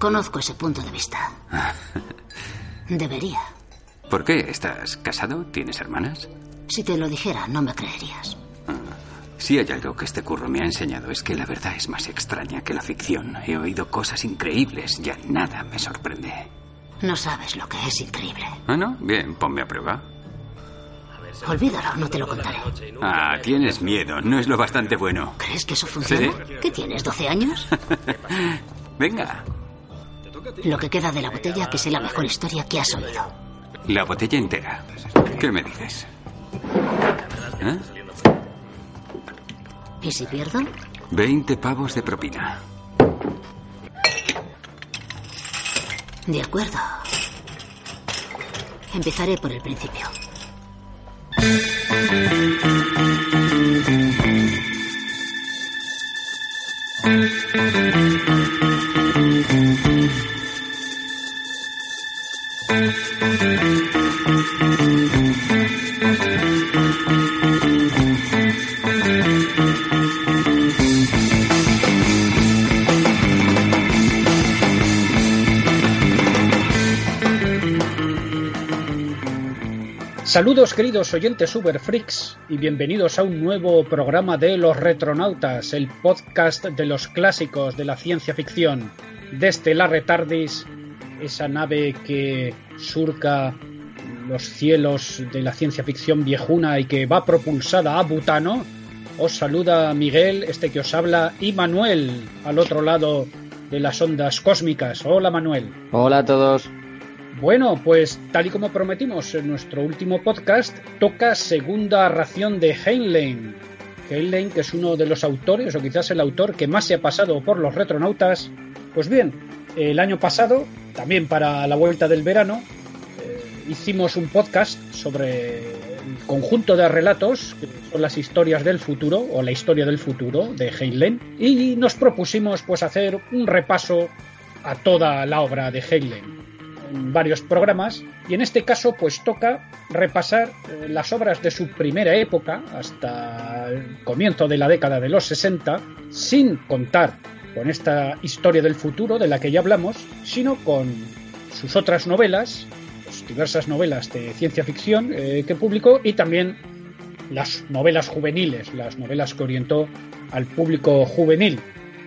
Conozco ese punto de vista. Debería. ¿Por qué? ¿Estás casado? ¿Tienes hermanas? Si te lo dijera, no me creerías. Si hay algo que este curro me ha enseñado es que la verdad es más extraña que la ficción. He oído cosas increíbles, ya nada me sorprende. No sabes lo que es increíble. ¿Ah, no? Bien, ponme a prueba. Olvídalo, no te lo contaré. Ah, tienes miedo, no es lo bastante bueno. ¿Crees que eso funciona? ¿Sí? ¿Qué tienes, 12 años? Venga, Lo que queda de la botella que sea la mejor historia que has oído. la botella entera. ¿Qué me dices? ¿Eh? ¿Y si pierdo? 20 pavos de propina. De acuerdo. Empezaré por el principio. Saludos queridos oyentes Uber Freaks y bienvenidos a un nuevo programa de Los Retronautas, el podcast de los clásicos de la ciencia ficción. Desde la Retardis, esa nave que surca los cielos de la ciencia ficción viejuna y que va propulsada a Butano, os saluda Miguel, este que os habla, y Manuel, al otro lado de las ondas cósmicas. Hola Manuel. Hola a todos. Bueno, pues tal y como prometimos en nuestro último podcast, toca segunda ración de Heinlein. Heinlein, que es uno de los autores, o quizás el autor que más se ha pasado por los retronautas. Pues bien, el año pasado, también para la vuelta del verano, eh, hicimos un podcast sobre el conjunto de relatos, que son las historias del futuro, o la historia del futuro de Heinlein, y nos propusimos pues hacer un repaso a toda la obra de Heinlein varios programas y en este caso pues toca repasar eh, las obras de su primera época hasta el comienzo de la década de los 60 sin contar con esta historia del futuro de la que ya hablamos sino con sus otras novelas pues, diversas novelas de ciencia ficción eh, que publicó y también las novelas juveniles las novelas que orientó al público juvenil.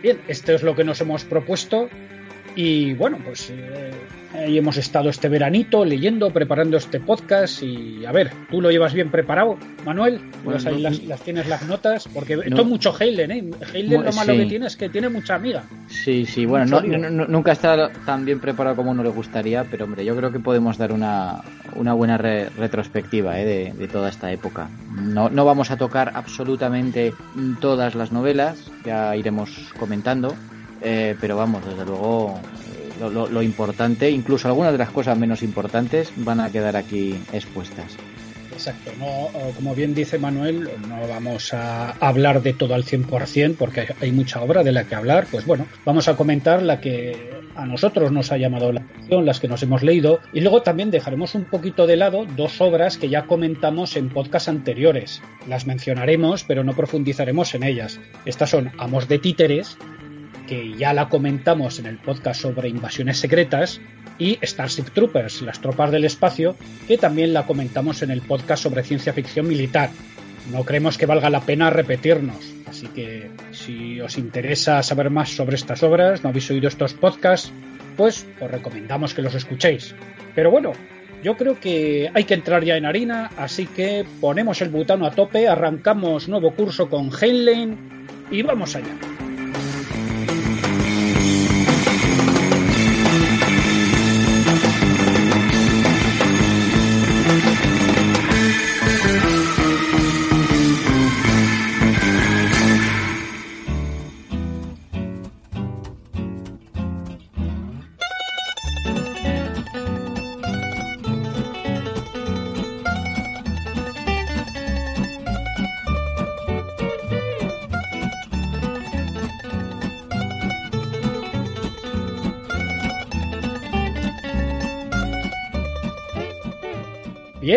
Bien esto es lo que nos hemos propuesto y bueno, pues eh, ahí hemos estado este veranito leyendo, preparando este podcast y a ver, ¿tú lo llevas bien preparado, Manuel? Bueno, Pues ahí las, las tienes las notas, porque No. esto es mucho Heilen, ¿eh? Heilen lo malo sí. que tiene es que tiene mucha amiga. Sí, sí, bueno, no- nunca está tan bien preparado como uno le gustaría, pero hombre, yo creo que podemos dar una, una buena re- retrospectiva ¿eh? de, de toda esta época. No, no vamos a tocar absolutamente todas las novelas, ya iremos comentando, eh, pero vamos, desde luego eh, lo, importante, incluso algunas de las cosas menos importantes, van a quedar aquí expuestas. Exacto, no, como bien dice Manuel, no vamos a hablar de todo al 100% porque hay- mucha obra de la que hablar. Pues bueno, vamos a comentar la que a nosotros nos ha llamado la atención, las que nos hemos leído, y luego también dejaremos un poquito de lado dos obras que ya comentamos en podcasts anteriores. Las mencionaremos, pero no profundizaremos en ellas. Estas son Amos de Títeres, que ya la comentamos en el podcast sobre invasiones secretas, y Starship Troopers, las tropas del espacio, que también la comentamos en el podcast sobre ciencia ficción militar. No creemos que valga la pena repetirnos, así que si os interesa saber más sobre estas obras, no habéis oído estos podcasts, pues os recomendamos que los escuchéis. Pero bueno, yo creo que hay que entrar ya en harina, así que ponemos el butano a tope, arrancamos nuevo curso con Heinlein y vamos allá.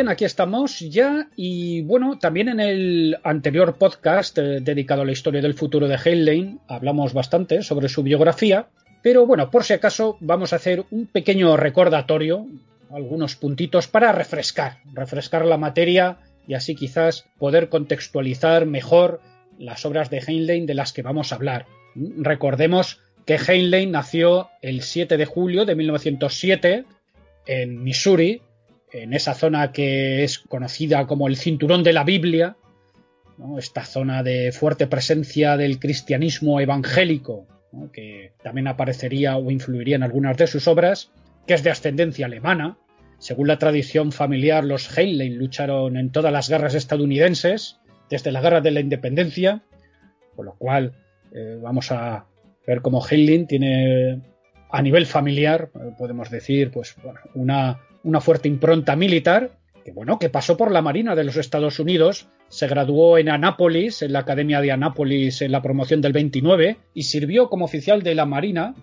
Aquí estamos ya y bueno, también en el anterior podcast eh, dedicado a la historia del futuro de Heinlein hablamos bastante sobre su biografía, Pero bueno, por si acaso vamos a hacer un pequeño recordatorio, algunos puntitos para refrescar, refrescar la materia y así quizás poder contextualizar mejor las obras de Heinlein de las que vamos a hablar. Recordemos que Heinlein nació el 7 de julio de 1907 en Missouri, en esa zona que es conocida como el cinturón de la Biblia, esta zona de fuerte presencia del cristianismo evangélico, que también aparecería o influiría en algunas de sus obras, que es de ascendencia alemana. Según la tradición familiar, los Heinlein lucharon en todas las guerras estadounidenses, desde la guerra de la independencia, con lo cual eh, vamos a ver cómo Heinlein tiene a nivel familiar, eh, podemos decir, pues una, una fuerte impronta militar, que bueno, que pasó por la Marina de los Estados Unidos, se graduó en Anápolis, en la Academia de Anápolis en la promoción del 29, y sirvió como oficial de la Marina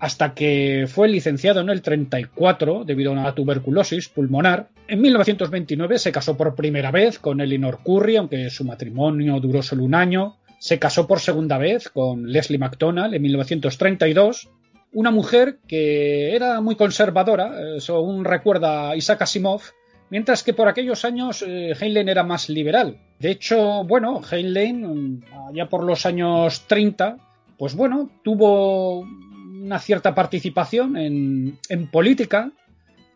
hasta que fue licenciado en el 34 debido a una tuberculosis pulmonar. En 1929 se casó por primera vez con Elinor Curry, aunque su matrimonio duró solo un año. Se casó por segunda vez con Leslie McDonald en 1932, una mujer que era muy conservadora, según recuerda Isaac Asimov, mientras que por aquellos años eh, Heinlein era más liberal. De hecho, bueno, Heinlein, allá por los años 30, pues bueno, tuvo una cierta participación en, política,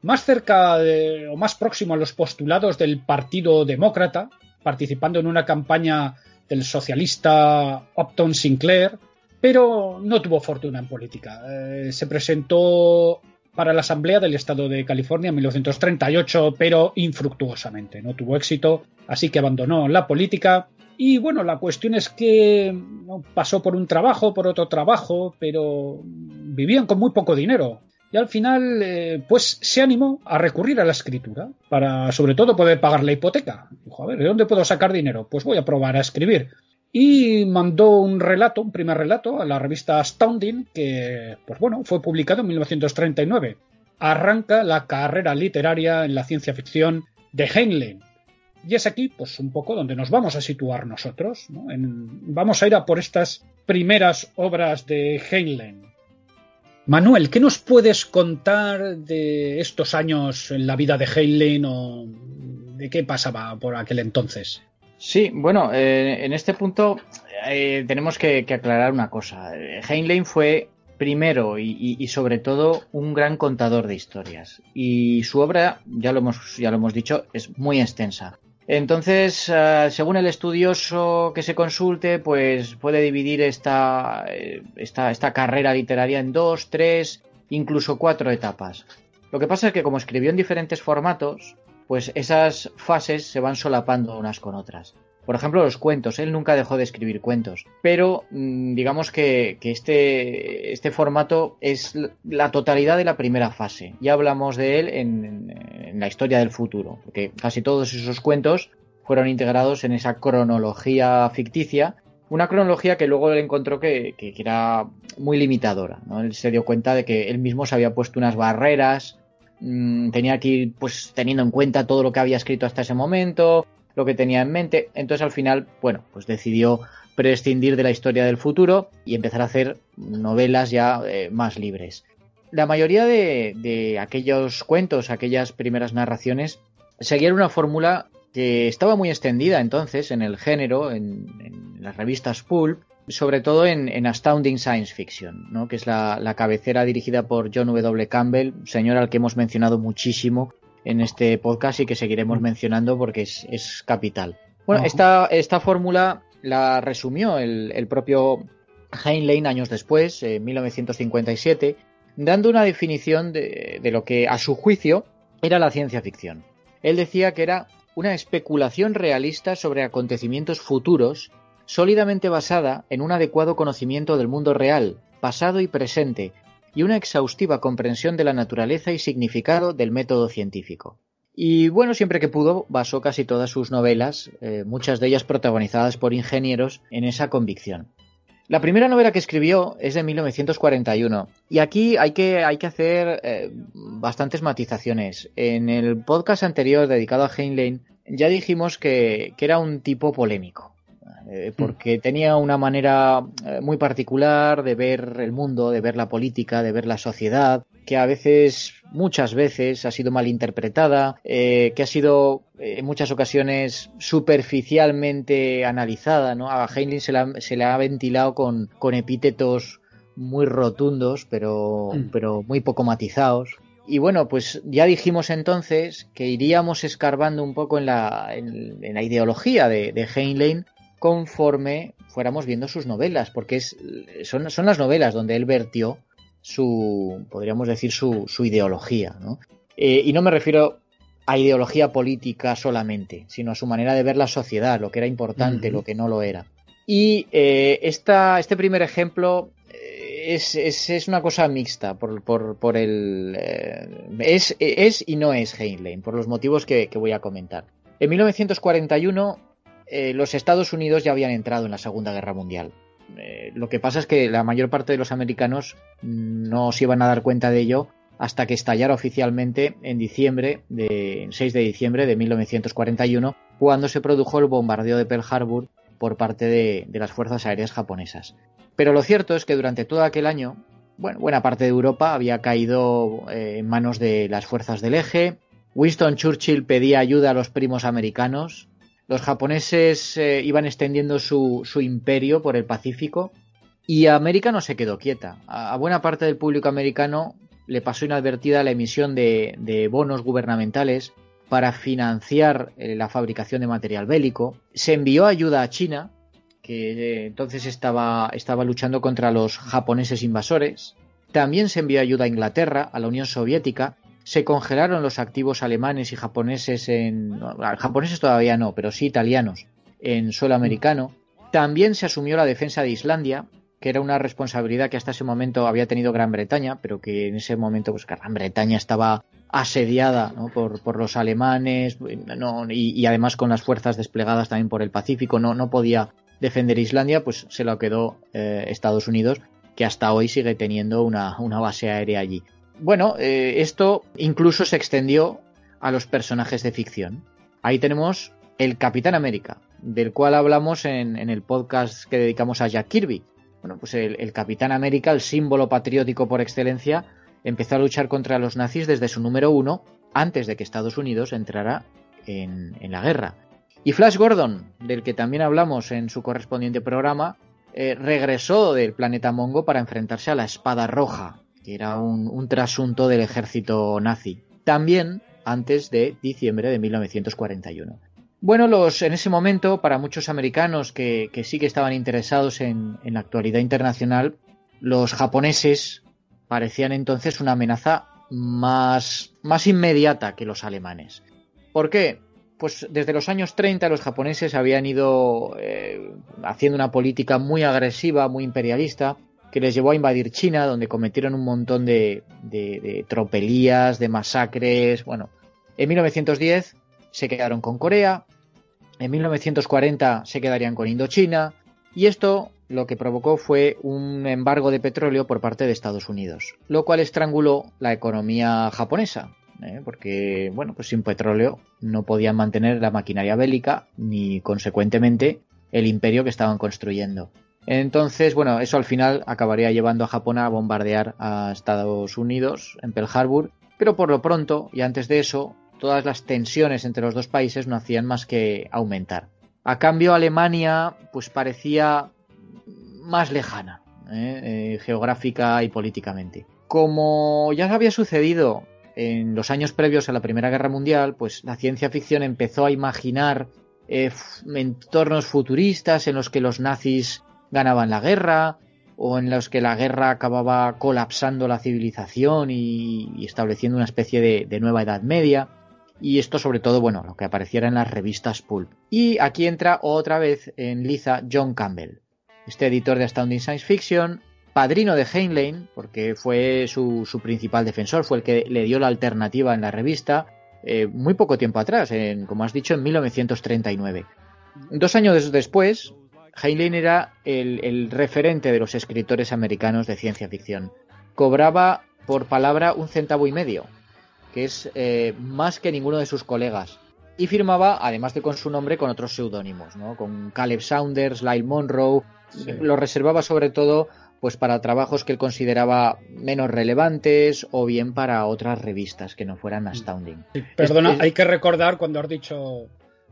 más cerca o más próximo a los postulados del Partido Demócrata, participando en una campaña del socialista Upton Sinclair, pero no tuvo fortuna en política. Eh, se presentó para la Asamblea del Estado de California en 1938, pero infructuosamente. No tuvo éxito, así que abandonó la política y bueno, la cuestión es que pasó por un trabajo, por otro trabajo, pero vivían con muy poco dinero. Y al final, eh, pues se animó a recurrir a la escritura para, sobre todo, poder pagar la hipoteca. Dijo, a ver, ¿de dónde puedo sacar dinero? Pues voy a probar a escribir. Y mandó un relato, un primer relato, a la revista Astounding, que, pues bueno, fue publicado en 1939. Arranca la carrera literaria en la ciencia ficción de Heinlein, y es aquí, pues, un poco donde nos vamos a situar nosotros. vamos a ir a por estas primeras obras de Heinlein. Manuel, ¿qué nos puedes contar de estos años en la vida de Heinlein o de qué pasaba por aquel entonces? Sí, bueno, eh, en este punto eh, tenemos que, aclarar una cosa. Heinlein fue primero y, y, sobre todo un gran contador de historias. Y su obra, ya lo hemos, ya lo hemos dicho, es muy extensa. Entonces, eh, según el estudioso que se consulte, pues puede dividir esta, eh, esta, esta, carrera literaria en dos, tres, incluso cuatro etapas. Lo que pasa es que como escribió en diferentes formatos, pues esas fases se van solapando unas con otras. Por ejemplo, los cuentos. Él nunca dejó de escribir cuentos. Pero mm, digamos que, este, este, formato es la totalidad de la primera fase. Ya hablamos de él en, la historia del futuro. Porque casi todos esos cuentos fueron integrados en esa cronología ficticia. Una cronología que luego él encontró que, era muy limitadora. Él se dio cuenta de que él mismo se había puesto unas barreras. Mm, tenía que ir pues teniendo en cuenta todo lo que había escrito hasta ese momento lo que tenía en mente. Entonces al final, bueno, pues decidió prescindir de la historia del futuro y empezar a hacer novelas ya eh, más libres. La mayoría de, aquellos cuentos, aquellas primeras narraciones, seguían una fórmula que estaba muy extendida entonces en el género, en, las revistas pulp, sobre todo en, Astounding Science Fiction, ¿no? que es la, la, cabecera dirigida por John W. Campbell, señor al que hemos mencionado muchísimo en este podcast y que seguiremos mencionando porque es, capital. Bueno, esta, esta fórmula la resumió el, propio Heinlein años después, en 1957, dando una definición de, de lo que a su juicio era la ciencia ficción. Él decía que era una especulación realista sobre acontecimientos futuros sólidamente basada en un adecuado conocimiento del mundo real, pasado y presente, y una exhaustiva comprensión de la naturaleza y significado del método científico. Y bueno, siempre que pudo, basó casi todas sus novelas, eh, muchas de ellas protagonizadas por ingenieros, en esa convicción. La primera novela que escribió es de 1941 y aquí hay que, hacer eh, bastantes matizaciones. En el podcast anterior dedicado a Heinlein ya dijimos que era un tipo polémico. Eh, porque tenía una manera eh, muy particular de ver el mundo, de ver la política, de ver la sociedad, que a veces, muchas veces, ha sido mal interpretada, que ha sido en muchas ocasiones superficialmente analizada. ¿no? A Heinlein se, se le ha ventilado con, con epítetos muy rotundos, pero, mm. pero muy poco matizados. Y bueno, pues ya dijimos entonces que iríamos escarbando un poco en la, en, la ideología de, de, Heinlein conforme fuéramos viendo sus novelas, porque es, son, son las novelas donde él vertió su, podríamos decir, su, su ideología. ¿no? Eh, y no me refiero a ideología política solamente, sino a su manera de ver la sociedad, lo que era importante, lo que no lo era. Y eh, esta, este primer ejemplo es, una cosa mixta por, por, el... Eh, es, es, y no es Heinlein, por los motivos que, voy a comentar. En 1941 eh, los Estados Unidos ya habían entrado en la Segunda Guerra Mundial. Eh, lo que pasa es que la mayor parte de los americanos no se iban a dar cuenta de ello hasta que estallara oficialmente en diciembre, de, 6 de diciembre de 1941, cuando se produjo el bombardeo de Pearl Harbor por parte de las fuerzas aéreas japonesas. Pero lo cierto es que durante todo aquel año, bueno, buena parte de Europa había caído eh, en manos de las fuerzas del eje. Winston Churchill pedía ayuda a los primos americanos. Los japoneses eh, iban extendiendo su, imperio por el Pacífico. Y América no se quedó quieta. A, buena parte del público americano le pasó inadvertida la emisión de, bonos gubernamentales para financiar eh, la fabricación de material bélico. Se envió ayuda a China que eh, entonces estaba, estaba luchando contra los japoneses invasores. También se envió ayuda a Inglaterra, a la Unión Soviética. Se congelaron los activos alemanes y japoneses en. japoneses todavía no, pero sí italianos, en suelo americano. También se asumió la defensa de Islandia, que era una responsabilidad que hasta ese momento había tenido Gran Bretaña, pero que en ese momento pues, Gran Bretaña estaba asediada por, los alemanes y, y, además con las fuerzas desplegadas también por el Pacífico, no, no podía defender Islandia, pues se lo quedó eh, Estados Unidos, que hasta hoy sigue teniendo una, base aérea allí. Bueno, eh, esto incluso se extendió a los personajes de ficción. Ahí tenemos el Capitán América, del cual hablamos en, el podcast que dedicamos a Jack Kirby. Bueno, pues el, Capitán América, el símbolo patriótico por excelencia, empezó a luchar contra los nazis desde su número uno, antes de que Estados Unidos entrara en la guerra. Y Flash Gordon, del que también hablamos en su correspondiente programa, eh, regresó del planeta Mongo para enfrentarse a la Espada Roja, que era un, trasunto del ejército nazi, también antes de diciembre de 1941. Bueno, los, en ese momento, para muchos americanos que, sí que estaban interesados en, la actualidad internacional, los japoneses parecían entonces una amenaza más, más inmediata que los alemanes. ¿Por qué? pues desde los años 30 los japoneses habían ido eh, haciendo una política muy agresiva, muy imperialista, que les llevó a invadir China, donde cometieron un montón de, tropelías, de masacres. Bueno, en 1910 se quedaron con Corea, en 1940 se quedarían con Indochina, y esto lo que provocó fue un embargo de petróleo por parte de Estados Unidos, lo cual estranguló la economía japonesa. ¿eh? porque bueno, pues sin petróleo no podían mantener la maquinaria bélica ni consecuentemente el imperio que estaban construyendo. Entonces, bueno, eso al final acabaría llevando a Japón a bombardear a Estados Unidos en Pearl Harbor, pero por lo pronto, y antes de eso, todas las tensiones entre los dos países no hacían más que aumentar. A cambio, Alemania pues parecía más lejana, ¿eh? Eh, geográfica y políticamente. Como ya había sucedido en los años previos a la Primera Guerra Mundial, pues la ciencia ficción empezó a imaginar eh, entornos futuristas en los que los nazis ganaban la guerra o en los que la guerra acababa colapsando la civilización y, estableciendo una especie de, nueva Edad Media. Y esto sobre todo, bueno, lo que apareciera en las revistas pulp. Y aquí entra otra vez en liza John Campbell, este editor de Astounding Science Fiction, padrino de Heinlein, porque fue su, principal defensor, fue el que le dio la alternativa en la revista, eh, muy poco tiempo atrás, en, como has dicho, en 1939. Dos años después, Heinlein era el, referente de los escritores americanos de ciencia ficción. Cobraba por palabra un centavo y medio, que es eh, más que ninguno de sus colegas. y firmaba, además de con su nombre, con otros seudónimos, ¿no? Con Caleb Saunders, Lyle Monroe, lo reservaba sobre todo pues para trabajos que él consideraba menos relevantes o bien para otras revistas que no fueran Astounding. perdona, hay que recordar cuando has dicho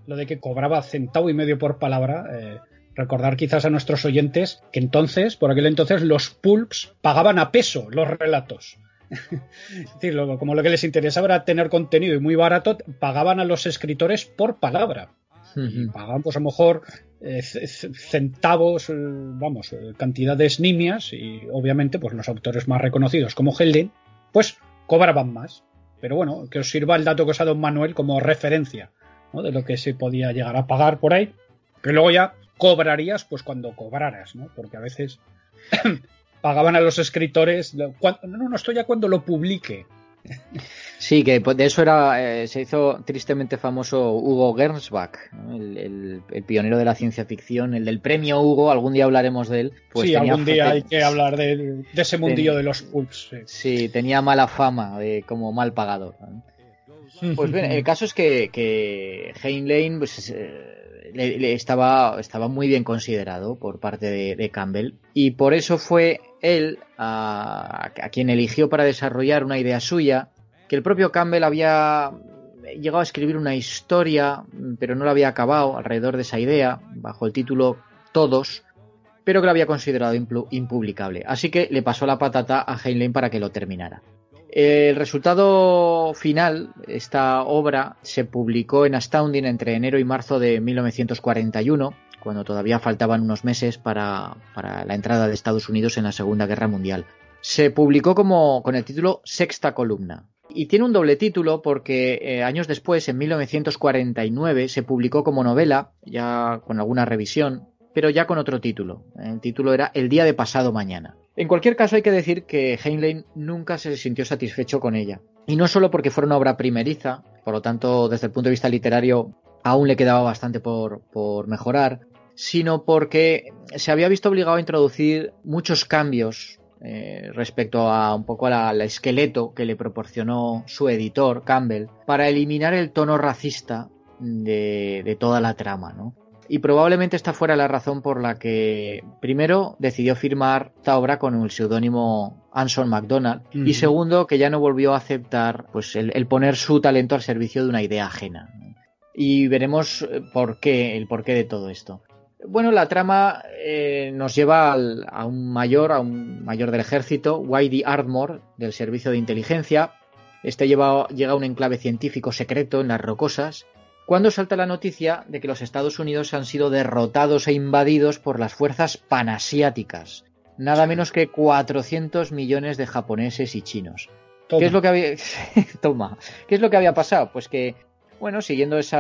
lo de que cobraba centavo y medio por palabra, eh, recordar quizás a nuestros oyentes que entonces, por aquel entonces, los pulps pagaban a peso los relatos. es decir, como lo que les interesaba era tener contenido y muy barato, pagaban a los escritores por palabra. Pagaban, pues a lo mejor eh, centavos, eh, vamos, eh, cantidades nimias y obviamente, pues los autores más reconocidos como Helding, pues cobraban más. Pero bueno, que os sirva el dato que os ha dado Manuel como referencia de lo que se podía llegar a pagar por ahí, que luego ya cobrarías pues cuando cobraras, ¿no? Porque a veces pagaban a los escritores, no, no, estoy ya cuando lo publique. Sí, que de eso era, eh, se hizo tristemente famoso Hugo Gernsback, el, pionero de la ciencia ficción, el del premio Hugo, algún día hablaremos de él. Pues sí, algún día hay que hablar de, ese mundillo de los pulps. Sí. tenía mala fama de como mal pagado. Pues bien, el caso es que, que Heinlein pues, eh, le, estaba, estaba muy bien considerado por parte de, Campbell y por eso fue él a, quien eligió para desarrollar una idea suya que el propio Campbell había llegado a escribir una historia pero no la había acabado alrededor de esa idea bajo el título Todos pero que la había considerado impublicable. Así que le pasó la patata a Heinlein para que lo terminara. El resultado final, esta obra, se publicó en Astounding entre enero y marzo de 1941, cuando todavía faltaban unos meses para, la entrada de Estados Unidos en la Segunda Guerra Mundial. Se publicó como, con el título Sexta Columna. Y tiene un doble título porque eh, años después, en 1949, se publicó como novela, ya con alguna revisión, pero ya con otro título. El título era El día de pasado mañana. En cualquier caso hay que decir que Heinlein nunca se sintió satisfecho con ella. Y no solo porque fuera una obra primeriza, por lo tanto desde el punto de vista literario aún le quedaba bastante por, mejorar, sino porque se había visto obligado a introducir muchos cambios eh, respecto a un poco al esqueleto que le proporcionó su editor, Campbell, para eliminar el tono racista de, de toda la trama, ¿no? Y probablemente esta fuera la razón por la que primero decidió firmar esta obra con el seudónimo Anson MacDonald y segundo que ya no volvió a aceptar pues el, poner su talento al servicio de una idea ajena. Y veremos eh, por qué, el porqué de todo esto. Bueno, la trama eh, nos lleva a un mayor, a un mayor del ejército, Whitey Ardmore, del servicio de inteligencia. Este lleva, llega a un enclave científico secreto en las rocosas cuando salta la noticia de que los Estados Unidos han sido derrotados e invadidos por las fuerzas panasiáticas, nada menos que 400 millones de japoneses y chinos. ¿Qué es lo que había Toma. ¿Qué es lo que había pasado? Pues que bueno, siguiendo ese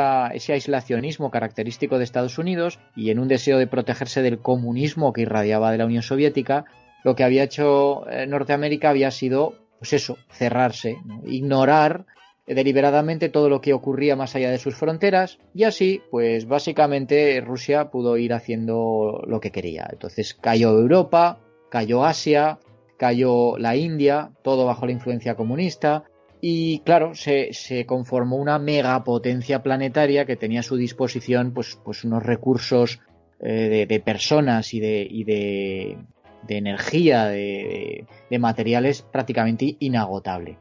aislacionismo característico de Estados Unidos y en un deseo de protegerse del comunismo que irradiaba de la Unión Soviética, lo que había hecho eh, Norteamérica había sido, pues eso, cerrarse, ignorar deliberadamente todo lo que ocurría más allá de sus fronteras y así pues básicamente Rusia pudo ir haciendo lo que quería. Entonces cayó Europa, cayó Asia, cayó la India, todo bajo la influencia comunista y claro, se, conformó una megapotencia planetaria que tenía a su disposición pues, pues unos recursos eh, de, personas y de, y de, de energía, de, de materiales prácticamente inagotable.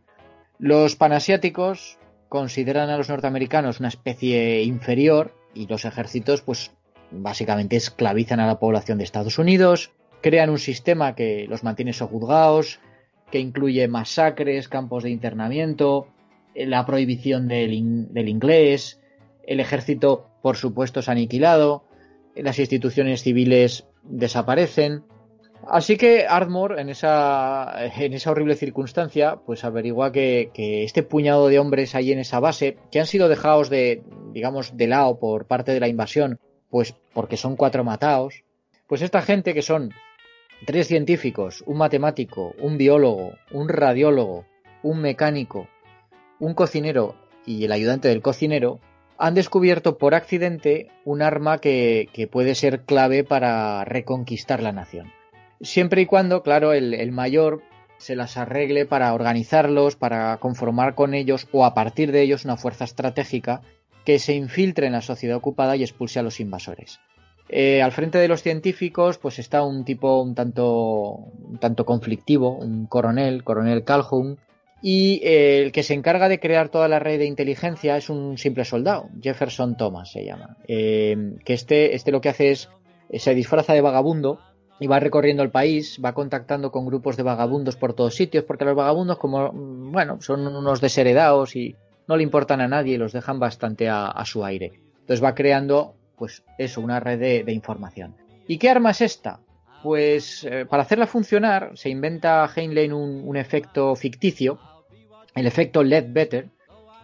Los panasiáticos consideran a los norteamericanos una especie inferior y los ejércitos pues básicamente esclavizan a la población de Estados Unidos, crean un sistema que los mantiene sojuzgados, que incluye masacres, campos de internamiento, la prohibición del, del inglés, el ejército por supuesto es aniquilado, las instituciones civiles desaparecen, Así que Ardmore, en esa, en esa horrible circunstancia, pues averigua que, este puñado de hombres ahí en esa base, que han sido dejados de, digamos, de lado por parte de la invasión, pues porque son cuatro mataos, pues esta gente que son tres científicos, un matemático, un biólogo, un radiólogo, un mecánico, un cocinero y el ayudante del cocinero, han descubierto por accidente un arma que puede ser clave para reconquistar la nación siempre y cuando, claro, el, mayor se las arregle para organizarlos, para conformar con ellos o a partir de ellos una fuerza estratégica que se infiltre en la sociedad ocupada y expulse a los invasores. Eh, al frente de los científicos, pues está un tipo un tanto, un tanto conflictivo, un coronel, coronel Calhoun, y eh, el que se encarga de crear toda la red de inteligencia es un simple soldado, Jefferson Thomas se llama, eh, que este, este lo que hace es, se disfraza de vagabundo y va recorriendo el país, va contactando con grupos de vagabundos por todos sitios, porque los vagabundos, como, bueno, son unos desheredados y no le importan a nadie y los dejan bastante a, su aire. Entonces va creando, pues eso, una red de, información. ¿Y qué arma es esta? Pues eh, para hacerla funcionar se inventa Heinlein un, un efecto ficticio, el efecto Better,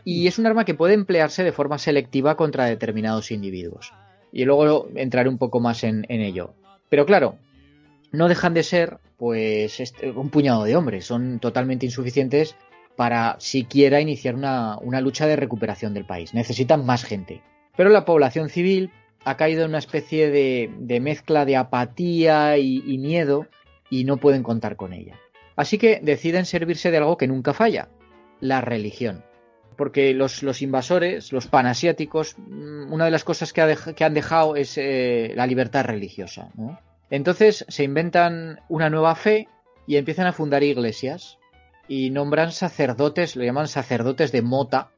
y es un arma que puede emplearse de forma selectiva contra determinados individuos. Y luego entraré un poco más en ello. Pero claro, no dejan de ser pues este, un puñado de hombres, son totalmente insuficientes para siquiera iniciar una, lucha de recuperación del país. Necesitan más gente. Pero la población civil ha caído en una especie de, mezcla de apatía y, miedo y no pueden contar con ella. Así que deciden servirse de algo que nunca falla, la religión. Porque los, invasores, los panasiáticos, mm, una de las cosas que, han dejado es eh, la libertad religiosa. ¿no? Entonces se inventan una nueva fe y empiezan a fundar iglesias y nombran sacerdotes, lo llaman sacerdotes de mota,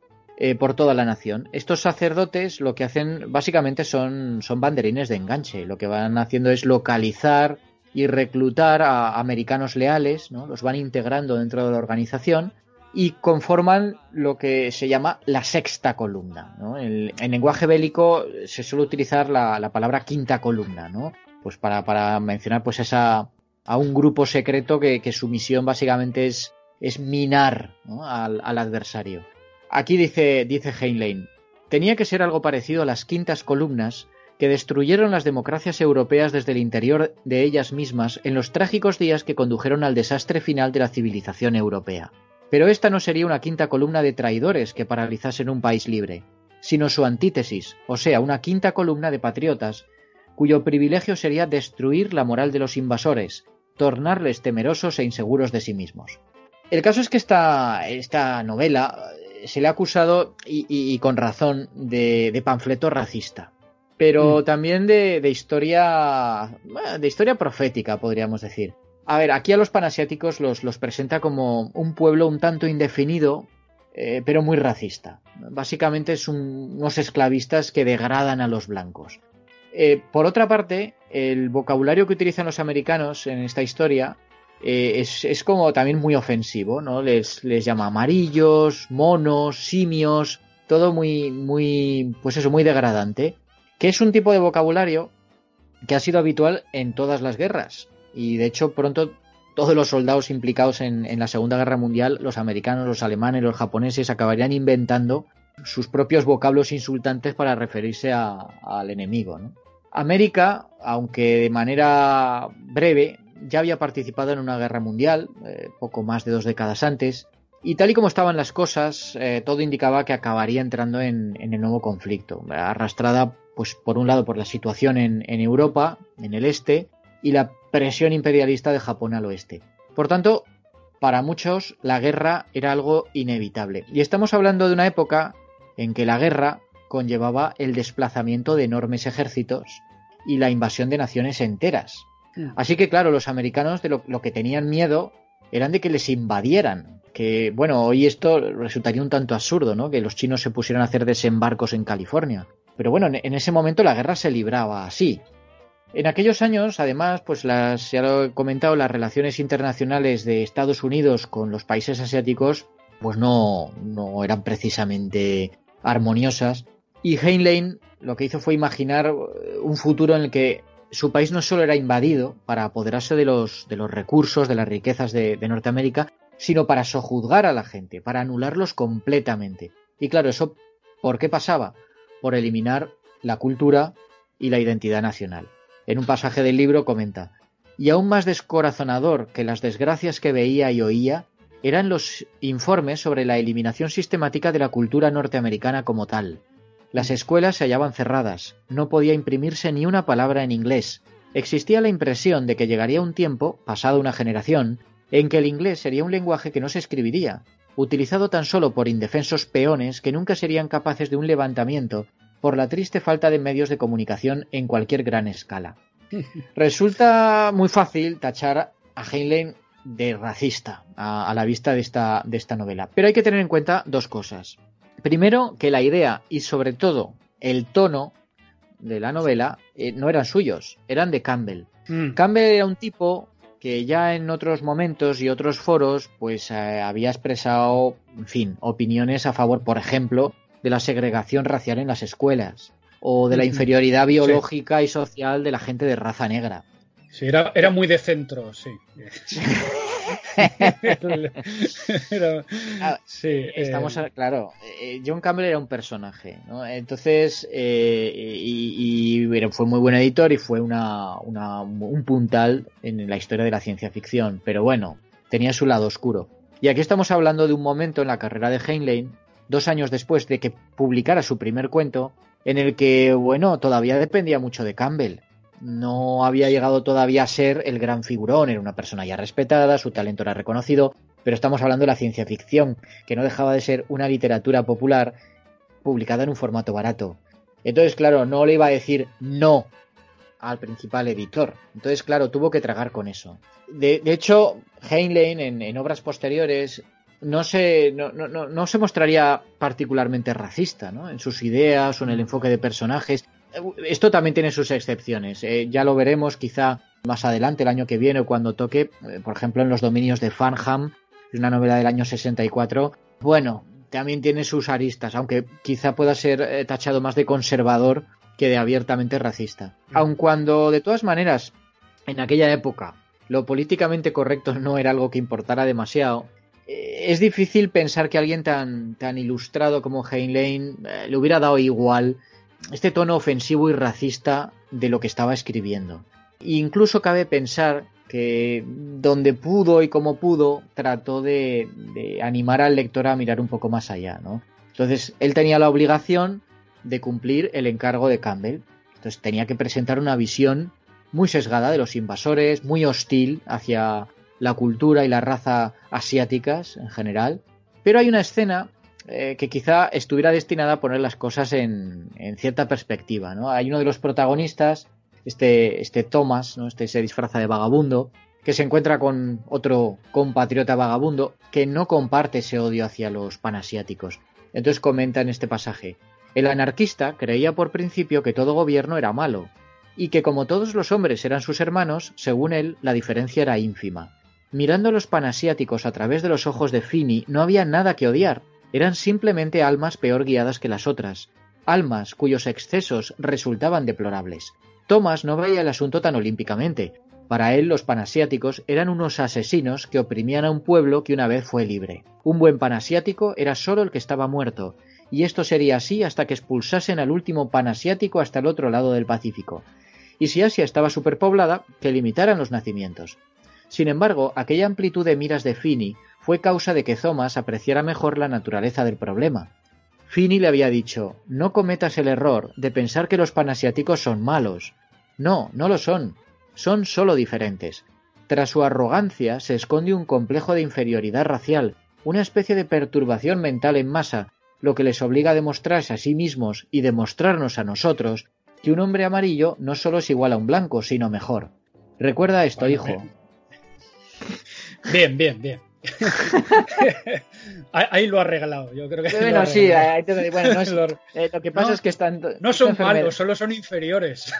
eh, por toda la nación. Estos sacerdotes lo que hacen básicamente son, son banderines de enganche. Lo que van haciendo es localizar y reclutar a americanos leales, ¿no? los van integrando dentro de la organización y conforman lo que se llama la sexta columna. En, lenguaje bélico se suele utilizar la, la palabra quinta columna, ¿no? Pues para, mencionar pues esa a un grupo secreto que, su misión básicamente es, es minar al, adversario. Aquí dice, dice Heinlein, tenía que ser algo parecido a las quintas columnas que destruyeron las democracias europeas desde el interior de ellas mismas en los trágicos días que condujeron al desastre final de la civilización europea. Pero esta no sería una quinta columna de traidores que paralizasen un país libre, sino su antítesis, o sea, una quinta columna de patriotas cuyo privilegio sería destruir la moral de los invasores, tornarles temerosos e inseguros de sí mismos. El caso es que esta, esta novela eh, se le ha acusado, y, con razón, de, panfleto racista, pero mm. también de, historia de historia profética, podríamos decir. A ver, aquí a los panasiáticos los, los presenta como un pueblo un tanto indefinido, eh, pero muy racista. Básicamente es unos esclavistas que degradan a los blancos. Eh, por otra parte, el vocabulario que utilizan los americanos en esta historia eh, es, como también muy ofensivo, ¿no? Les, llama amarillos, monos, simios, todo muy, muy, pues eso, muy degradante, que es un tipo de vocabulario que ha sido habitual en todas las guerras. Y de hecho, pronto todos los soldados implicados en, la Segunda Guerra Mundial, los americanos, los alemanes, los japoneses, acabarían inventando sus propios vocablos insultantes para referirse al enemigo. ¿no? América, aunque de manera breve, ya había participado en una guerra mundial, eh, poco más de dos décadas antes, y tal y como estaban las cosas, eh, todo indicaba que acabaría entrando en, el nuevo conflicto, arrastrada, pues, por un lado por la situación en, en Europa, en el este, y la presión imperialista de Japón al oeste. Por tanto, para muchos la guerra era algo inevitable. Y estamos hablando de una época en que la guerra conllevaba el desplazamiento de enormes ejércitos y la invasión de naciones enteras. Mm. Así que, claro, los americanos de lo, que tenían miedo eran de que les invadieran. Que, bueno, hoy esto resultaría un tanto absurdo, ¿no? Que los chinos se pusieran a hacer desembarcos en California. Pero bueno, en, ese momento la guerra se libraba así. En aquellos años, además, pues las, ya lo he comentado, las relaciones internacionales de Estados Unidos con los países asiáticos, pues no, no eran precisamente armoniosas y Heinlein lo que hizo fue imaginar eh, un futuro en el que su país no solo era invadido para apoderarse de los, de los recursos, de las riquezas de, Norteamérica, sino para sojuzgar a la gente, para anularlos completamente. Y claro, eso, ¿por qué pasaba? Por eliminar la cultura y la identidad nacional. En un pasaje del libro comenta, y aún más descorazonador que las desgracias que veía y oía eran los informes sobre la eliminación sistemática de la cultura norteamericana como tal. Las escuelas se hallaban cerradas, no podía imprimirse ni una palabra en inglés. Existía la impresión de que llegaría un tiempo, pasada una generación, en que el inglés sería un lenguaje que no se escribiría, utilizado tan solo por indefensos peones que nunca serían capaces de un levantamiento por la triste falta de medios de comunicación en cualquier gran escala. Resulta muy fácil tachar a Heinlein de racista a, la vista de esta, de esta novela, pero hay que tener en cuenta dos cosas. Primero, que la idea y sobre todo el tono de la novela eh, no eran suyos, eran de Campbell. Mm. Campbell era un tipo que ya en otros momentos y otros foros pues eh, había expresado, en fin, opiniones a favor, por ejemplo, de la segregación racial en las escuelas o de la inferioridad biológica y social de la gente de raza negra. Sí, era, era muy de centro, sí. Ah, sí, estamos, eh, claro, eh, John Campbell era un personaje, ¿no? Entonces, eh, y, fue muy buen editor y fue una, un puntal en la historia de la ciencia ficción, pero bueno, tenía su lado oscuro. Y aquí estamos hablando de un momento en la carrera de Heinlein, dos años después de que publicara su primer cuento, en el que, bueno, todavía dependía mucho de Campbell no había llegado todavía a ser el gran figurón, era una persona ya respetada, su talento era reconocido, pero estamos hablando de la ciencia ficción, que no dejaba de ser una literatura popular publicada en un formato barato. Entonces, claro, no le iba a decir no al principal editor. Entonces, claro, tuvo que tragar con eso. De, hecho, Heinlein en, en, obras posteriores no se, no, no, no se mostraría particularmente racista ¿no? en sus ideas o en el enfoque de personajes. Esto también tiene sus excepciones. Eh, ya lo veremos quizá más adelante, el año que viene, o cuando toque, eh, por ejemplo, en los dominios de Farnham, una novela del año 64. Bueno, también tiene sus aristas, aunque quizá pueda ser eh, tachado más de conservador que de abiertamente racista. Mm. Aun cuando, de todas maneras, en aquella época lo políticamente correcto no era algo que importara demasiado, es difícil pensar que alguien tan, tan ilustrado como Heinlein le hubiera dado igual este tono ofensivo y racista de lo que estaba escribiendo. incluso cabe pensar que donde pudo y como pudo trató de, animar al lector a mirar un poco más allá, ¿no? Entonces él tenía la obligación de cumplir el encargo de Campbell. Entonces tenía que presentar una visión muy sesgada de los invasores, muy hostil hacia la cultura y la raza asiáticas en general. Pero hay una escena eh, que quizá estuviera destinada a poner las cosas en, cierta perspectiva. Hay uno de los protagonistas, este, este Thomas, ¿no? este se disfraza de vagabundo, que se encuentra con otro compatriota vagabundo que no comparte ese odio hacia los panasiáticos. Entonces comenta en este pasaje, el anarquista creía por principio que todo gobierno era malo, y que como todos los hombres eran sus hermanos, según él, la diferencia era ínfima. Mirando a los panasiáticos a través de los ojos de Fini, no había nada que odiar, eran simplemente almas peor guiadas que las otras, almas cuyos excesos resultaban deplorables. Thomas no veía el asunto tan olímpicamente. Para él los panasiáticos eran unos asesinos que oprimían a un pueblo que una vez fue libre. Un buen panasiático era solo el que estaba muerto, y esto sería así hasta que expulsasen al último panasiático hasta el otro lado del Pacífico. Y si Asia estaba superpoblada, que limitaran los nacimientos. Sin embargo, aquella amplitud de miras de Fini fue causa de que Thomas apreciara mejor la naturaleza del problema. Finney le había dicho No cometas el error de pensar que los panasiáticos son malos. No, no lo son. Son solo diferentes. Tras su arrogancia se esconde un complejo de inferioridad racial, una especie de perturbación mental en masa, lo que les obliga a demostrarse a sí mismos y demostrarnos a nosotros que un hombre amarillo no solo es igual a un blanco, sino mejor. Recuerda esto, hijo. Bien, bien, bien. ahí lo ha regalado, yo creo que. Bueno, sí, bueno, eh, lo que pasa es que están. No son malos, solo son inferiores.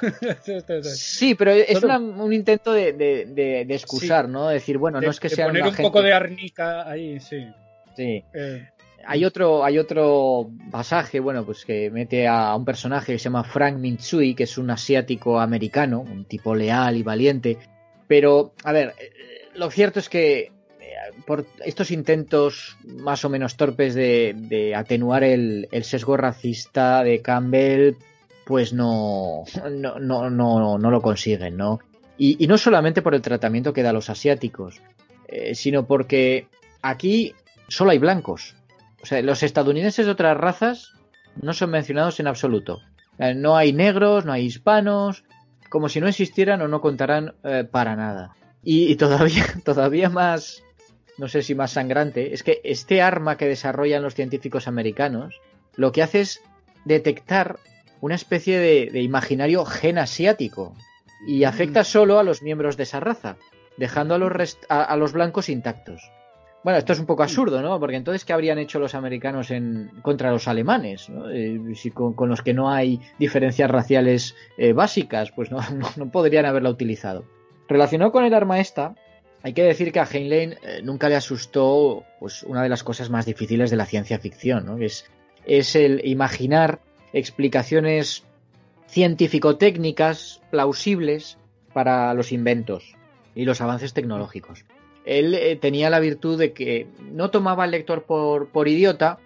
sí, pero es un intento de, de, excusar, ¿no? Decir, bueno, no es que sea. Poner un poco de arnica ahí, sí. Sí. Eh, hay otro, hay otro pasaje, bueno, pues que mete a un personaje que se llama Frank Mintsui, que es un asiático americano, un tipo leal y valiente. Pero, a ver, eh, lo cierto es que por estos intentos más o menos torpes de, atenuar el, sesgo racista de Campbell, pues no, no, no, no, no lo consiguen, ¿no? Y, no solamente por el tratamiento que da a los asiáticos, eh, sino porque aquí solo hay blancos. O sea, los estadounidenses de otras razas no son mencionados en absoluto. Eh, no hay negros, no hay hispanos, como si no existieran o no contaran eh, para nada. Y, y, todavía, todavía más, no sé si más sangrante, es que este arma que desarrollan los científicos americanos lo que hace es detectar una especie de, imaginario gen asiático y afecta solo a los miembros de esa raza, dejando a los, a los blancos intactos. Bueno, esto es un poco absurdo, ¿no? Porque entonces, ¿qué habrían hecho los americanos en, contra los alemanes? Eh, si con, los que no hay diferencias raciales eh, básicas, pues no, no, podrían haberla utilizado. Relacionado con el arma esta, hay que decir que a Heinlein eh, nunca le asustó pues, una de las cosas más difíciles de la ciencia ficción, ¿no? Es, el imaginar explicaciones científico-técnicas plausibles para los inventos y los avances tecnológicos él eh, tenía la virtud de que no tomaba al lector por, por idiota,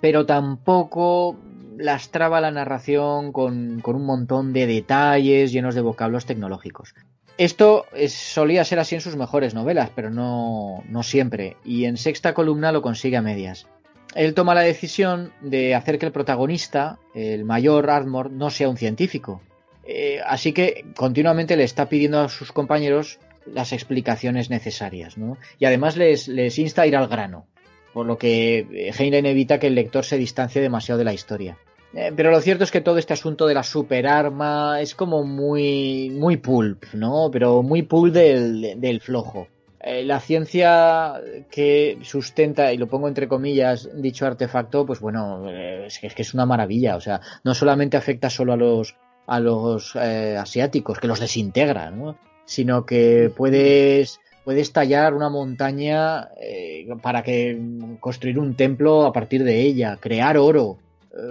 pero tampoco lastraba la narración con, con, un montón de detalles llenos de vocablos tecnológicos. Esto solía ser así en sus mejores novelas, pero no, no siempre, y en sexta columna lo consigue a medias. Él toma la decisión de hacer que el protagonista, el mayor Ardmore, no sea un científico. Eh, así que continuamente le está pidiendo a sus compañeros las explicaciones necesarias, ¿no? Y además les, les insta a ir al grano, por lo que eh, Heinlein evita que el lector se distancie demasiado de la historia. Eh, pero lo cierto es que todo este asunto de la superarma es como muy, muy pulp, ¿no? Pero muy pulp del, flojo. Eh, la ciencia que sustenta, y lo pongo entre comillas, dicho artefacto, pues bueno, es que, es una maravilla. O sea, no solamente afecta solo a los, a los asiáticos, que los desintegra, ¿no? sino que puedes, puedes tallar una montaña eh, para que construir un templo a partir de ella, crear oro, eh,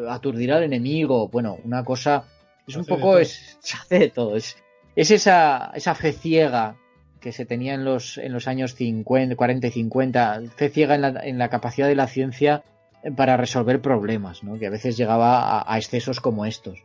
aturdir al enemigo, bueno, una cosa es un poco es, se hace de todo, es, es esa, esa fe ciega que se tenía en los, en los años 50, 40 y 50, fe ciega en la, en la capacidad de la ciencia para resolver problemas, ¿no? que a veces llegaba a, a excesos como estos.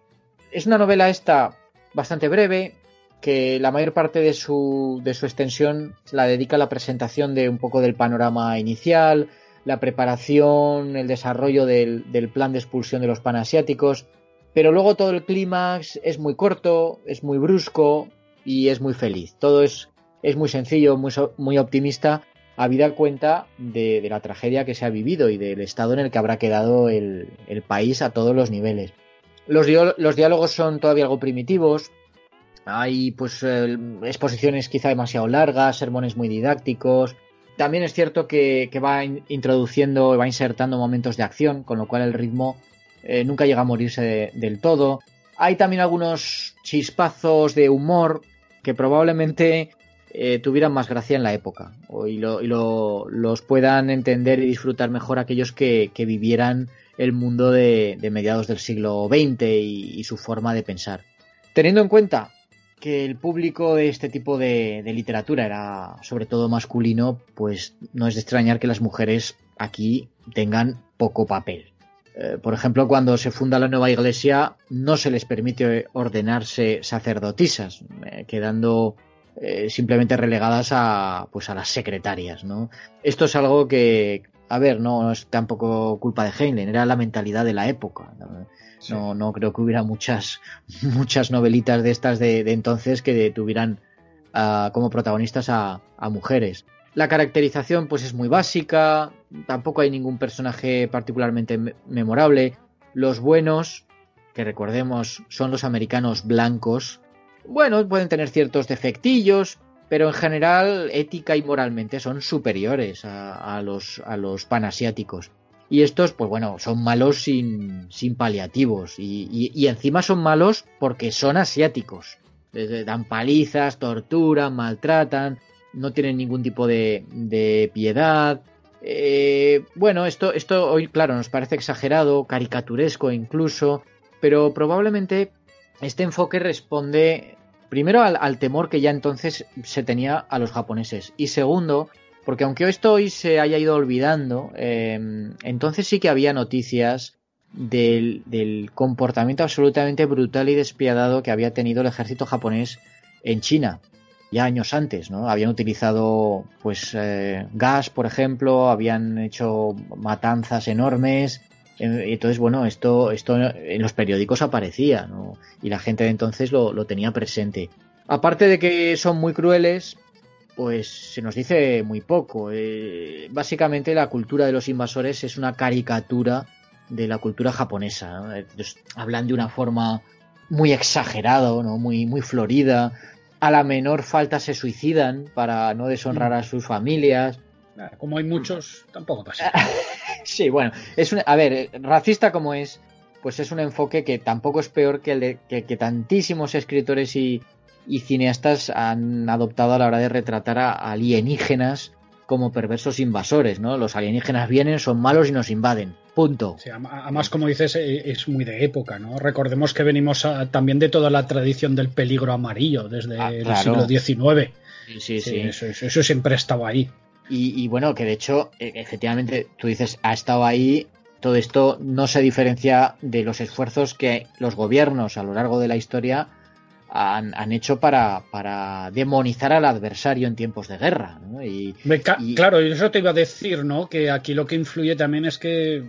Es una novela esta bastante breve, que la mayor parte de su, de su extensión la dedica a la presentación de un poco del panorama inicial, la preparación, el desarrollo del, plan de expulsión de los panasiáticos, pero luego todo el clímax es muy corto, es muy brusco y es muy feliz. Todo es, es muy sencillo, muy, muy optimista, habida cuenta de, la tragedia que se ha vivido y del estado en el que habrá quedado el, país a todos los niveles. Los, los diálogos son todavía algo primitivos, hay pues eh, exposiciones quizá demasiado largas, sermones muy didácticos. También es cierto que, va introduciendo, va insertando momentos de acción, con lo cual el ritmo eh, nunca llega a morirse del todo. Hay también algunos chispazos de humor que probablemente eh, tuvieran más gracia en la época y, los puedan entender y disfrutar mejor aquellos que, vivieran el mundo de, mediados del siglo XX y, su forma de pensar. Teniendo en cuenta que el público de este tipo de, literatura era sobre todo masculino, pues no es de extrañar que las mujeres aquí tengan poco papel. Eh, por ejemplo, cuando se funda la nueva iglesia no se les permite ordenarse sacerdotisas, eh, quedando eh, simplemente relegadas a, pues a las secretarias, ¿no? Esto es algo que, a ver, no es tampoco culpa de Heinlein, era la mentalidad de la época. No, no creo que hubiera muchas, muchas novelitas de estas de, entonces que tuvieran ah, como protagonistas a, mujeres. La caracterización pues es muy básica, tampoco hay ningún personaje particularmente memorable. Los buenos, que recordemos son los americanos blancos, bueno, pueden tener ciertos defectillos, pero en general ética y moralmente son superiores a, los, a los panasiáticos. Y estos, pues bueno, son malos sin, sin paliativos. Y, encima son malos porque son asiáticos. dan palizas, torturan, maltratan, no tienen ningún tipo de, de piedad. Eh, bueno, esto, esto hoy, claro, nos parece exagerado, caricaturesco incluso, pero probablemente este enfoque responde primero al, temor que ya entonces se tenía a los japoneses y segundo porque aunque esto hoy se haya ido olvidando, em, entonces sí que había noticias del, comportamiento absolutamente brutal y despiadado que había tenido el ejército japonés en China ya años antes, ¿no? Habían utilizado, pues, eh, gas, por ejemplo, habían hecho matanzas enormes. Entonces, bueno, esto, esto en los periódicos aparecía, ¿no? Y la gente de entonces lo, lo tenía presente. Aparte de que son muy crueles, pues se nos dice muy poco. Eh, básicamente la cultura de los invasores es una caricatura de la cultura japonesa. hablan de una forma muy exagerada, ¿no? muy, muy florida. A la menor falta se suicidan para no deshonrar a sus familias. Como hay muchos, tampoco pasa. sí, bueno, es a ver, racista como es, pues es un enfoque que tampoco es peor que el de que tantísimos escritores y, y cineastas han adoptado a la hora de retratar a alienígenas como perversos invasores, ¿no? Los alienígenas vienen, son malos y nos invaden. Punto. además, como dices, e, es muy de época, ¿no? Recordemos que venimos también de toda la tradición del peligro amarillo desde ah, el siglo XIX. Sí, sí, Eso, siempre ha estado ahí. Y, y, bueno, que de hecho, e, efectivamente, tú dices, ha estado ahí. Todo esto no se diferencia de los esfuerzos que los gobiernos a lo largo de la historia han, hecho para, para, demonizar al adversario en tiempos de guerra. ¿no? Y, Claro, eso te iba a decir, ¿no? Que aquí lo que influye también es que,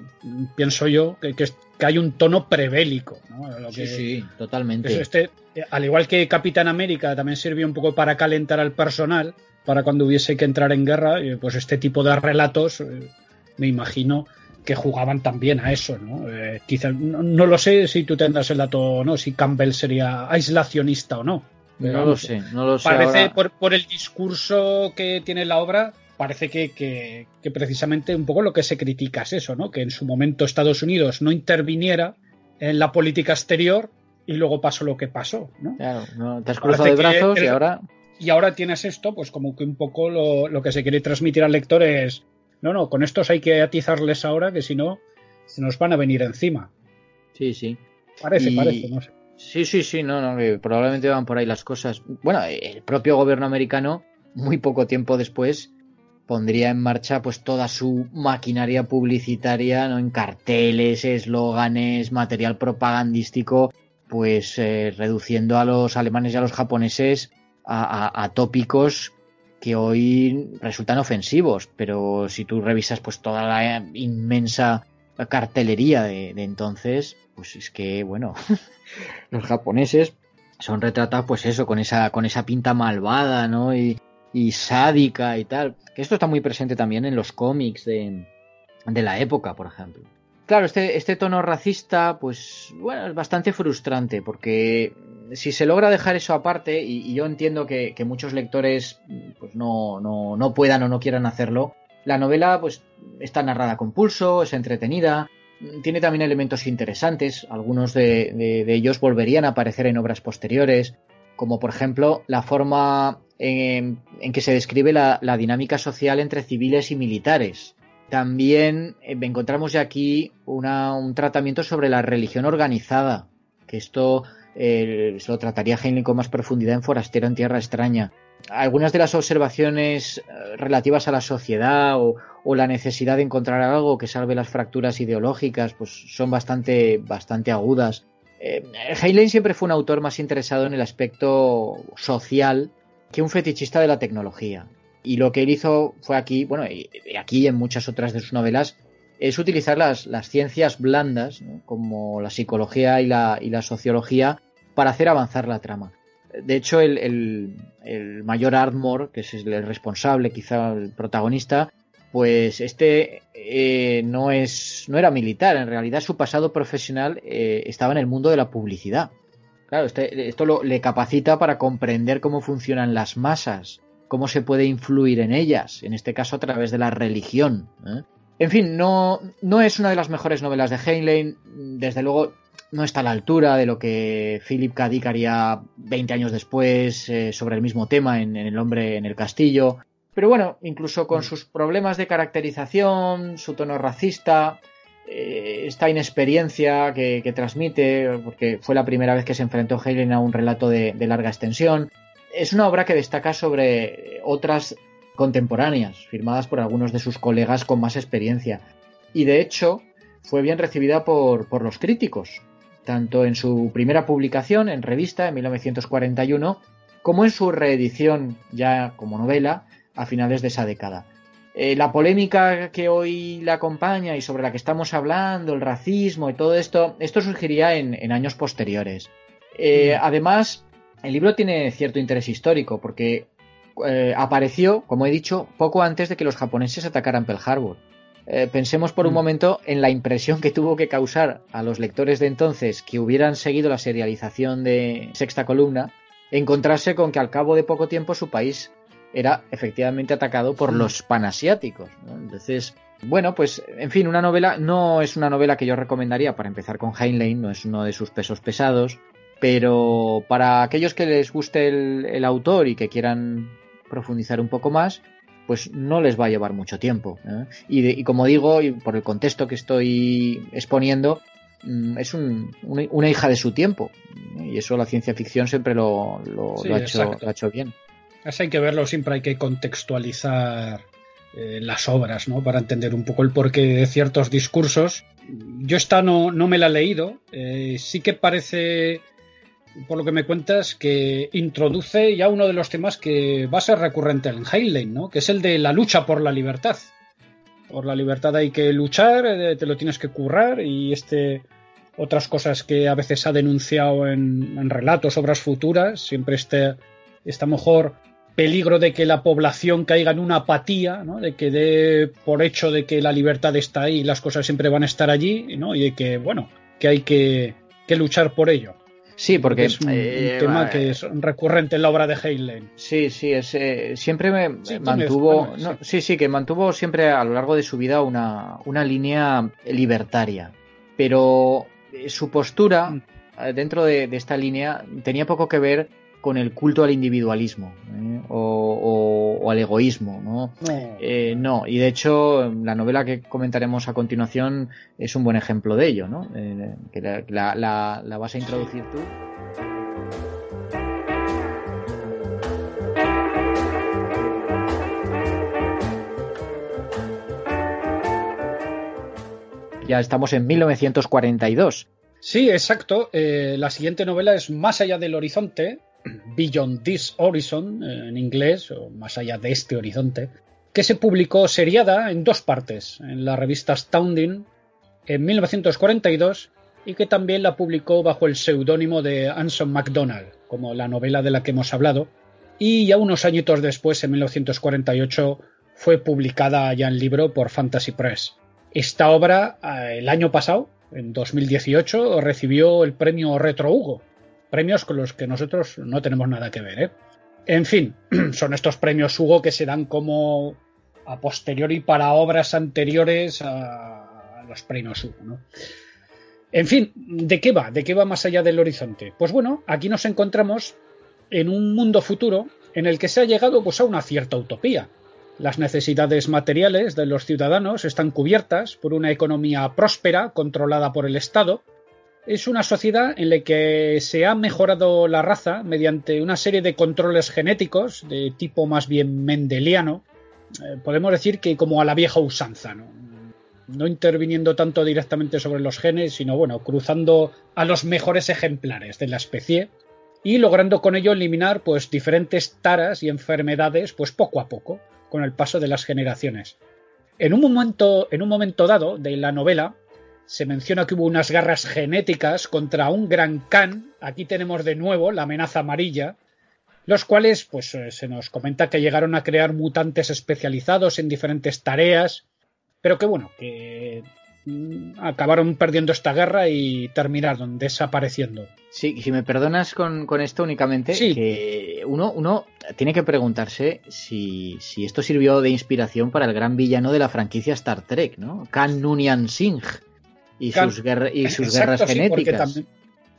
pienso yo, que, que, hay un tono prebélico. ¿no? sí, sí, totalmente. Este, al igual que Capitán América también sirvió un poco para calentar al personal, para cuando hubiese que entrar en guerra, eh, pues este tipo de relatos, eh, me imagino, que jugaban también a eso, ¿no? Eh, quizá, no, lo sé si tú tendrás el dato o no, si Campbell sería aislacionista o no. no lo sé, no lo sé. Parece, por, el discurso que tiene la obra, parece que, que, precisamente un poco lo que se critica es eso, ¿no? Que en su momento Estados Unidos no interviniera en la política exterior y luego pasó lo que pasó, ¿no? Claro, no, te has cruzado de brazos y ahora... Y ahora tienes esto, pues como que un poco lo, lo que se quiere transmitir al lector es no, no, con estos hay que atizarles ahora, que si no, se nos van a venir encima. Sí, sí. Parece, parece, no sé. Sí, sí, sí, no, no, probablemente van por ahí las cosas. Bueno, el propio gobierno americano, muy poco tiempo después, pondría en marcha pues toda su maquinaria publicitaria, ¿no? En carteles, eslóganes, material propagandístico, pues eh, reduciendo a los alemanes y a los japoneses a, tópicos que hoy resultan ofensivos, pero si tú revisas pues toda la inmensa cartelería de, entonces, pues es que bueno, los japoneses son retratados pues eso, con esa, con esa pinta malvada, ¿no? Y, y sádica y tal. Que esto está muy presente también en los cómics de, de la época, por ejemplo. Claro, este, este tono racista, pues bueno, es bastante frustrante porque si se logra dejar eso aparte, y, yo entiendo que, muchos lectores pues no, no, no, puedan o no quieran hacerlo, la novela pues está narrada con pulso, es entretenida, tiene también elementos interesantes, algunos de, ellos volverían a aparecer en obras posteriores, como por ejemplo la forma en, que se describe la, dinámica social entre civiles y militares. También eh, encontramos ya aquí un tratamiento sobre la religión organizada, que esto se lo trataría Heinlein con más profundidad en Forastero en Tierra Extraña. Algunas de las observaciones eh, relativas a la sociedad o, la necesidad de encontrar algo que salve las fracturas ideológicas, pues son bastante, bastante agudas. Eh, Heinlein siempre fue un autor más interesado en el aspecto social que un fetichista de la tecnología. Y lo que él hizo fue aquí, bueno, y aquí en muchas otras de sus novelas, es utilizar las, ciencias blandas, como la psicología y la, y la, sociología, para hacer avanzar la trama. De hecho, el, mayor Ardmore, que es el responsable, quizá el protagonista, pues este eh, no es no era militar, en realidad su pasado profesional eh, estaba en el mundo de la publicidad. Claro, este, esto le capacita para comprender cómo funcionan las masas, cómo se puede influir en ellas, en este caso a través de la religión. ¿eh? En fin, no, no es una de las mejores novelas de Heinlein. Desde luego, no está a la altura de lo que Philip K. Dick haría 20 años después eh, sobre el mismo tema en, El hombre en el castillo. Pero bueno, incluso con mm. sus problemas de caracterización, su tono racista, eh, esta inexperiencia que, transmite, porque fue la primera vez que se enfrentó Heinlein a un relato de larga extensión, es una obra que destaca sobre otras contemporáneas, firmadas por algunos de sus colegas con más experiencia. Y de hecho, fue bien recibida por, los críticos, tanto en su primera publicación en revista en 1941, como en su reedición ya como novela a finales de esa década. Eh, la polémica que hoy la acompaña y sobre la que estamos hablando, el racismo y todo esto, esto surgiría en, años posteriores. Eh, mm. Además, el libro tiene cierto interés histórico porque eh, apareció, como he dicho, poco antes de que los japoneses atacaran Pearl Harbor. Eh, pensemos por un mm. momento en la impresión que tuvo que causar a los lectores de entonces que hubieran seguido la serialización de Sexta Columna, encontrarse con que al cabo de poco tiempo su país era efectivamente atacado por los panasiáticos. Entonces, bueno, pues en fin, una novela no es una novela que yo recomendaría para empezar con Heinlein, no es uno de sus pesos pesados, pero para aquellos que les guste el autor y que quieran profundizar un poco más, pues no les va a llevar mucho tiempo. ¿eh? Y, como digo, y por el contexto que estoy exponiendo, mm, es una hija de su tiempo. Y eso la ciencia ficción siempre lo, ha, hecho, bien. Eso hay que verlo, siempre hay que contextualizar eh, las obras, ¿no? Para entender un poco el porqué de ciertos discursos. Yo esta no, no me la he leído. Eh, sí que parece por lo que me cuentas, que introduce ya uno de los temas que va a ser recurrente en Heinlein, ¿no? Que es el de la lucha por la libertad. Por la libertad hay que luchar, eh, te lo tienes que currar y este otras cosas que a veces ha denunciado en, relatos, obras futuras, siempre este, este mejor peligro de que la población caiga en una apatía, ¿no? de que dé por hecho de que la libertad está ahí y las cosas siempre van a estar allí, ¿no? y de que, bueno, que hay que, que luchar por ello. Sí, porque es un, eh, tema que es recurrente en la obra de Heinlein. Sí, sí, es, eh, siempre me mantuvo, sí. sí. que mantuvo siempre a lo largo de su vida una, una línea libertaria, pero eh, su postura mm. dentro de, esta línea tenía poco que ver con el culto al individualismo ¿eh? o, al egoísmo. ¿no? Eh, no. y de hecho la novela que comentaremos a continuación es un buen ejemplo de ello, ¿no? Eh, que la, la, vas a introducir tú. Ya estamos en 1942. Sí, exacto. la siguiente novela es Más allá del horizonte, Beyond This Horizon, eh, en inglés, o más allá de este horizonte, que se publicó seriada en dos partes, en la revista Astounding en 1942 y que también la publicó bajo el seudónimo de Anson MacDonald, como la novela de la que hemos hablado, y ya unos añitos después, en 1948, fue publicada ya en libro por Fantasy Press. Esta obra, eh, el año pasado, en 2018, recibió el premio Retro Hugo, premios con los que nosotros no tenemos nada que ver. ¿eh? En fin, son estos premios Hugo que se dan como a posteriori para obras anteriores a los premios Hugo. ¿no? En fin, ¿de qué va? ¿De qué va más allá del horizonte? Pues bueno, aquí nos encontramos en un mundo futuro en el que se ha llegado pues, a una cierta utopía. Las necesidades materiales de los ciudadanos están cubiertas por una economía próspera controlada por el Estado, es una sociedad en la que se ha mejorado la raza mediante una serie de controles genéticos de tipo más bien mendeliano. Eh, podemos decir que como a la vieja usanza, ¿no? no interviniendo tanto directamente sobre los genes, sino bueno, cruzando a los mejores ejemplares de la especie y logrando con ello eliminar pues diferentes taras y enfermedades pues poco a poco con el paso de las generaciones. En un momento, en un momento dado de la novela, se menciona que hubo unas garras genéticas contra un gran Khan. Aquí tenemos de nuevo la amenaza amarilla, los cuales, pues eh, se nos comenta que llegaron a crear mutantes especializados en diferentes tareas, pero que bueno, que mm, acabaron perdiendo esta guerra y terminaron desapareciendo. Sí, si me perdonas con, esto únicamente, que uno, uno tiene que preguntarse si, si, esto sirvió de inspiración para el gran villano de la franquicia Star Trek, ¿no? Khan Noonien Singh y sus, y sus guerras genéticas.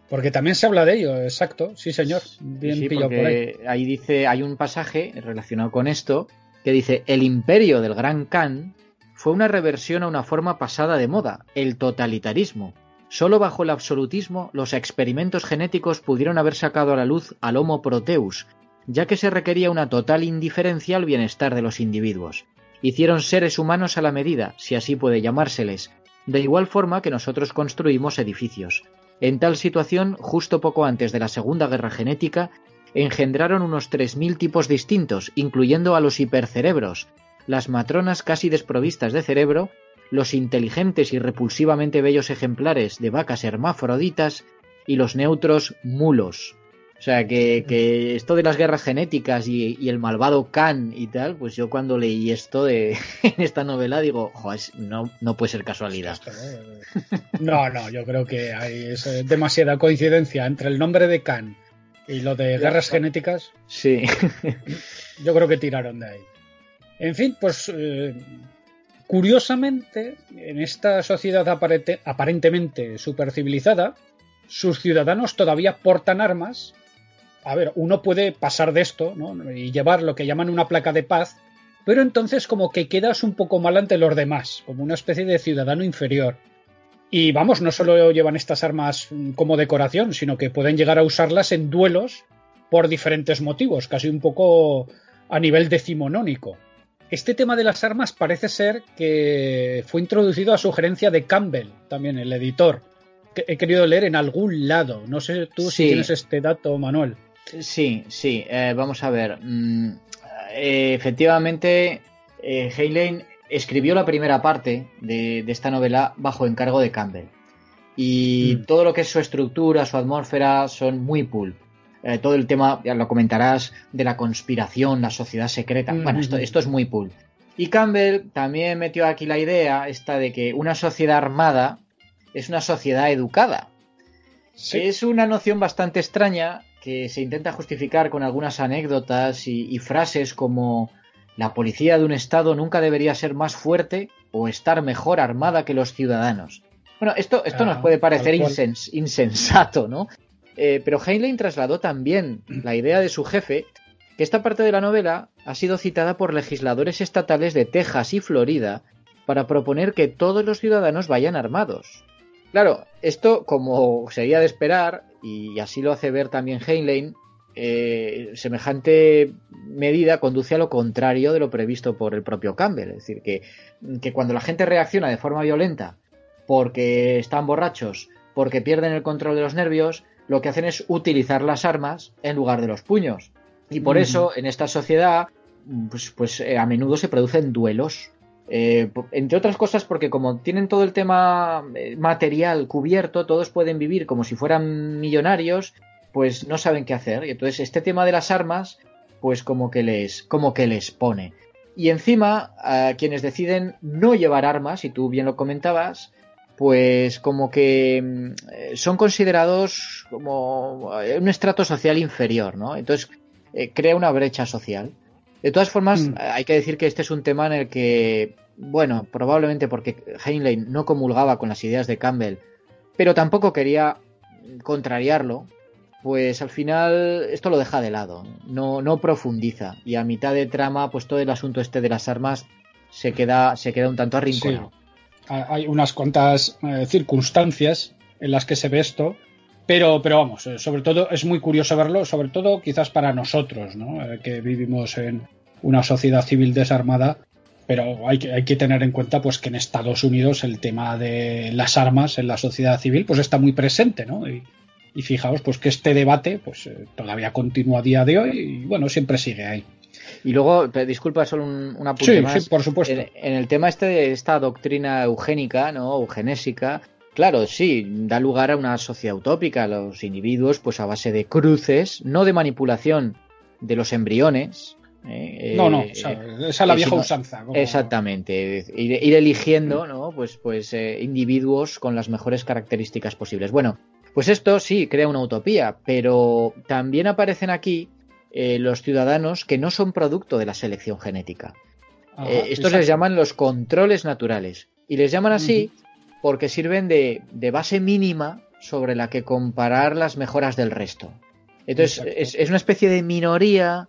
porque, también, se habla de ello, exacto, sí señor, bien por ahí. ahí dice, hay un pasaje relacionado con esto que dice, el imperio del Gran Khan fue una reversión a una forma pasada de moda, el totalitarismo. Solo bajo el absolutismo los experimentos genéticos pudieron haber sacado a la luz al Homo Proteus, ya que se requería una total indiferencia al bienestar de los individuos. Hicieron seres humanos a la medida, si así puede llamárseles, de igual forma que nosotros construimos edificios. En tal situación, justo poco antes de la Segunda Guerra Genética, engendraron unos 3.000 tipos distintos, incluyendo a los hipercerebros, las matronas casi desprovistas de cerebro, los inteligentes y repulsivamente bellos ejemplares de vacas hermafroditas y los neutros mulos. O sea, que, esto de las guerras genéticas y, el malvado Khan y tal, pues yo cuando leí esto de, en esta novela digo, joder, no, no puede ser casualidad. No, no, yo creo que hay demasiada coincidencia entre el nombre de Khan y lo de guerras genéticas. Sí. Yo creo que tiraron de ahí. En fin, pues eh, curiosamente, en esta sociedad aparentemente supercivilizada, sus ciudadanos todavía portan armas a ver, uno puede pasar de esto ¿no? y llevar lo que llaman una placa de paz, pero entonces como que quedas un poco mal ante los demás, como una especie de ciudadano inferior. Y vamos, no solo llevan estas armas como decoración, sino que pueden llegar a usarlas en duelos por diferentes motivos, casi un poco a nivel decimonónico. Este tema de las armas parece ser que fue introducido a sugerencia de Campbell, también el editor, que he querido leer en algún lado. No sé tú si tienes este dato, Manuel. Sí, sí, eh, vamos a ver. Mm, eh, efectivamente, eh, escribió la primera parte de, esta novela bajo encargo de Campbell. Y mm. todo lo que es su estructura, su atmósfera, son muy pulp. Eh, todo el tema, ya lo comentarás, de la conspiración, la sociedad secreta. Bueno, esto, esto es muy pulp. Y Campbell también metió aquí la idea esta de que una sociedad armada es una sociedad educada. Es una noción bastante extraña que se intenta justificar con algunas anécdotas y, frases como la policía de un estado nunca debería ser más fuerte o estar mejor armada que los ciudadanos. Bueno, esto, esto nos ah, puede parecer insensato, ¿no? Eh, pero Heinlein trasladó también la idea de su jefe que esta parte de la novela ha sido citada por legisladores estatales de Texas y Florida para proponer que todos los ciudadanos vayan armados. Claro, esto, como sería de esperar, y así lo hace ver también Heinlein, eh, semejante medida conduce a lo contrario de lo previsto por el propio Campbell. Es decir, que, que cuando la gente reacciona de forma violenta porque están borrachos, porque pierden el control de los nervios, lo que hacen es utilizar las armas en lugar de los puños. Y por eso, en esta sociedad, pues, pues eh, a menudo se producen duelos eh, entre otras cosas porque como tienen todo el tema eh, material cubierto, todos pueden vivir como si fueran millonarios, pues no saben qué hacer. Y entonces este tema de las armas, pues como que les, como que les pone. Y encima, a quienes deciden no llevar armas, y tú bien lo comentabas, pues como que mm, son considerados como un estrato social inferior, ¿no? Entonces eh, crea una brecha social. De todas formas, mm. hay que decir que este es un tema en el que, bueno, probablemente porque Heinlein no comulgaba con las ideas de Campbell, pero tampoco quería contrariarlo, pues al final esto lo deja de lado, no, no profundiza y a mitad de trama, pues todo el asunto este de las armas se queda, se queda un tanto arrinconado. Hay unas cuantas eh, circunstancias en las que se ve esto pero, pero vamos, eh, sobre todo es muy curioso verlo, sobre todo quizás para nosotros, ¿no? Eh, que vivimos en una sociedad civil desarmada, pero hay que, hay que tener en cuenta pues que en Estados Unidos el tema de las armas en la sociedad civil pues está muy presente, ¿no? Y, fijaos pues que este debate pues eh, todavía continúa a día de hoy y bueno, siempre sigue ahí. Y luego, disculpa, solo un, una apunte más. Sí, por supuesto. En, en, el tema este de esta doctrina eugénica, ¿no? Eugenésica, Claro, sí, da lugar a una sociedad utópica. Los individuos, pues a base de cruces, no de manipulación de los embriones. ¿Eh? no, no, esa, es la vieja usanza. Exactamente, ir, eligiendo, ¿no? Pues, pues eh, individuos con las mejores características posibles. Bueno, pues esto sí crea una utopía, pero también aparecen aquí eh, los ciudadanos que no son producto de la selección genética. estos les llaman los controles naturales. Y les llaman así porque sirven de, base mínima sobre la que comparar las mejoras del resto. Entonces, es, una especie de minoría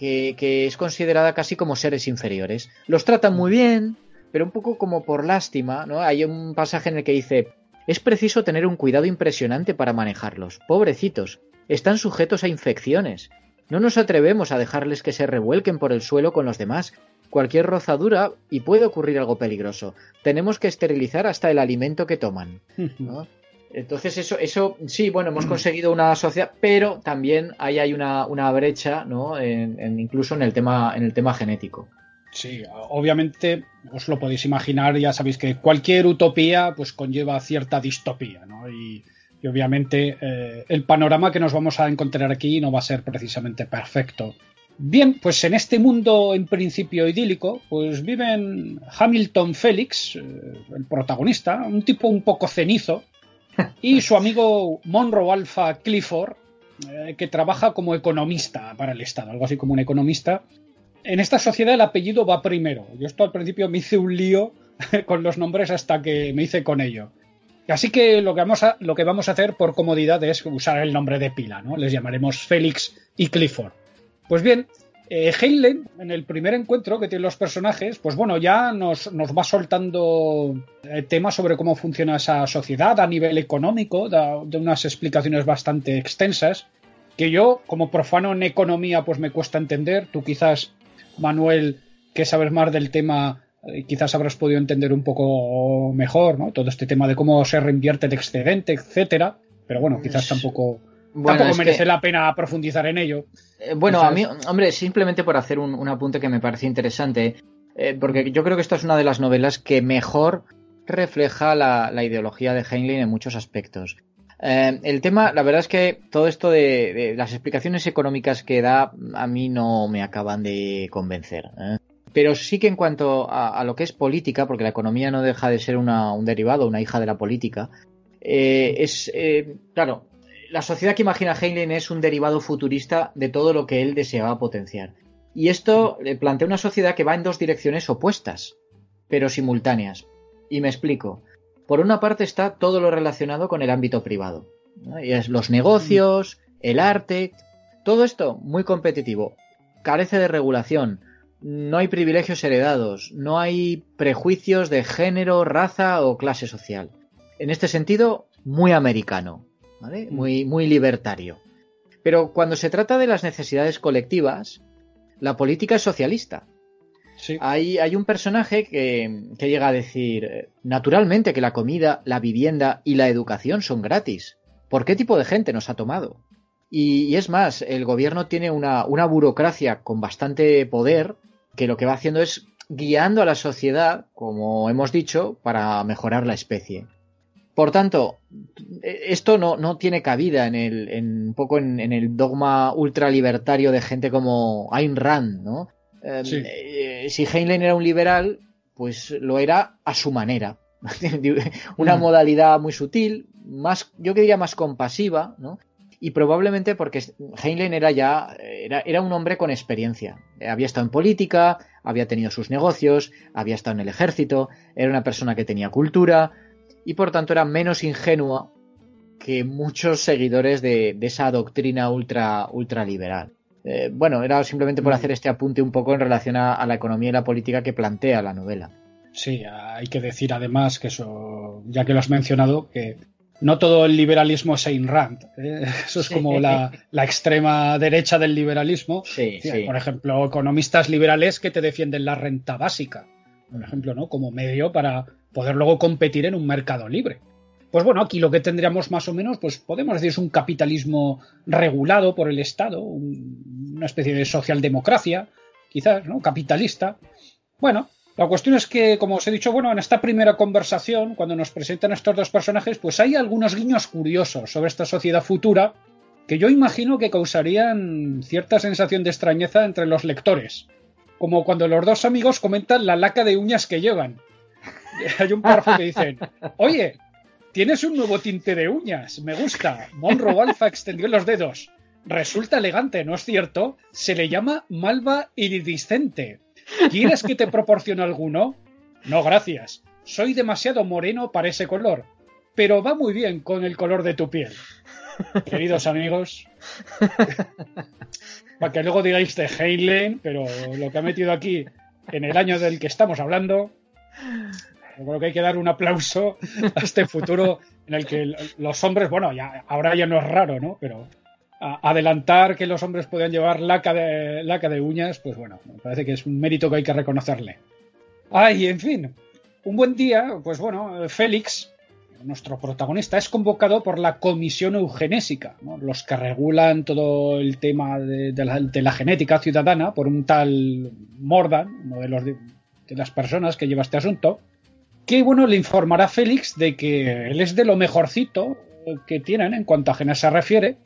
que, es considerada casi como seres inferiores. Los tratan muy bien, pero un poco como por lástima, ¿no? Hay un pasaje en el que dice, es preciso tener un cuidado impresionante para manejarlos. Pobrecitos, están sujetos a infecciones. No nos atrevemos a dejarles que se revuelquen por el suelo con los demás, cualquier rozadura y puede ocurrir algo peligroso. Tenemos que esterilizar hasta el alimento que toman. Entonces eso, eso sí, bueno, hemos conseguido una sociedad, pero también ahí hay una, brecha, ¿no? En, incluso en el tema, en el tema genético. Sí, obviamente os lo podéis imaginar, ya sabéis que cualquier utopía pues conlleva cierta distopía, ¿no? Y y obviamente eh, el panorama que nos vamos a encontrar aquí no va a ser precisamente perfecto. Bien, pues en este mundo en principio idílico, pues viven Hamilton Félix, eh, el protagonista, un tipo un poco cenizo, y su amigo Monroe Alpha Clifford, eh, que trabaja como economista para el Estado, algo así como un economista. En esta sociedad el apellido va primero. Yo esto al principio me hice un lío con los nombres hasta que me hice con ello. Así que lo que vamos a, lo que vamos a hacer por comodidad es usar el nombre de pila, ¿no? Les llamaremos Félix y Clifford. Pues bien, eh, en el primer encuentro que tienen los personajes, pues bueno, ya nos, nos va soltando eh, temas sobre cómo funciona esa sociedad a nivel económico, da, de unas explicaciones bastante extensas, que yo, como profano en economía, pues me cuesta entender. Tú quizás, Manuel, que sabes más del tema, eh, quizás habrás podido entender un poco mejor, ¿no? Todo este tema de cómo se reinvierte el excedente, etcétera. Pero bueno, quizás tampoco, tampoco merece la pena profundizar en ello. Eh, bueno, a mí, hombre, simplemente por hacer un, apunte que me parece interesante, eh, porque yo creo que esta es una de las novelas que mejor refleja la, ideología de Heinlein en muchos aspectos. el tema, la verdad es que todo esto de, las explicaciones económicas que da a mí no me acaban de convencer. Pero sí que en cuanto a, lo que es política, porque la economía no deja de ser un derivado, una hija de la política, eh, es, eh, claro, la sociedad que imagina Heinlein es un derivado futurista de todo lo que él deseaba potenciar. Y esto le plantea una sociedad que va en dos direcciones opuestas, pero simultáneas. Y me explico. Por una parte está todo lo relacionado con el ámbito privado. Es los negocios, el arte, todo esto muy competitivo. Carece de regulación, no hay privilegios heredados, no hay prejuicios de género, raza o clase social. En este sentido, muy americano, mm. muy, muy libertario. Pero cuando se trata de las necesidades colectivas, la política es socialista. Hay, hay, un personaje que, llega a decir, naturalmente que la comida, la vivienda y la educación son gratis. ¿Por qué tipo de gente nos ha tomado? Y, y es más, el gobierno tiene una, una burocracia con bastante poder que lo que va haciendo es guiando a la sociedad, como hemos dicho, para mejorar la especie. Por tanto, esto no, tiene cabida en el, en, un poco en, el dogma ultralibertario de gente como Ayn Rand, ¿no? Em, eh, si Heinlein era un liberal, pues lo era a su manera. Una mm. modalidad muy sutil, más, yo diría más compasiva, ¿no? y probablemente porque Heinlein era ya era, era, un hombre con experiencia. Había estado en política, había tenido sus negocios, había estado en el ejército, era una persona que tenía cultura y por tanto era menos ingenua que muchos seguidores de, esa doctrina ultra, ultraliberal. Eh, bueno, era simplemente por mm. hacer este apunte un poco en relación a, la economía y la política que plantea la novela. Sí, hay que decir además que eso, ya que lo has mencionado, que no todo el liberalismo es Ayn Rand. ¿eh? Eso es como la, extrema derecha del liberalismo. Por ejemplo, economistas liberales que te defienden la renta básica, por ejemplo, ¿no? Como medio para poder luego competir en un mercado libre. Pues bueno, aquí lo que tendríamos más o menos, pues podemos decir es un capitalismo regulado por el Estado, una especie de socialdemocracia, quizás, ¿no? Capitalista. Bueno, la cuestión es que, como os he dicho, bueno, en esta primera conversación, cuando nos presentan estos dos personajes, pues hay algunos guiños curiosos sobre esta sociedad futura que yo imagino que causarían cierta sensación de extrañeza entre los lectores. Como cuando los dos amigos comentan la laca de uñas que llevan. Hay un párrafo que dicen, oye, tienes un nuevo tinte de uñas, me gusta. Monroe Alpha extendió los dedos. Resulta elegante, ¿no es cierto? Se le llama malva iridiscente. ¿Quieres que te proporcione alguno? No, gracias. Soy demasiado moreno para ese color, pero va muy bien con el color de tu piel. Queridos amigos, para que luego digáis de Heinlein, pero lo que ha metido aquí en el año del que estamos hablando, creo que hay que dar un aplauso a este futuro en el que los hombres, bueno, ya ahora ya no es raro, ¿no? Pero adelantar que los hombres puedan llevar laca de, laca de uñas, pues bueno, me parece que es un mérito que hay que reconocerle. Ay, en fin, un buen día, pues bueno, Félix, nuestro protagonista, es convocado por la Comisión Eugenésica, los que regulan todo el tema de, la, genética ciudadana, por un tal Mordan, uno de, los, de las personas que lleva este asunto, que bueno, le informará a Félix de que él es de lo mejorcito que tienen en cuanto a genes se refiere,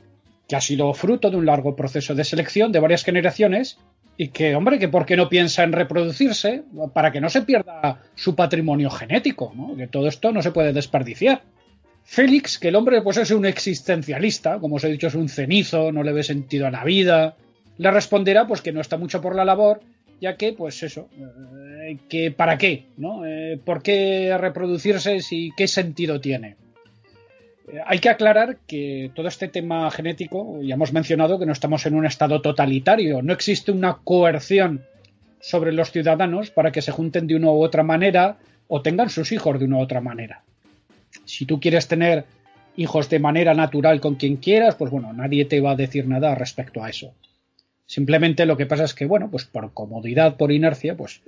que ha sido fruto de un largo proceso de selección de varias generaciones y que, hombre, que por qué no piensa en reproducirse para que no se pierda su patrimonio genético, ¿no? que todo esto no se puede desperdiciar. Félix, que el hombre pues es un existencialista, como os he dicho, es un cenizo, no le ve sentido a la vida, le responderá pues que no está mucho por la labor, ya que, pues eso, eh, que para qué, ¿no? Eh, ¿Por qué reproducirse si qué sentido tiene? Eh, hay que aclarar que todo este tema genético, ya hemos mencionado que no estamos en un estado totalitario, no existe una coerción sobre los ciudadanos para que se junten de una u otra manera o tengan sus hijos de una u otra manera. Si tú quieres tener hijos de manera natural con quien quieras, pues bueno, nadie te va a decir nada respecto a eso. Simplemente lo que pasa es que, bueno, pues por comodidad, por inercia, pues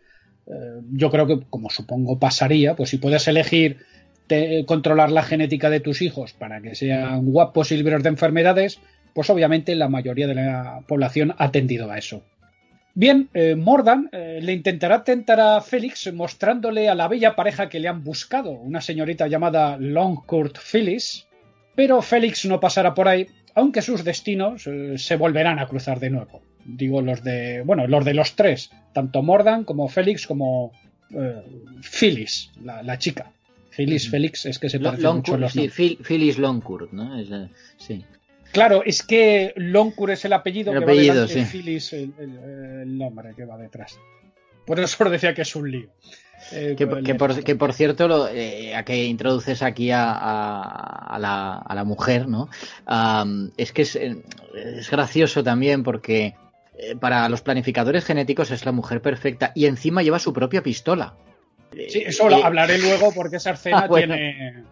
eh, yo creo que, como supongo pasaría, pues si puedes elegir controlar la genética de tus hijos para que sean guapos y libres de enfermedades, pues obviamente la mayoría de la población ha tendido a eso. Bien, eh, Mordan eh, le intentará tentar a Félix mostrándole a la bella pareja que le han buscado, una señorita llamada Longcourt Phyllis, pero Félix no pasará por ahí, aunque sus destinos eh, se volverán a cruzar de nuevo. Digo los de, bueno, los de los tres, tanto Mordan como Félix como Phyllis, la chica. Phyllis Félix es que se parece mucho los sí, Phyllis Longcourt, ¿no? sí. Claro, es que Longcourt es el apellido, que va delante, Phyllis el, nombre que va detrás. Por eso os decía que es un lío. Eh, que, por, cierto, eh, a que introduces aquí a, la, mujer, ¿no? es que es, es, gracioso también porque eh, para los planificadores genéticos es la mujer perfecta y encima lleva su propia pistola. Sí, eso lo hablaré luego porque esa escena ah, tiene,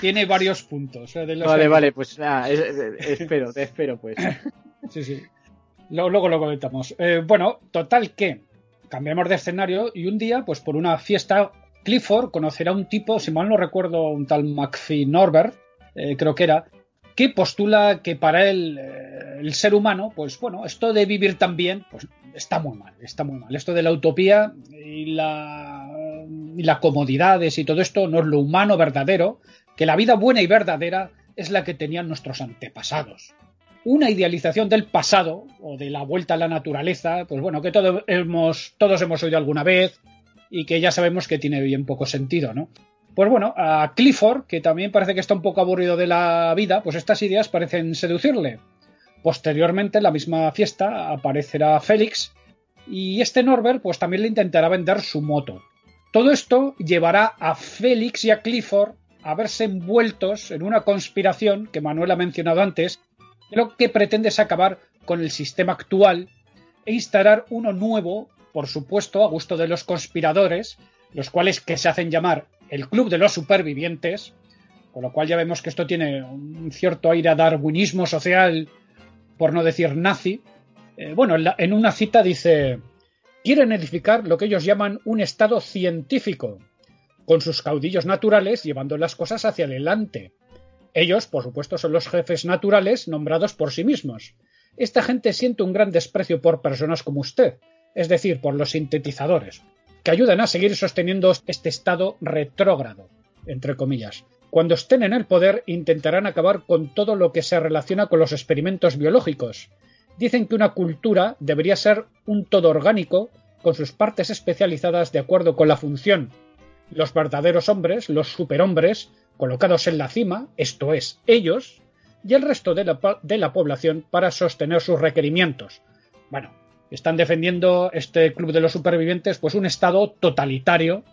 tiene varios puntos. Eh, vale, vale, pues nada, espero, te espero pues. Sí, sí. Luego, lo comentamos. Eh, bueno, total que cambiamos de escenario y un día, pues por una fiesta, Clifford conocerá a un tipo, si mal no recuerdo, un tal McPhee Norbert, eh, creo que era, que postula que para él, el ser humano, pues bueno, esto de vivir tan bien, pues está muy mal, está muy mal. Esto de la utopía y la y las comodidades y todo esto no es lo humano verdadero, que la vida buena y verdadera es la que tenían nuestros antepasados. Una idealización del pasado o de la vuelta a la naturaleza, pues bueno, que todos hemos, todos hemos oído alguna vez y que ya sabemos que tiene bien poco sentido, ¿no? Pues bueno, a Clifford, que también parece que está un poco aburrido de la vida, pues estas ideas parecen seducirle. Posteriormente, en la misma fiesta, aparecerá Félix y este Norbert pues también le intentará vender su moto. Todo esto llevará a Félix y a Clifford a verse envueltos en una conspiración que Manuel ha mencionado antes, lo que pretende es acabar con el sistema actual e instalar uno nuevo, por supuesto, a gusto de los conspiradores, los cuales que se hacen llamar el Club de los Supervivientes, con lo cual ya vemos que esto tiene un cierto aire a darwinismo social, por no decir nazi. Eh, bueno, en una cita dice quieren edificar lo que ellos llaman un Estado científico, con sus caudillos naturales llevando las cosas hacia adelante. Ellos, por supuesto, son los jefes naturales nombrados por sí mismos. Esta gente siente un gran desprecio por personas como usted, es decir, por los sintetizadores, que ayudan a seguir sosteniendo este estado retrógrado, entre comillas. Cuando estén en el poder intentarán acabar con todo lo que se relaciona con los experimentos biológicos, dicen que una cultura debería ser un todo orgánico con sus partes especializadas de acuerdo con la función. Los verdaderos hombres, los superhombres, colocados en la cima, esto es, ellos, y el resto de la, población para sostener sus requerimientos. Bueno, están defendiendo este club de los supervivientes, pues un estado totalitario,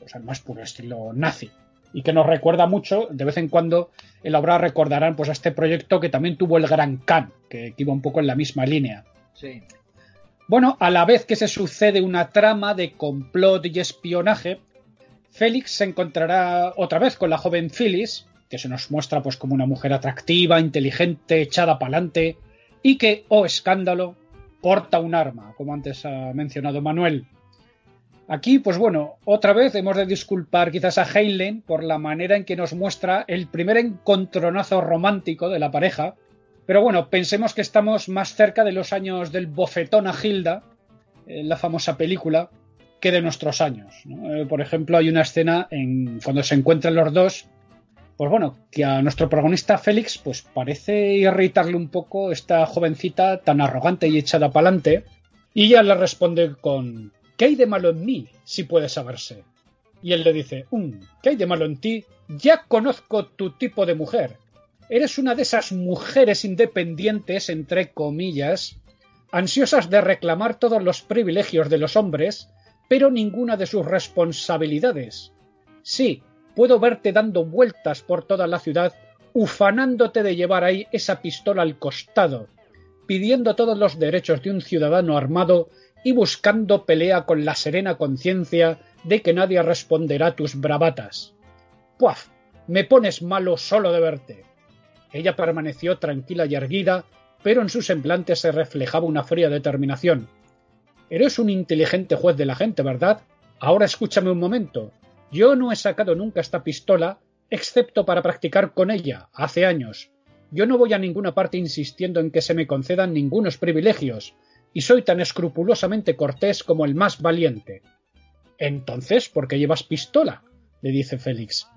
pues al más puro estilo nazi y que nos recuerda mucho, de vez en cuando en la obra recordarán pues a este proyecto que también tuvo el Gran Khan, que, iba un poco en la misma línea. Sí. Bueno, a la vez que se sucede una trama de complot y espionaje, Félix se encontrará otra vez con la joven Phyllis, que se nos muestra pues como una mujer atractiva, inteligente, echada para adelante, y que, oh escándalo, porta un arma, como antes ha mencionado Manuel. Aquí, pues bueno, otra vez hemos de disculpar quizás a Heinlein por la manera en que nos muestra el primer encontronazo romántico de la pareja, pero bueno, pensemos que estamos más cerca de los años del bofetón a Hilda, en la famosa película, de nuestros años. Eh, por ejemplo, hay una escena en cuando se encuentran los dos Pues bueno, que a nuestro protagonista Félix, pues parece irritarle un poco esta jovencita tan arrogante y echada para adelante, y ella le responde con ¿Qué hay de malo en mí, si puede saberse? Y él le dice, um, ¿qué hay de malo en ti? Ya conozco tu tipo de mujer. Eres una de esas mujeres independientes, entre comillas, ansiosas de reclamar todos los privilegios de los hombres, pero ninguna de sus responsabilidades. Sí, puedo verte dando vueltas por toda la ciudad, ufanándote de llevar ahí esa pistola al costado, pidiendo todos los derechos de un ciudadano armado y buscando pelea con la serena conciencia de que nadie responderá a tus bravatas. ¡Puaf! Me pones malo solo de verte. Ella permaneció tranquila y erguida, pero en su semblante se reflejaba una fría determinación. Eres un inteligente juez de la gente, ¿verdad? Ahora escúchame un momento. Yo no he sacado nunca esta pistola, excepto para practicar con ella, hace años. Yo no voy a ninguna parte insistiendo en que se me concedan ningunos privilegios, y soy tan escrupulosamente cortés como el más valiente. Entonces, ¿por qué llevas pistola? le dice Félix.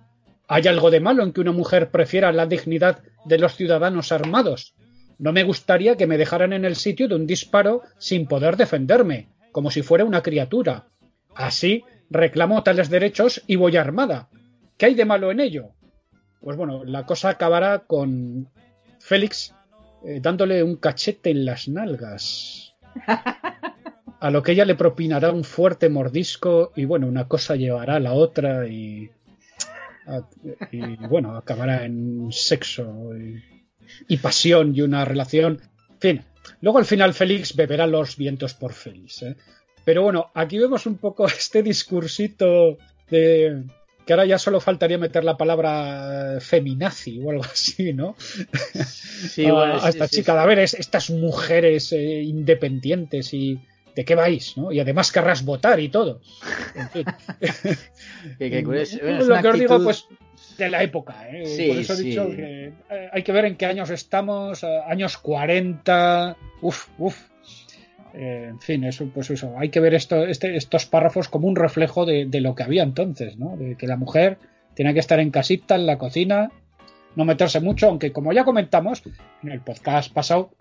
¿Hay algo de malo en que una mujer prefiera la dignidad de los ciudadanos armados? No me gustaría que me dejaran en el sitio de un disparo sin poder defenderme, como si fuera una criatura. Así reclamo tales derechos y voy armada. ¿Qué hay de malo en ello? Pues bueno, la cosa acabará con Félix eh, dándole un cachete en las nalgas. A lo que ella le propinará un fuerte mordisco y bueno, una cosa llevará a la otra y, y bueno, acabará en sexo. Y, y pasión y una relación. En fin, luego al final Félix beberá los vientos por Félix. ¿eh? Pero bueno, aquí vemos un poco este discursito de que ahora ya solo faltaría meter la palabra feminazi o algo así, ¿no? Sí, bueno, a, esta chica, a ver, estas mujeres eh, independientes y ¿de qué vais? ¿no? Y además querrás votar y todo. En fin. bueno, Lo que os digo, pues de la época. ¿eh? Por eso he dicho que eh, hay que ver en qué años estamos, eh, años 40, uff, uff. Eh, en fin, eso, pues eso, hay que ver esto, este, estos párrafos como un reflejo de, de, lo que había entonces, ¿no? De que la mujer tiene que estar en casita, en la cocina, no meterse mucho, aunque como ya comentamos en el podcast pasado,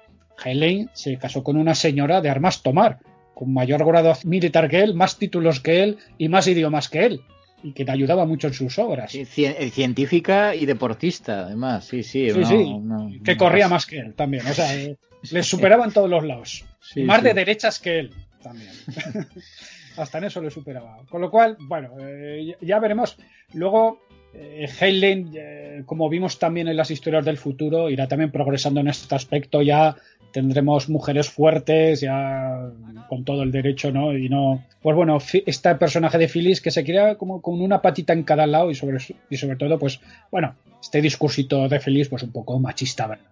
Helen se casó con una señora de armas tomar, con mayor grado militar que él, más títulos que él y más idiomas que él y que te ayudaba mucho en sus obras. Sí, científica y deportista, además, sí, sí. sí, sí. que corría más que él también, o sea, eh, les superaba en todos los lados. Más de derechas que él también. Hasta en eso le superaba. Con lo cual, bueno, eh, ya veremos. Luego, eh, Heinlein, eh, como vimos también en las historias del futuro, irá también progresando en este aspecto ya tendremos mujeres fuertes ya con todo el derecho, ¿no? Y no, pues bueno, este personaje de Phyllis que se crea como con una patita en cada lado y sobre y sobre todo, pues bueno, este discursito de Phyllis pues un poco machista ¿verdad?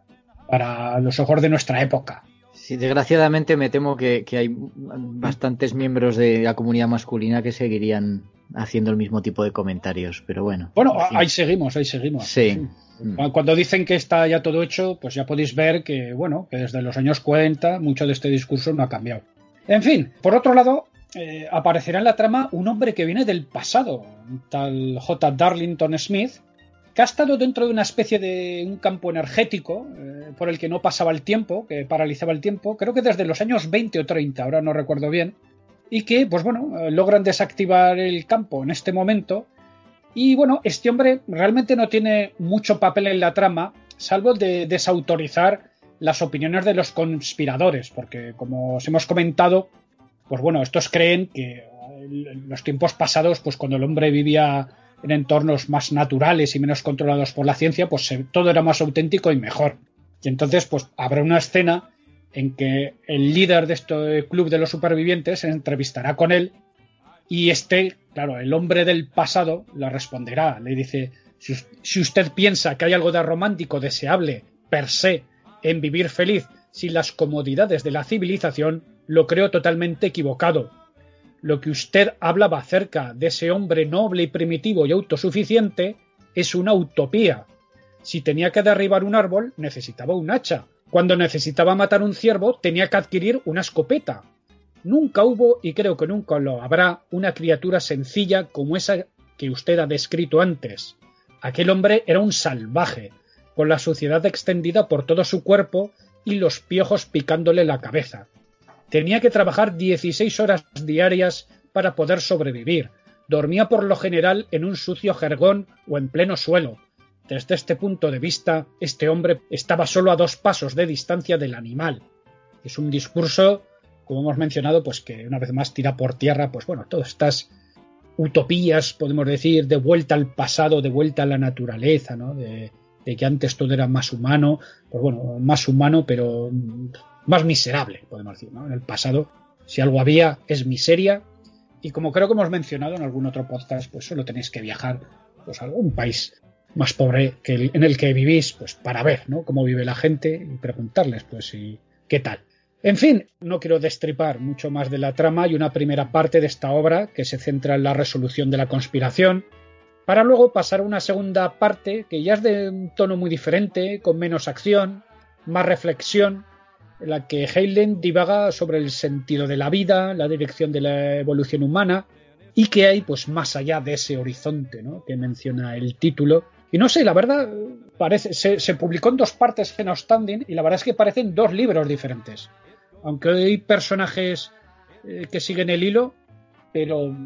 para los ojos de nuestra época. Sí, desgraciadamente me temo que, hay bastantes miembros de la comunidad masculina que seguirían haciendo el mismo tipo de comentarios, pero bueno. Bueno, ahí seguimos, ahí seguimos. Sí. Cuando dicen que está ya todo hecho, pues ya podéis ver que, bueno, que desde los años 40 mucho de este discurso no ha cambiado. En fin, por otro lado, eh, aparecerá en la trama un hombre que viene del pasado, un tal J. Darlington Smith, que ha estado dentro de una especie de un campo energético eh, por el que no pasaba el tiempo, que paralizaba el tiempo, creo que desde los años 20 o 30, ahora no recuerdo bien, y que, pues bueno, eh, logran desactivar el campo en este momento y bueno, este hombre realmente no tiene mucho papel en la trama, salvo de desautorizar las opiniones de los conspiradores, porque como os hemos comentado, pues bueno, estos creen que en los tiempos pasados, pues cuando el hombre vivía en entornos más naturales y menos controlados por la ciencia, pues todo era más auténtico y mejor. Y entonces, pues habrá una escena en que el líder de este club de los supervivientes se entrevistará con él y este, claro, el hombre del pasado le responderá, le dice, si, usted piensa que hay algo de romántico deseable per se en vivir feliz sin las comodidades de la civilización, lo creo totalmente equivocado. Lo que usted hablaba acerca de ese hombre noble y primitivo y autosuficiente es una utopía. Si tenía que derribar un árbol, necesitaba un hacha. Cuando necesitaba matar un ciervo, tenía que adquirir una escopeta. Nunca hubo, y creo que nunca lo habrá, una criatura sencilla como esa que usted ha descrito antes. Aquel hombre era un salvaje, con la suciedad extendida por todo su cuerpo y los piojos picándole la cabeza. Tenía que trabajar 16 horas diarias para poder sobrevivir. Dormía por lo general en un sucio jergón o en pleno suelo. Desde este punto de vista, este hombre estaba solo a dos pasos de distancia del animal. Es un discurso, como hemos mencionado, pues que una vez más tira por tierra, pues bueno, todas estas utopías, podemos decir, de vuelta al pasado, de vuelta a la naturaleza, ¿no? De, que antes todo era más humano, pues bueno, más humano, pero más miserable, podemos decir, ¿no? En el pasado, si algo había, es miseria, y como creo que hemos mencionado en algún otro podcast, pues solo tenéis que viajar pues, a algún país más pobre que en el que vivís, pues para ver, ¿no? Cómo vive la gente y preguntarles, pues, y, ¿qué tal? En fin, no quiero destripar mucho más de la trama. Hay una primera parte de esta obra que se centra en la resolución de la conspiración, para luego pasar a una segunda parte que ya es de un tono muy diferente, con menos acción, más reflexión, en la que Heinlein divaga sobre el sentido de la vida, la dirección de la evolución humana y que hay pues más allá de ese horizonte ¿no? que menciona el título. Y no sé, la verdad, parece, se, publicó en dos partes en Outstanding y la verdad es que parecen dos libros diferentes aunque hay personajes eh, que siguen el hilo, pero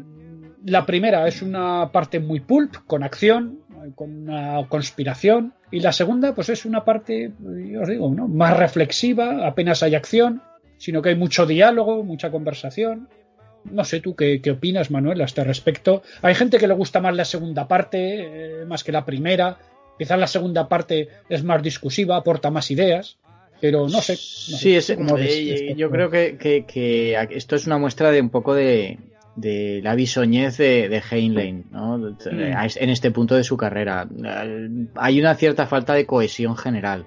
la primera es una parte muy pulp, con acción, con una conspiración, y la segunda pues es una parte, os digo, más reflexiva, apenas hay acción, sino que hay mucho diálogo, mucha conversación. No sé tú qué, opinas, Manuel, a este respecto. Hay gente que le gusta más la segunda parte, eh, más que la primera. Quizás la segunda parte es más discusiva, aporta más ideas pero no sé. sí, es, eh, yo creo que, esto es una muestra de un poco de, la bisoñez de, de Heinlein ¿no? Mm. en este punto de su carrera. Hay una cierta falta de cohesión general.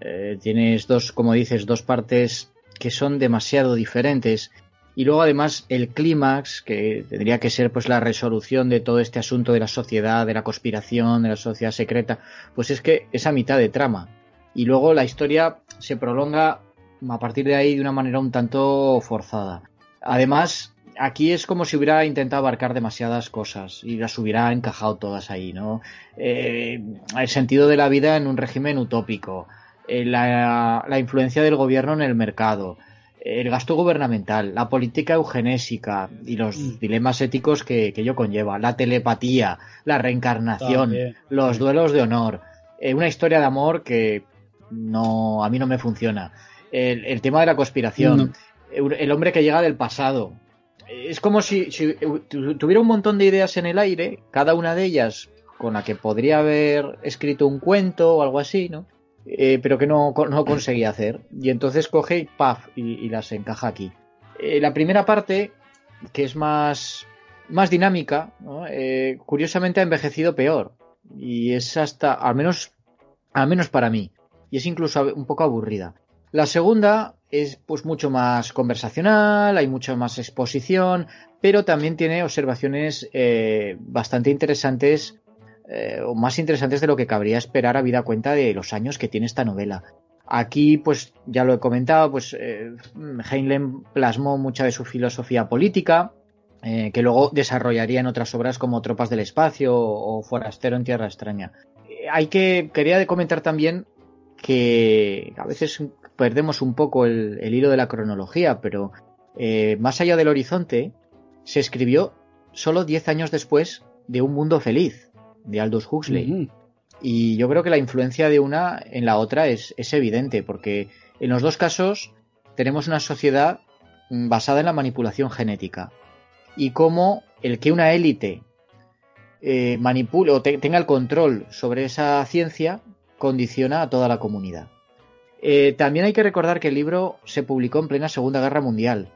Eh, tienes dos, como dices, dos partes que son demasiado diferentes. Y luego además el clímax, que tendría que ser pues la resolución de todo este asunto de la sociedad, de la conspiración, de la sociedad secreta, pues es que esa mitad de trama y luego la historia se prolonga a partir de ahí de una manera un tanto forzada. Además, aquí es como si hubiera intentado abarcar demasiadas cosas y las hubiera encajado todas ahí, ¿no? Eh, el sentido de la vida en un régimen utópico, eh, la, influencia del gobierno en el mercado, el gasto gubernamental, la política eugenésica y los mm. dilemas éticos que, que ello conlleva, la telepatía, la reencarnación, los duelos de honor, eh, una historia de amor que no, a mí no me funciona. El, tema de la conspiración, el hombre que llega del pasado. Es como si, tuviera un montón de ideas en el aire, cada una de ellas con la que podría haber escrito un cuento o algo así, ¿no? Eh, pero que no, no, conseguía hacer. Y entonces coge y ¡paf! y, las encaja aquí. Eh, la primera parte, que es más, más dinámica, eh, curiosamente ha envejecido peor. Y es hasta, al menos, al menos para mí y es incluso un poco aburrida. La segunda es pues mucho más conversacional, hay mucha más exposición, pero también tiene observaciones bastante interesantes eh, o más interesantes de lo que cabría esperar a vida cuenta de los años que tiene esta novela. Aquí, pues ya lo he comentado, pues eh, Heinlein plasmó mucha de su filosofía política, que luego desarrollaría en otras obras como Tropas del Espacio o Forastero en Tierra Extraña. hay que, quería comentar también que a veces perdemos un poco el, hilo de la cronología, pero eh, Más allá del horizonte se escribió solo 10 años después de Un mundo feliz, de Aldous Huxley. Y yo creo que la influencia de una en la otra es, evidente, porque en los dos casos tenemos una sociedad mm, basada en la manipulación genética. Y cómo el que una élite eh, manipule o tenga el control sobre esa ciencia condiciona a toda la comunidad. Eh, también hay que recordar que el libro se publicó en plena Segunda Guerra Mundial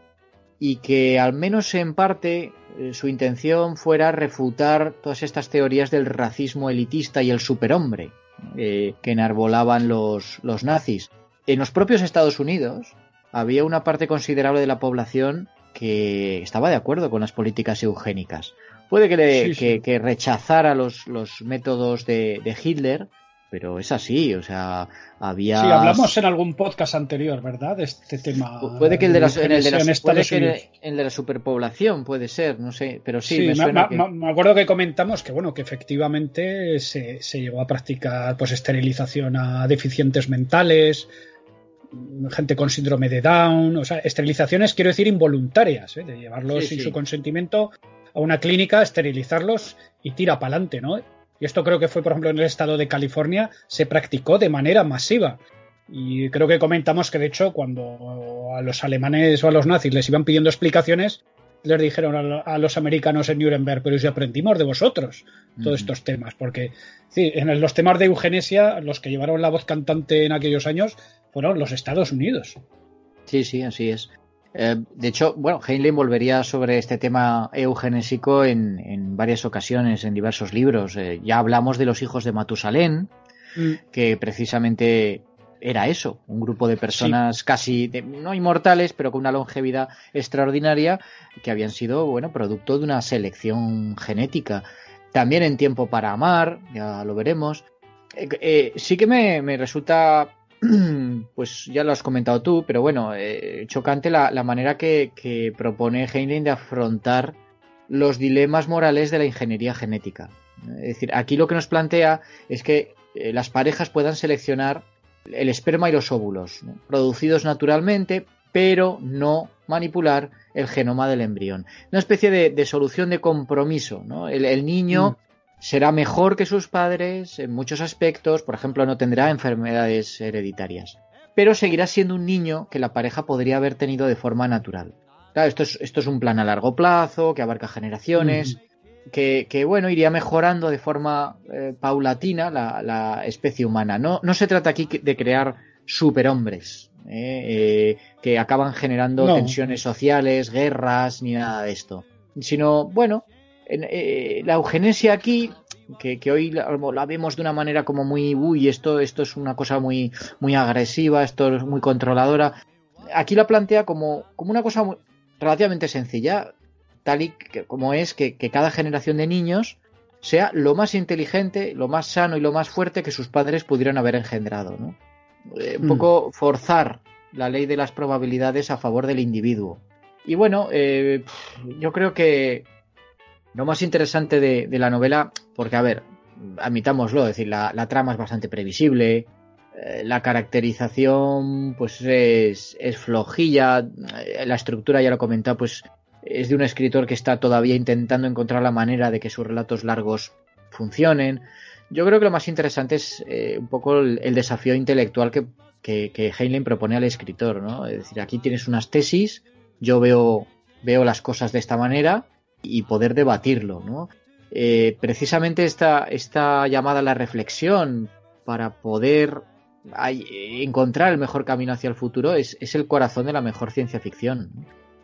y que al menos en parte eh, su intención fuera refutar todas estas teorías del racismo elitista y el superhombre eh, que enarbolaban los, los nazis. En los propios Estados Unidos había una parte considerable de la población que estaba de acuerdo con las políticas eugénicas. Puede que, rechazara los, métodos de, Hitler, pero es así, o sea, había... Sí, hablamos en algún podcast anterior, ¿verdad? De este tema. Puede que el de la, en el de la, puede que en de la superpoblación, puede ser, no sé, pero sí, me, suena me, acuerdo que comentamos que, bueno, que efectivamente se, se llegó a practicar pues esterilización a deficientes mentales, gente con síndrome de Down, o sea, esterilizaciones quiero decir involuntarias, ¿eh? de llevarlos sin su consentimiento a una clínica, esterilizarlos y tira para adelante, ¿no? Y esto creo que fue, por ejemplo, en el estado de California, se practicó de manera masiva. Y creo que comentamos que, de hecho, cuando a los alemanes o a los nazis les iban pidiendo explicaciones, les dijeron a, los americanos en Nuremberg, pero si aprendimos de vosotros todos estos temas, porque sí, en los temas de eugenesia, los que llevaron la voz cantante en aquellos años fueron los Estados Unidos. Sí, sí, así es. Eh, de hecho, bueno, Heinlein volvería sobre este tema eugenésico en, varias ocasiones, en diversos libros. Eh, ya hablamos de los hijos de Matusalén, mm. que precisamente era eso, un grupo de personas casi no inmortales, pero con una longevidad extraordinaria, que habían sido, bueno, producto de una selección genética. También en Tiempo para Amar, ya lo veremos. Eh, sí que me, me resulta pues ya lo has comentado tú, pero bueno, eh, chocante la, manera que, propone Heinlein de afrontar los dilemas morales de la ingeniería genética. Es decir, aquí lo que nos plantea es que eh, las parejas puedan seleccionar el esperma y los óvulos, producidos naturalmente, pero no manipular el genoma del embrión. Una especie de, solución de compromiso. El, niño mm será mejor que sus padres en muchos aspectos, por ejemplo, no tendrá enfermedades hereditarias, pero seguirá siendo un niño que la pareja podría haber tenido de forma natural. Claro, esto es, esto es un plan a largo plazo, que abarca generaciones, que, bueno, iría mejorando de forma eh, paulatina la, especie humana. No, no se trata aquí de crear superhombres, eh, eh, que acaban generando tensiones sociales, guerras, ni nada de esto. Sino, bueno, eh, la eugenesia aquí, que, hoy la, vemos de una manera como muy, uy, esto, esto es una cosa muy, muy agresiva, esto es muy controladora. Aquí la plantea como, como una cosa relativamente sencilla, tal y como es que, cada generación de niños sea lo más inteligente, lo más sano y lo más fuerte que sus padres pudieran haber engendrado. ¿no? Eh, un mm. poco forzar la ley de las probabilidades a favor del individuo. Y bueno, eh, yo creo que, lo más interesante de, la novela, porque a ver, admitámoslo, es decir, la, trama es bastante previsible, eh, la caracterización pues es, flojilla, eh, la estructura ya lo he comentado, pues es de un escritor que está todavía intentando encontrar la manera de que sus relatos largos funcionen. Yo creo que lo más interesante es eh, un poco el, desafío intelectual que, que, que Heinlein propone al escritor, ¿no? Es decir, aquí tienes unas tesis, yo veo, veo las cosas de esta manera, y poder debatirlo, ¿no? Eh, precisamente esta, esta llamada a la reflexión para poder encontrar el mejor camino hacia el futuro es, el corazón de la mejor ciencia ficción.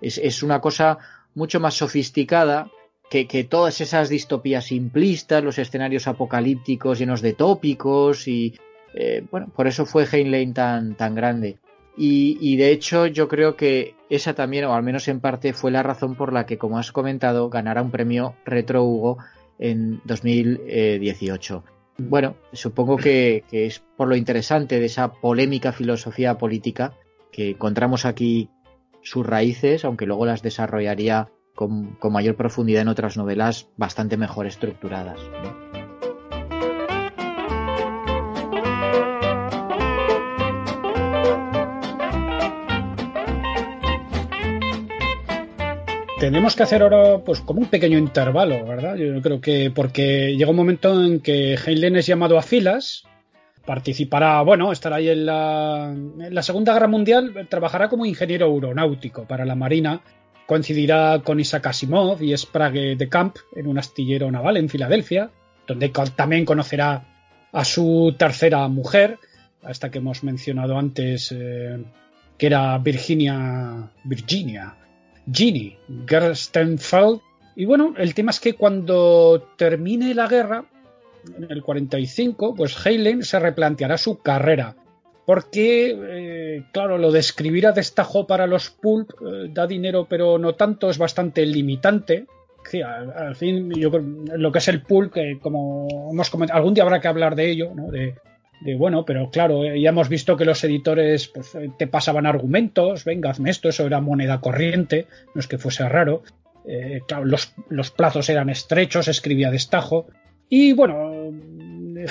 Es, una cosa mucho más sofisticada que, todas esas distopías simplistas, los escenarios apocalípticos llenos de tópicos y eh, bueno, por eso fue Heinlein tan, tan grande. Y, de hecho yo creo que esa también, o al menos en parte, fue la razón por la que, como has comentado, ganara un premio Retro Hugo en 2018. Bueno, supongo que, es por lo interesante de esa polémica filosofía política que encontramos aquí sus raíces, aunque luego las desarrollaría con, mayor profundidad en otras novelas bastante mejor estructuradas. Tenemos que hacer ahora pues como un pequeño intervalo, ¿verdad? Yo creo que porque llega un momento en que Heinlein es llamado a filas, participará, bueno, estará ahí en la, Segunda Guerra Mundial, trabajará como ingeniero aeronáutico para la Marina, coincidirá con Isaac Asimov y Sprague de Camp en un astillero naval en Filadelfia, donde también conocerá a su tercera mujer, esta que hemos mencionado antes, eh, que era Virginia, Virginia Ginny Gerstenfeld. Y bueno, el tema es que cuando termine la guerra, en el 45, pues Heinlein se replanteará su carrera. Porque, eh, claro, lo de escribir a destajo para los pulp eh, da dinero, pero no tanto, es bastante limitante. Sí, al, fin, yo lo que es el pulp, que como hemos comentado, algún día habrá que hablar de ello, ¿no? De bueno, pero claro, eh, ya hemos visto que los editores pues, eh, te pasaban argumentos, venga, hazme esto, eso era moneda corriente, no es que fuese raro. Eh, los, los, plazos eran estrechos, escribía destajo. Y bueno,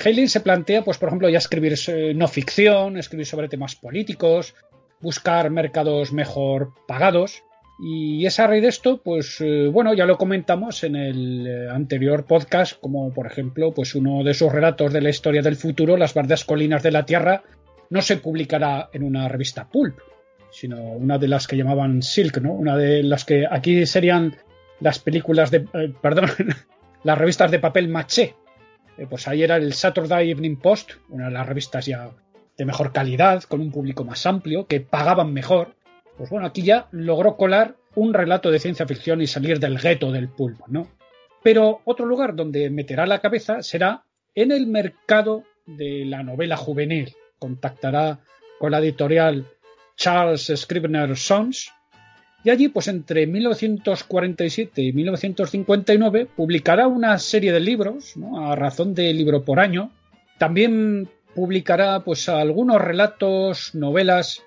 Heinlein se plantea, pues por ejemplo, ya escribir no ficción, escribir sobre temas políticos, buscar mercados mejor pagados. Y es a raíz de esto, pues eh, bueno, ya lo comentamos en el eh, anterior podcast, como por ejemplo, pues uno de sus relatos de la historia del futuro, Las verdes colinas de la Tierra, no se publicará en una revista pulp, sino una de las que llamaban Silk, ¿no? Una de las que aquí serían las películas de, eh, perdón, las revistas de papel maché. pues ahí era el Saturday Evening Post, una de las revistas ya de mejor calidad, con un público más amplio, que pagaban mejor pues bueno, aquí ya logró colar un relato de ciencia ficción y salir del gueto del pulpo, ¿no? Pero otro lugar donde meterá la cabeza será en el mercado de la novela juvenil. Contactará con la editorial Charles Scribner Sons y allí, pues entre 1947 y 1959, publicará una serie de libros, ¿no? a razón de libro por año. También publicará pues algunos relatos, novelas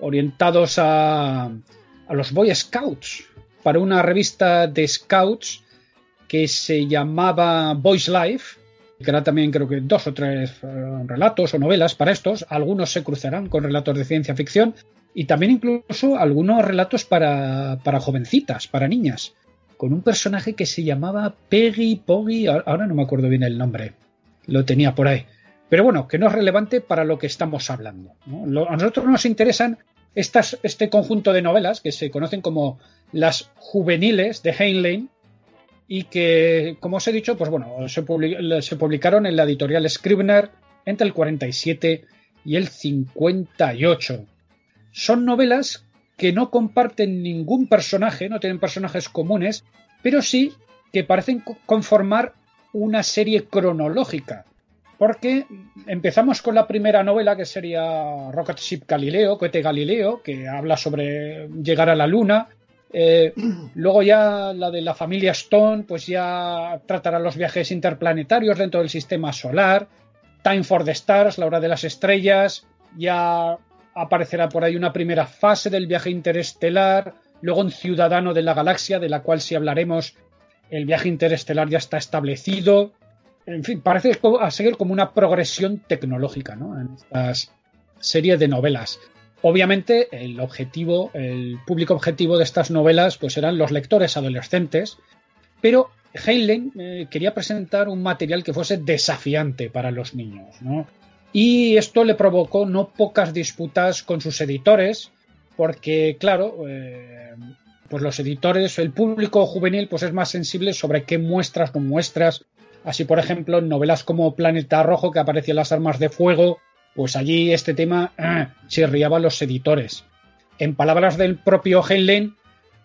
orientados a, a los Boy Scouts para una revista de Scouts que se llamaba Boys Life, que era también creo que dos o tres eh, relatos o novelas para estos, algunos se cruzarán con relatos de ciencia ficción y también incluso algunos relatos para, para jovencitas, para niñas, con un personaje que se llamaba Peggy Poggy, ahora no me acuerdo bien el nombre, lo tenía por ahí. Pero bueno, que no es relevante para lo que estamos hablando. a nosotros nos interesan este conjunto de novelas que se conocen como las juveniles de Heinlein y que, como os he dicho, pues bueno, se, se publicaron en la editorial Scribner entre el 47 y el 58. Son novelas que no comparten ningún personaje, no tienen personajes comunes, pero sí que parecen conformar una serie cronológica porque empezamos con la primera novela que sería Rocket Ship Galileo, Cohete Galileo, que habla sobre llegar a la Luna. Eh, luego ya la de la familia Stone, pues ya tratará los viajes interplanetarios dentro del sistema solar. Time for the Stars, la hora de las estrellas. Ya aparecerá por ahí una primera fase del viaje interestelar. Luego un ciudadano de la galaxia, de la cual si hablaremos, el viaje interestelar ya está establecido en fin, parece a seguir como una progresión tecnológica ¿no? en estas series de novelas. Obviamente, el objetivo, el público objetivo de estas novelas, pues eran los lectores adolescentes, pero Heinlein eh, quería presentar un material que fuese desafiante para los niños, ¿no? Y esto le provocó no pocas disputas con sus editores, porque, claro, eh, pues los editores, el público juvenil, pues es más sensible sobre qué muestras, no muestras, Así, por ejemplo, en novelas como Planeta Rojo, que aparecían las armas de fuego, pues allí este tema eh, chirriaba a los editores. En palabras del propio Heinlein,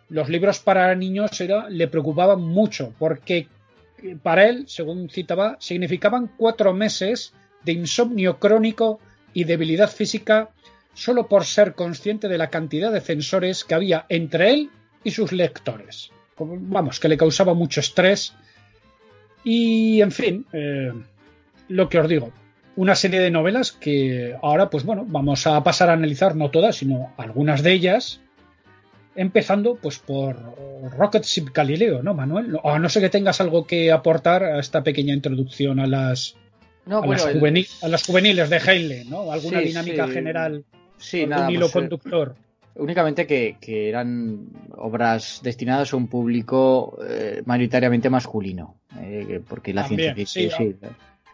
los libros para niños era, le preocupaban mucho, porque para él, según citaba, significaban cuatro meses de insomnio crónico y debilidad física solo por ser consciente de la cantidad de censores que había entre él y sus lectores. Vamos, que le causaba mucho estrés y, en fin, eh, lo que os digo, una serie de novelas que ahora, pues bueno, vamos a pasar a analizar, no todas, sino algunas de ellas, empezando pues por Rocket Ship Galileo, ¿no, Manuel? O no sé que tengas algo que aportar a esta pequeña introducción a las, a, las juveniles de Heinlein, ¿no? Alguna dinámica general, sí, un hilo pues, eh, conductor. Únicamente que, eran obras destinadas a un público eh, mayoritariamente masculino, eh, porque la ciencia ficción,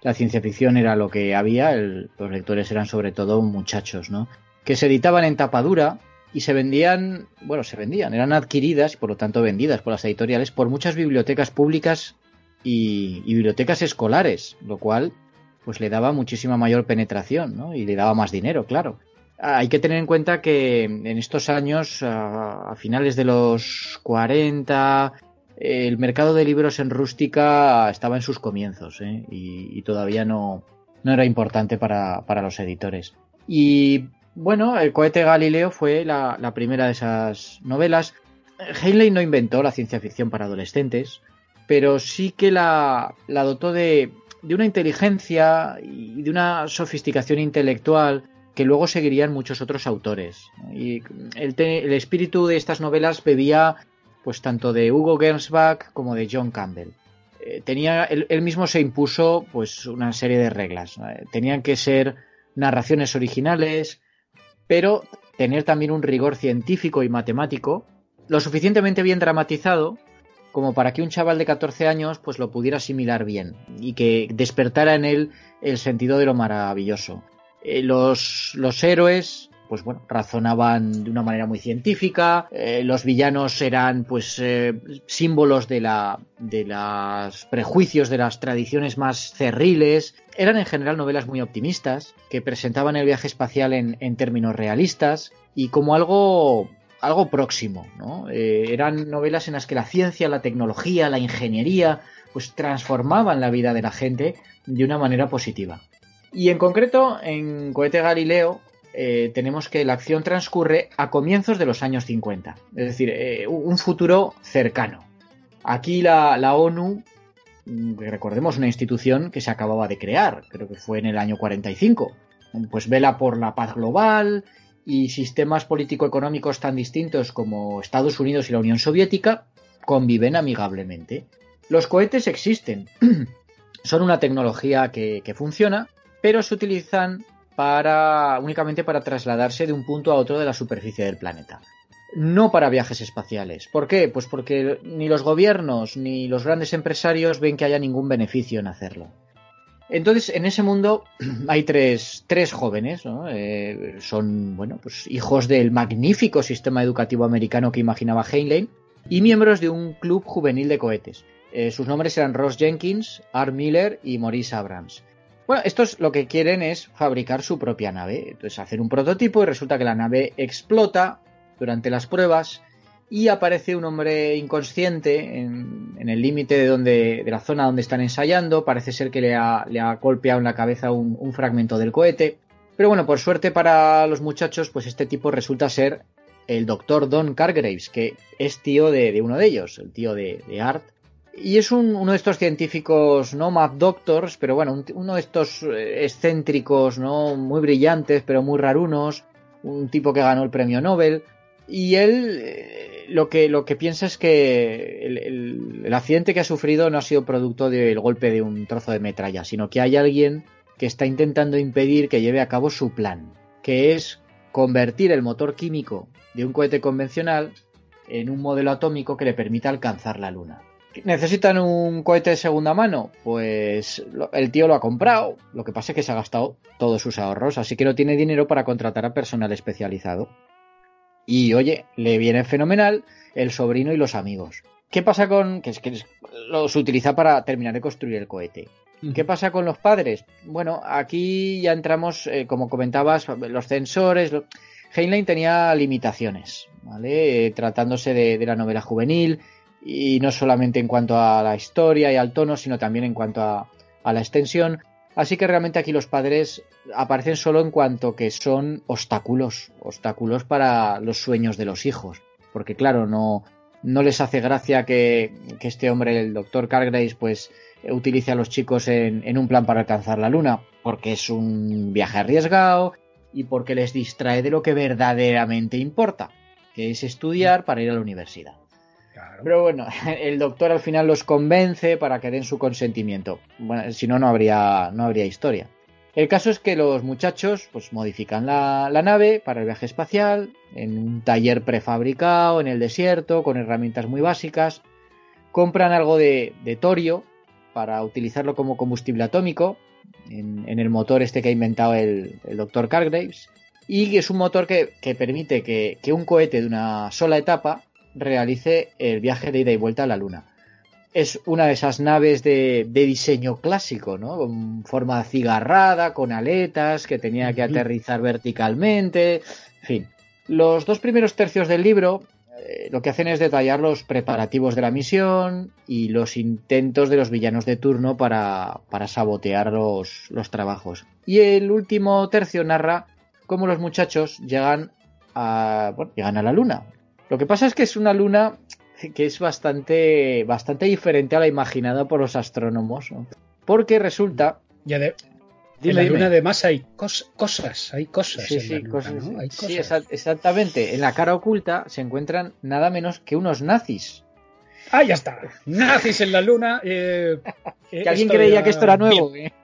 la ciencia ficción era lo que había, los lectores eran sobre todo muchachos, ¿no? Que se editaban en tapadura y se vendían, bueno, se vendían, eran adquiridas y por lo tanto vendidas por las editoriales por muchas bibliotecas públicas y, y bibliotecas escolares, lo cual pues le daba muchísima mayor penetración, ¿no? Y le daba más dinero, claro hay que tener en cuenta que en estos años, a, finales de los 40, el mercado de libros en rústica estaba en sus comienzos ¿eh? y, todavía no, no era importante para, los editores. Y bueno, el cohete Galileo fue la, primera de esas novelas. Heinlein no inventó la ciencia ficción para adolescentes, pero sí que la, la dotó de, de una inteligencia y de una sofisticación intelectual que luego seguirían muchos otros autores. Y el, espíritu de estas novelas bebía pues tanto de Hugo Gernsback como de John Campbell. Eh, tenía, él, mismo se impuso pues una serie de reglas. Tenían que ser narraciones originales, pero tener también un rigor científico y matemático, lo suficientemente bien dramatizado como para que un chaval de 14 años pues lo pudiera asimilar bien y que despertara en él el sentido de lo maravilloso. Eh, los, los héroes pues bueno, razonaban de una manera muy científica, eh, los villanos eran pues eh, símbolos de de los prejuicios de las tradiciones más cerriles, eran en general novelas muy optimistas, que presentaban el viaje espacial en, términos realistas y como algo algo próximo, ¿no? Eran novelas en las que la ciencia, la tecnología, la ingeniería, pues transformaban la vida de la gente de una manera positiva. Y en concreto, en Cohete Galileo, eh, tenemos que la acción transcurre a comienzos de los años 50, es decir, eh, un futuro cercano. Aquí la, ONU, mm, recordemos una institución que se acababa de crear, creo que fue en el año 45, pues vela por la paz global y sistemas político-económicos tan distintos como Estados Unidos y la Unión Soviética conviven amigablemente. Los cohetes existen, son una tecnología que funciona, pero se utilizan para únicamente para trasladarse de un punto a otro de la superficie del planeta. No para viajes espaciales. ¿Por qué? Pues porque ni los gobiernos ni los grandes empresarios ven que haya ningún beneficio en hacerlo. Entonces, en ese mundo hay tres, jóvenes. Eh, son, bueno, pues hijos del magnífico sistema educativo americano que imaginaba Heinlein y miembros de un club juvenil de cohetes. Eh, sus nombres eran Ross Jenkins, Art Miller y Maurice Abrams. Bueno, estos lo que quieren es fabricar su propia nave. Entonces hacer un prototipo y resulta que la nave explota durante las pruebas y aparece un hombre inconsciente en, el límite de, de la zona donde están ensayando. Parece ser que le ha, golpeado en la cabeza un, fragmento del cohete. Pero bueno, por suerte para los muchachos, pues este tipo resulta ser el doctor Don Cargraves, que es tío de, uno de ellos, el tío de Art, y es uno de estos científicos, ¿no? Mad Doctors, pero bueno, uno de estos eh, excéntricos, ¿no? Muy brillantes, pero muy rarunos. Un tipo que ganó el premio Nobel. Y él eh, lo que, lo que piensa es que el, accidente que ha sufrido no ha sido producto del golpe de un trozo de metralla, sino que hay alguien que está intentando impedir que lleve a cabo su plan, que es convertir el motor químico de un cohete convencional en un modelo atómico que le permita alcanzar la Luna. ¿Necesitan un cohete de segunda mano? Pues el tío lo ha comprado. Lo que pasa es que se ha gastado todos sus ahorros, así que no tiene dinero para contratar a personal especializado. Y oye, le viene fenomenal el sobrino y los amigos. ¿Qué pasa con.? que es que los utiliza para terminar de construir el cohete. ¿Qué pasa con los padres? Bueno, aquí ya entramos, eh, como comentabas, los sensores. Heinlein tenía limitaciones, ¿vale? Eh, tratándose de la novela juvenil y no solamente en cuanto a la historia y al tono, sino también en cuanto a, la extensión. Así que realmente aquí los padres aparecen solo en cuanto que son obstáculos, obstáculos para los sueños de los hijos. Porque claro, no, no les hace gracia que, este hombre, el doctor Cargrace, pues utilice a los chicos en, en un plan para alcanzar la luna, porque es un viaje arriesgado y porque les distrae de lo que verdaderamente importa, que es estudiar para ir a la universidad. Pero bueno, el doctor al final los convence para que den su consentimiento. Bueno, si no, no habría, no habría historia. El caso es que los muchachos pues modifican la, nave para el viaje espacial en un taller prefabricado en el desierto con herramientas muy básicas. Compran algo de, torio para utilizarlo como combustible atómico en, el motor este que ha inventado el, doctor Cargraves. Y es un motor que, permite que un cohete de una sola etapa realice el viaje de ida y vuelta a la Luna. Es una de esas naves de, diseño clásico, ¿no? Con forma cigarrada, con aletas, que tenía que aterrizar verticalmente. En fin. Los dos primeros tercios del libro eh, lo que hacen es detallar los preparativos de la misión y los intentos de los villanos de turno para, sabotear los, los trabajos. Y el último tercio narra cómo los muchachos llegan a, llegan a la Luna, lo que pasa es que es una luna que es bastante, bastante diferente a la imaginada por los astrónomos. Porque resulta. Ya de, en la luna además hay cosas, hay cosas. Sí, sí, sí, exactamente. En la cara oculta se encuentran nada menos que unos nazis. Ah, ya está. Nazis en la luna. Eh, que alguien creía que esto era nuevo. ¿eh?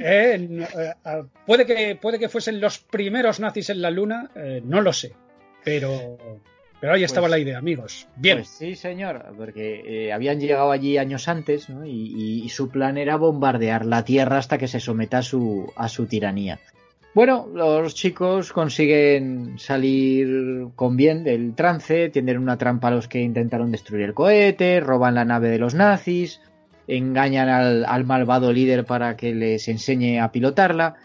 Eh, ah, puede, que, puede que fuesen los primeros nazis en la luna, no lo sé. Pero pero ahí estaba pues la idea, amigos. Bien. Pues sí, señor, porque eh, habían llegado allí años antes ¿no? y, su plan era bombardear la Tierra hasta que se someta a su, a su tiranía. Bueno, los chicos consiguen salir con bien del trance, tienden una trampa a los que intentaron destruir el cohete, roban la nave de los nazis, engañan al, al malvado líder para que les enseñe a pilotarla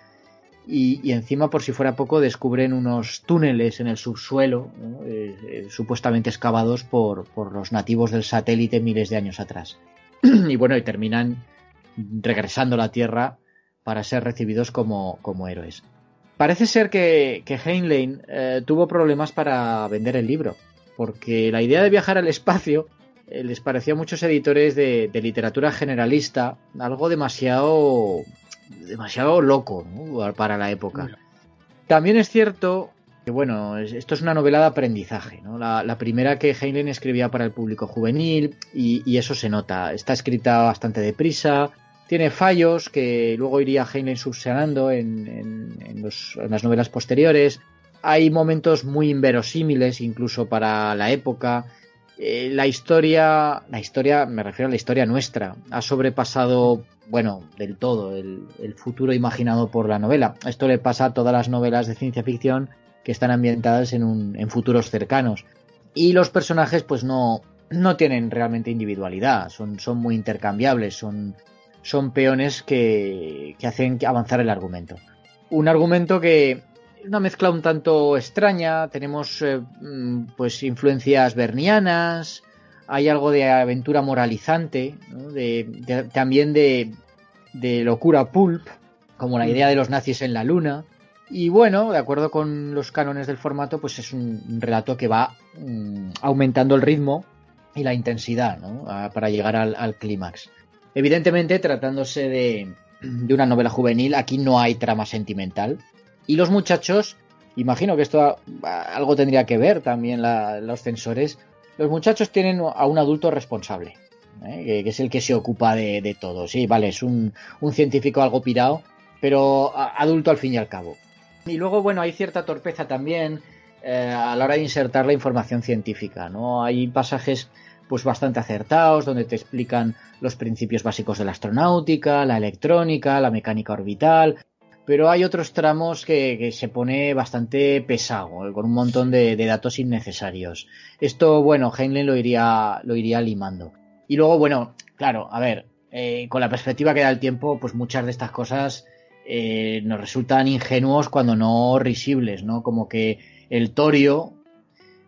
y, encima, por si fuera poco, descubren unos túneles en el subsuelo, eh, eh, supuestamente excavados por, los nativos del satélite miles de años atrás. y bueno, y terminan regresando a la Tierra para ser recibidos como, héroes. Parece ser que, que Heinlein eh, tuvo problemas para vender el libro, porque la idea de viajar al espacio les pareció a muchos editores de literatura generalista algo demasiado demasiado loco para la época. También es cierto que, bueno, esto es una novela de aprendizaje, ¿no? la, primera que Heinlein escribía para el público juvenil y, eso se nota. Está escrita bastante deprisa, tiene fallos que luego iría Heinlein subsanando en, en, las novelas posteriores. Hay momentos muy inverosímiles incluso para la época. Eh, la historia, la historia, me refiero a la historia nuestra, ha sobrepasado bueno, del todo, el, futuro imaginado por la novela. Esto le pasa a todas las novelas de ciencia ficción que están ambientadas en, un, en futuros cercanos. Y los personajes, pues no, no tienen realmente individualidad, son, son muy intercambiables, son, son peones que, que hacen avanzar el argumento. Un argumento que una mezcla un tanto extraña, tenemos eh, mm, pues influencias bernianas, hay algo de aventura moralizante, de, también de, locura pulp, como la idea de los nazis en la luna. Y bueno, de acuerdo con los cánones del formato, pues es un, relato que va mm, aumentando el ritmo y la intensidad para llegar al, clímax. Evidentemente, tratándose de, una novela juvenil, aquí no hay trama sentimental. Y los muchachos, imagino que esto algo tendría que ver también los censores, los muchachos tienen a un adulto responsable, ¿eh? que, es el que se ocupa de, todo. Sí, vale, es un, científico algo pirado, pero adulto al fin y al cabo. Y luego, bueno, hay cierta torpeza también eh, a la hora de insertar la información científica, ¿no? Hay pasajes pues bastante acertados, donde te explican los principios básicos de la astronáutica, la electrónica, la mecánica orbital, pero hay otros tramos que, se pone bastante pesado, eh, con un montón de, datos innecesarios. Esto, bueno, Heinlein lo iría, lo iría limando. Y luego, bueno, claro, a ver, eh, con la perspectiva que da el tiempo, pues muchas de estas cosas eh, nos resultan ingenuos cuando no risibles, ¿no? Como que el torio,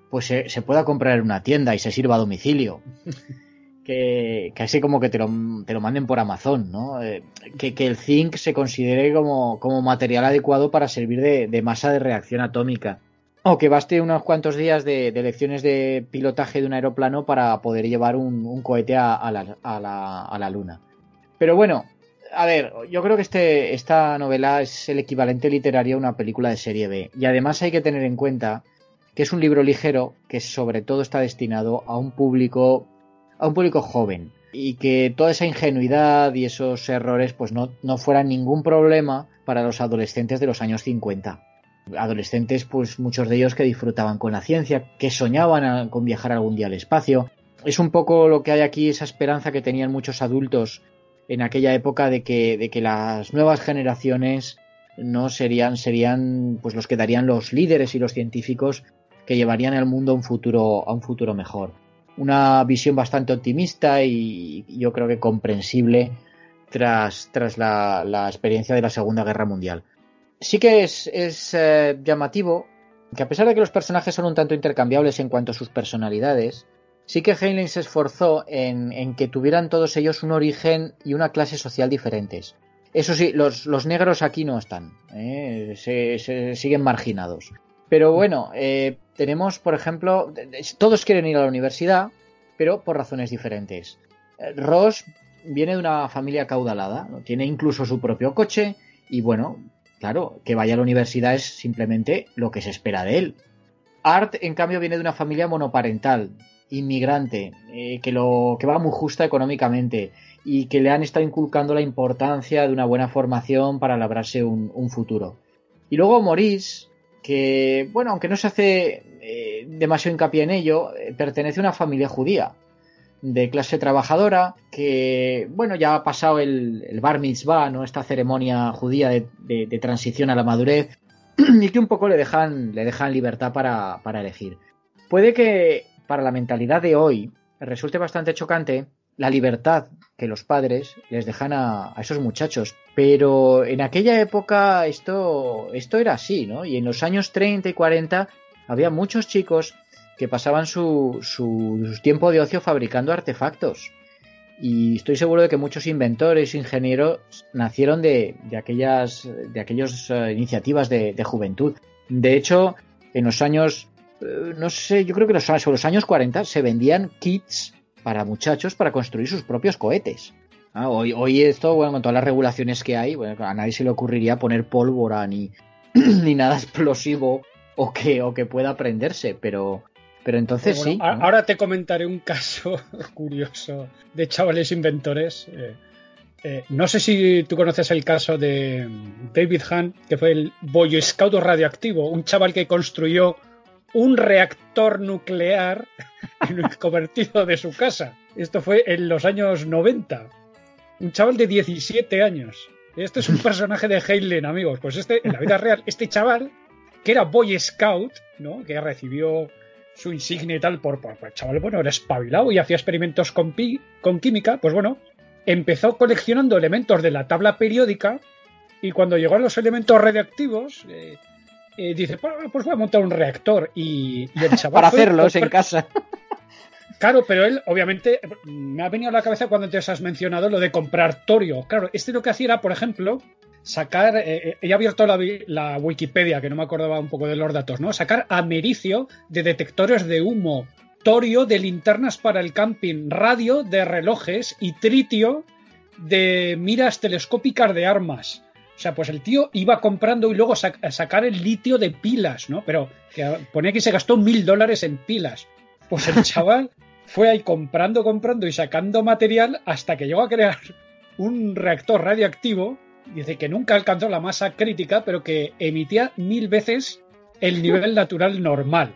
pues se, se pueda comprar en una tienda y se sirva a domicilio. que, así como que te lo, te lo manden por Amazon, ¿no? Eh, que, el zinc se considere como, material adecuado para servir de, masa de reacción atómica. O que baste unos cuantos días de, lecciones de pilotaje de un aeroplano para poder llevar un, cohete a, la, luna. Pero bueno, a ver, yo creo que este, esta novela es el equivalente literario a una película de serie B. Y además hay que tener en cuenta que es un libro ligero que sobre todo está destinado a un público a un público joven y que toda esa ingenuidad y esos errores pues no, no fueran ningún problema para los adolescentes de los años 50. Adolescentes, pues muchos de ellos que disfrutaban con la ciencia, que soñaban con viajar algún día al espacio. Es un poco lo que hay aquí, esa esperanza que tenían muchos adultos en aquella época de que, de que las nuevas generaciones no serían, serían pues los que darían los líderes y los científicos que llevarían al mundo a un futuro, a un futuro mejor una visión bastante optimista y yo creo que comprensible tras, tras la, experiencia de la Segunda Guerra Mundial. Sí que es, eh, llamativo que a pesar de que los personajes son un tanto intercambiables en cuanto a sus personalidades, sí que Heinlein se esforzó en, que tuvieran todos ellos un origen y una clase social diferentes. Eso sí, los, negros aquí no están, ¿eh? se, siguen marginados. Pero bueno, eh, tenemos, por ejemplo, todos quieren ir a la universidad, pero por razones diferentes. Eh, Ross viene de una familia caudalada, tiene incluso su propio coche y bueno, claro, que vaya a la universidad es simplemente lo que se espera de él. Art, en cambio, viene de una familia monoparental, inmigrante, eh, que, lo, que va muy justa económicamente y que le han estado inculcando la importancia de una buena formación para labrarse un, futuro. Y luego Maurice, que, bueno, aunque no se hace eh, demasiado hincapié en ello, eh, pertenece a una familia judía de clase trabajadora que, bueno, ya ha pasado el, bar mitzvah, ¿no? Esta ceremonia judía de, transición a la madurez y que un poco le dejan, le dejan libertad para, para elegir. Puede que para la mentalidad de hoy resulte bastante chocante la libertad que los padres les dejan a, esos muchachos. Pero en aquella época esto, esto era así, ¿no? Y en los años 30 y 40 había muchos chicos que pasaban su, su, tiempo de ocio fabricando artefactos. Y estoy seguro de que muchos inventores, ingenieros, nacieron de, de aquellas de aquellas eh, iniciativas de, de, juventud. De hecho, en los años, eh, no sé, yo creo que los, los años 40 se vendían kits para muchachos para construir sus propios cohetes. Ah, hoy, hoy esto, bueno, con todas las regulaciones que hay, bueno, a nadie se le ocurriría poner pólvora ni, ni nada explosivo o que, o que pueda prenderse, pero, pero entonces sí. Ahora te comentaré un caso curioso de chavales inventores. Eh, eh, no sé si tú conoces el caso de David Hunt, que fue el Boy Scout radioactivo, un chaval que construyó un reactor nuclear convertido de su casa. Esto fue en los años 90. Un chaval de 17 años. Este es un personaje de Halen, amigos. Pues este, en la vida real, este chaval, que era Boy Scout, ¿no? Que recibió su insignia y tal por, por, el chaval, bueno, era espabilado y hacía experimentos con, con química, pues bueno, empezó coleccionando elementos de la tabla periódica y cuando llegó a los elementos radiactivos, eh, eh, dice, pues, pues voy a montar un reactor y, el chaval... Para hacerlos en casa. Claro, pero él, obviamente, me ha venido a la cabeza cuando antes has mencionado lo de comprar torio. Claro, este lo que hacía era, por ejemplo, sacar, eh, eh, he abierto la, Wikipedia, que no me acordaba un poco de los datos, ¿no? Sacar americio de detectores de humo, torio de linternas para el camping, radio de relojes y tritio de miras telescópicas de armas. O sea, pues el tío iba comprando y luego sacar el litio de pilas, ¿no? Pero que ponía que se gastó mil dólares en pilas. Pues el chaval fue ahí comprando, comprando y sacando material hasta que llegó a crear un reactor radioactivo. Dice que nunca alcanzó la masa crítica, pero que emitía mil veces el nivel natural normal.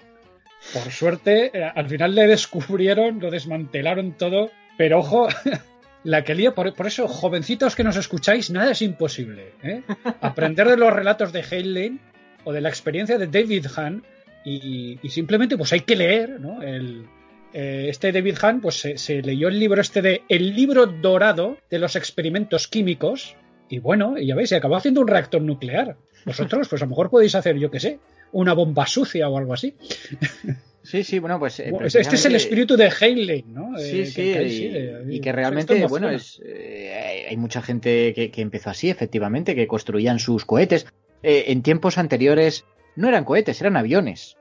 Por suerte, eh, al final le descubrieron, lo desmantelaron todo, pero ojo, la que lía, por, eso, jovencitos que nos escucháis, nada es imposible. ¿eh? Aprender de los relatos de Hale o de la experiencia de David Hahn y, simplemente pues hay que leer, ¿no? El, eh, este David Hahn pues se, leyó el libro este de El libro dorado de los experimentos químicos y bueno, ya veis, se acabó haciendo un reactor nuclear. Vosotros pues a lo mejor podéis hacer, yo qué sé, una bomba sucia o algo así. Sí, sí, bueno, pues. Eh, este es el espíritu de Heinlein, ¿no? Sí, sí, y, que realmente, bueno, es, eh, hay mucha gente que, empezó así, efectivamente, que construían sus cohetes. Eh, en tiempos anteriores no eran cohetes, eran aviones.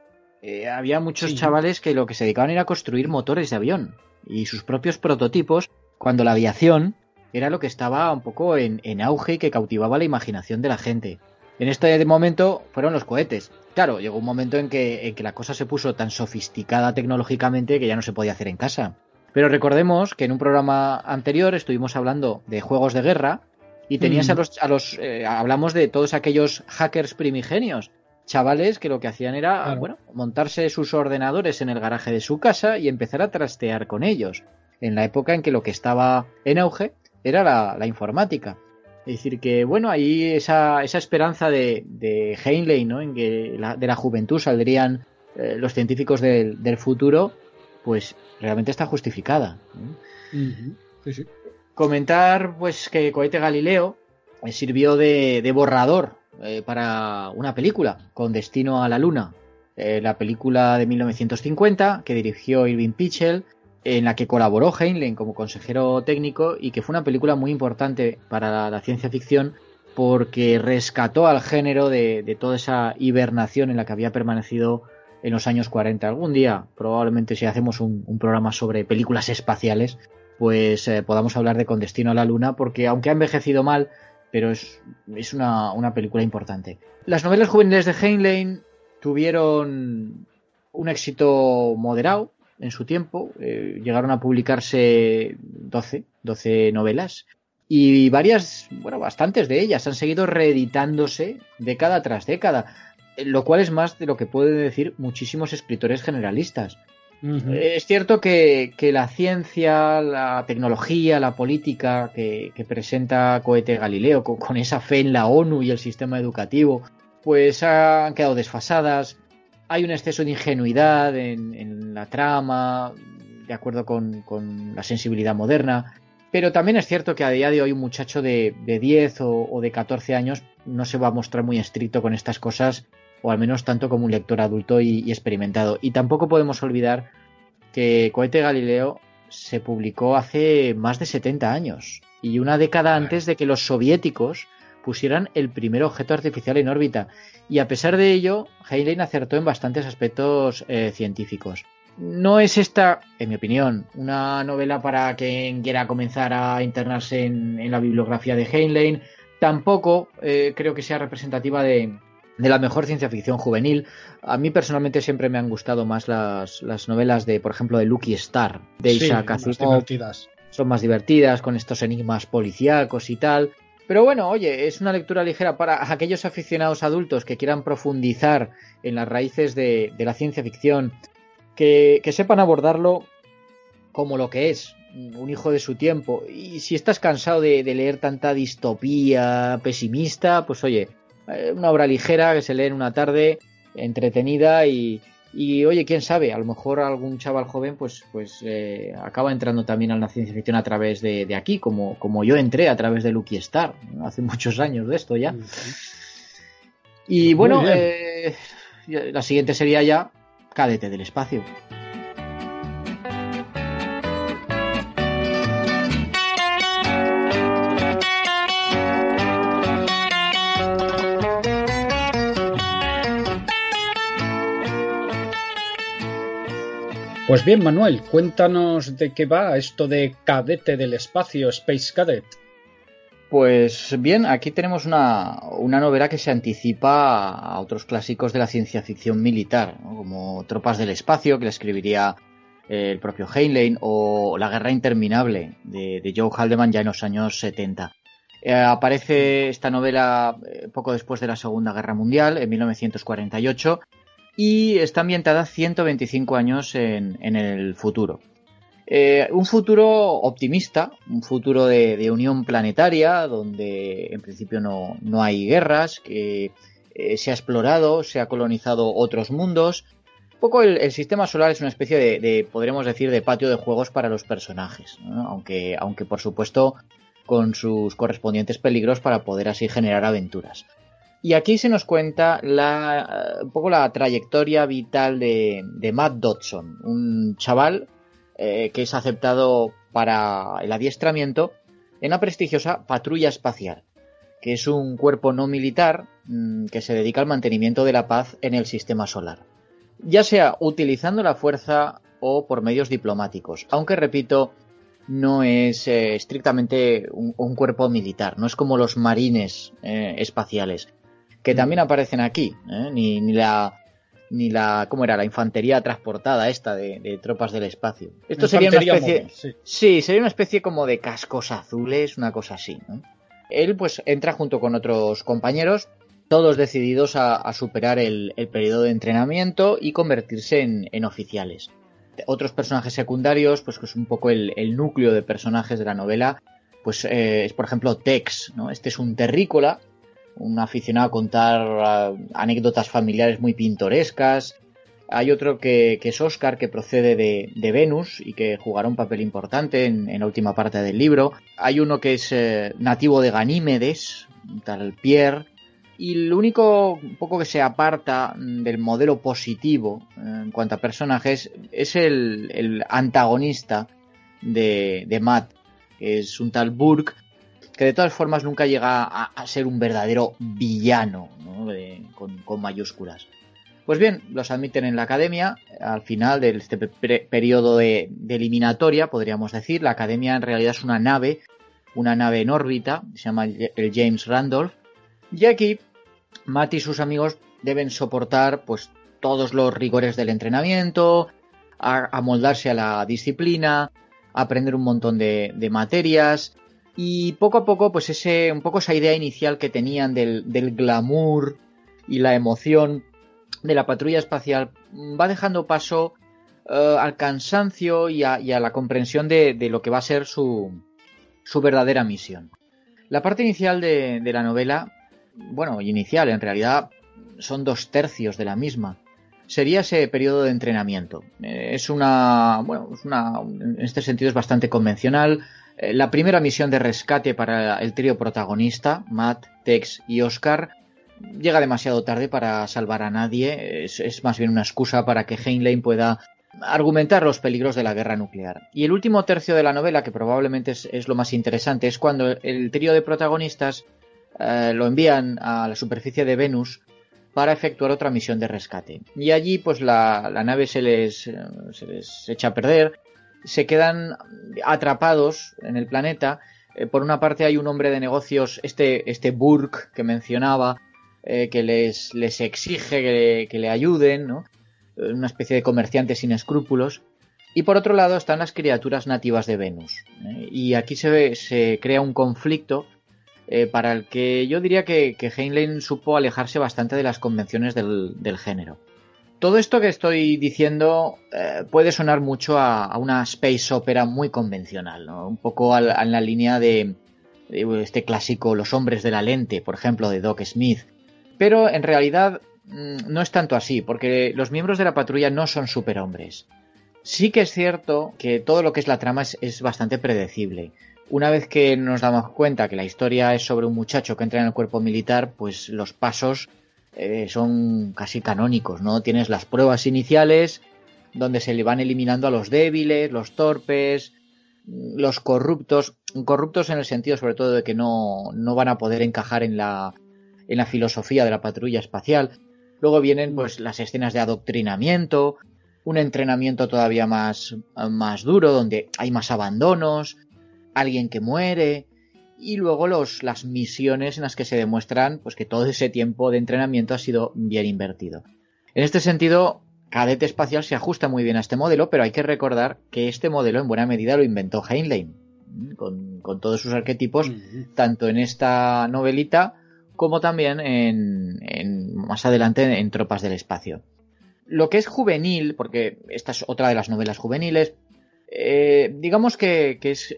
había muchos chavales que lo que se dedicaban era a construir motores de avión y sus propios prototipos, cuando la aviación era lo que estaba un poco en, en auge y que cautivaba la imaginación de la gente. En este momento fueron los cohetes. Claro, llegó un momento en que, la cosa se puso tan sofisticada tecnológicamente que ya no se podía hacer en casa. Pero recordemos que en un programa anterior estuvimos hablando de juegos de guerra y tenías mm. a los, a los eh, hablamos de todos aquellos hackers primigenios, chavales que lo que hacían era, bueno, montarse sus ordenadores en el garaje de su casa y empezar a trastear con ellos. En la época en que lo que estaba en auge era la informática. Es decir, que bueno, ahí esa, esa esperanza de, de Heinlein, ¿no? En que de la juventud saldrían eh, los científicos del, futuro, pues realmente está justificada. Comentar, pues, que Cohete Galileo eh, sirvió de, borrador eh, para una película con destino a la Luna. la película de 1950 que dirigió Irving Pichel en la que colaboró Heinlein como consejero técnico y que fue una película muy importante para la, ciencia ficción porque rescató al género de, toda esa hibernación en la que había permanecido en los años 40. Algún día, probablemente si hacemos un, programa sobre películas espaciales, pues eh, podamos hablar de Con Destino a la Luna, porque aunque ha envejecido mal, pero es, es una, una, película importante. Las novelas juveniles de Heinlein tuvieron un éxito moderado en su tiempo, eh, llegaron a publicarse 12, 12 novelas, y varias, bueno, bastantes de ellas han seguido reeditándose década tras década, lo cual es más de lo que pueden decir muchísimos escritores generalistas. Es cierto que, la ciencia, la tecnología, la política que, presenta Cohete Galileo, con, esa fe en la ONU y el sistema educativo, pues han quedado desfasadas. Hay un exceso de ingenuidad en, la trama, de acuerdo con, la sensibilidad moderna. Pero también es cierto que a día de hoy un muchacho de, 10 o, de 14 años no se va a mostrar muy estricto con estas cosas o al menos tanto como un lector adulto y, experimentado. Y tampoco podemos olvidar que Cohete Galileo se publicó hace más de 70 años y una década antes de que los soviéticos pusieran el primer objeto artificial en órbita. Y a pesar de ello, Heinlein acertó en bastantes aspectos eh, científicos. No es esta, en mi opinión, una novela para quien quiera comenzar a internarse en, la bibliografía de Heinlein. Tampoco eh, creo que sea representativa de, de la mejor ciencia ficción juvenil. A mí personalmente siempre me han gustado más las, novelas de, por ejemplo, de Lucky Star, de Isaac Asimov. Son más divertidas, con estos enigmas policíacos y tal. Pero bueno, oye, es una lectura ligera para aquellos aficionados adultos que quieran profundizar en las raíces de, la ciencia ficción, que, sepan abordarlo como lo que es, un hijo de su tiempo. Y si estás cansado de, de leer tanta distopía pesimista, pues oye, eh, una obra ligera que se lee en una tarde, entretenida y, oye, quién sabe, a lo mejor algún chaval joven pues, pues eh, acaba entrando también a la ciencia ficción a través de, aquí, como, como yo entré a través de Lucky Star, hace muchos años de esto ya. Y bueno, eh, la siguiente sería ya Cadete del Espacio. Pues bien, Manuel, cuéntanos de qué va esto de cadete del espacio, Space Cadet. Pues bien, aquí tenemos una, novela que se anticipa a otros clásicos de la ciencia ficción militar, como Tropas del Espacio, que la escribiría el propio Heinlein, o La Guerra Interminable, de, Joe Haldeman ya en los años 70. Eh, aparece esta novela eh, poco después de la Segunda Guerra Mundial, en 1948, y está ambientada 125 años en, el futuro. Eh, un futuro optimista, un futuro de, unión planetaria, donde en principio no, hay guerras, que eh, se ha explorado, se ha colonizado otros mundos. Un poco el, sistema solar es una especie de, podríamos decir, de patio de juegos para los personajes, aunque, aunque por supuesto con sus correspondientes peligros para poder así generar aventuras. Y aquí se nos cuenta la, un poco la trayectoria vital de, Matt Dodson, un chaval eh, que es aceptado para el adiestramiento en la prestigiosa patrulla espacial, que es un cuerpo no militar mm, que se dedica al mantenimiento de la paz en el sistema solar, ya sea utilizando la fuerza o por medios diplomáticos, aunque repito, no es eh, estrictamente un, cuerpo militar, no es como los marines eh, espaciales, que también mm. aparecen aquí, ¿eh? ni, ni, la ni la cómo era la infantería transportada esta de, tropas del espacio. Esto sería una especie sí. sería una especie como de cascos azules, una cosa así, Él pues entra junto con otros compañeros, todos decididos a, superar el, periodo de entrenamiento y convertirse en, oficiales. Otros personajes secundarios, pues que es un poco el, núcleo de personajes de la novela, pues eh, es por ejemplo Tex, ¿no? Este es un terrícola un aficionado a contar uh, anécdotas familiares muy pintorescas. Hay otro que, es Oscar, que procede de, Venus y que jugará un papel importante en, la última parte del libro. Hay uno que es eh, nativo de Ganímedes, tal Pierre. Y lo único un poco que se aparta del modelo positivo eh, en cuanto a personajes es el, antagonista de, de Matt, que es un tal Burke, que de todas formas nunca llega a, ser un verdadero villano, con, mayúsculas. Pues bien, los admiten en la academia al final de este periodo de, eliminatoria, podríamos decir. La academia en realidad es una nave, una nave en órbita, se llama el James Randolph. Y aquí Matt y sus amigos deben soportar pues todos los rigores del entrenamiento, amoldarse a, la disciplina, aprender un montón de, materias y poco a poco pues ese un poco esa idea inicial que tenían del, glamour y la emoción de la patrulla espacial va dejando paso eh, al cansancio y a, la comprensión de, lo que va a ser su, su verdadera misión. La parte inicial de, de la novela, bueno, inicial en realidad son dos tercios de la misma sería ese periodo de entrenamiento. Eh, es una, bueno, es una, en este sentido es bastante convencional. Eh, la primera misión de rescate para el trío protagonista, Matt, Tex y Oscar, llega demasiado tarde para salvar a nadie. Es, más bien una excusa para que Heinlein pueda argumentar los peligros de la guerra nuclear. Y el último tercio de la novela, que probablemente es, lo más interesante, es cuando el trío de protagonistas eh, lo envían a la superficie de Venus para efectuar otra misión de rescate. Y allí pues la, nave se les, se les echa a perder, se quedan atrapados en el planeta. Eh, por una parte hay un hombre de negocios, este, este Burke que mencionaba, eh, que les, les exige que, le ayuden, ¿no? Eh, una especie de comerciante sin escrúpulos. Y por otro lado están las criaturas nativas de Venus. Y aquí se, se crea un conflicto para el que yo diría que, que, Heinlein supo alejarse bastante de las convenciones del, género. Todo esto que estoy diciendo eh, puede sonar mucho a, una space opera muy convencional, un poco en la línea de, este clásico Los hombres de la lente, por ejemplo, de Doc Smith. Pero en realidad mm, no es tanto así, porque los miembros de la patrulla no son superhombres. Sí que es cierto que todo lo que es la trama es bastante predecible. Una vez que nos damos cuenta que la historia es sobre un muchacho que entra en el cuerpo militar, pues los pasos eh, son casi canónicos, ¿no? Tienes las pruebas iniciales, donde se le van eliminando a los débiles, los torpes, los corruptos, corruptos en el sentido sobre todo de que no, no van a poder encajar en la, en la filosofía de la patrulla espacial. Luego vienen pues las escenas de adoctrinamiento, un entrenamiento todavía más, más duro, donde hay más abandonos, alguien que muere y luego los, las misiones en las que se demuestran pues, que todo ese tiempo de entrenamiento ha sido bien invertido. En este sentido, Cadete Espacial se ajusta muy bien a este modelo, pero hay que recordar que este modelo en buena medida lo inventó Heinlein, con, todos sus arquetipos, tanto en esta novelita como también en, más adelante en Tropas del Espacio. Lo que es juvenil, porque esta es otra de las novelas juveniles, eh, digamos que, es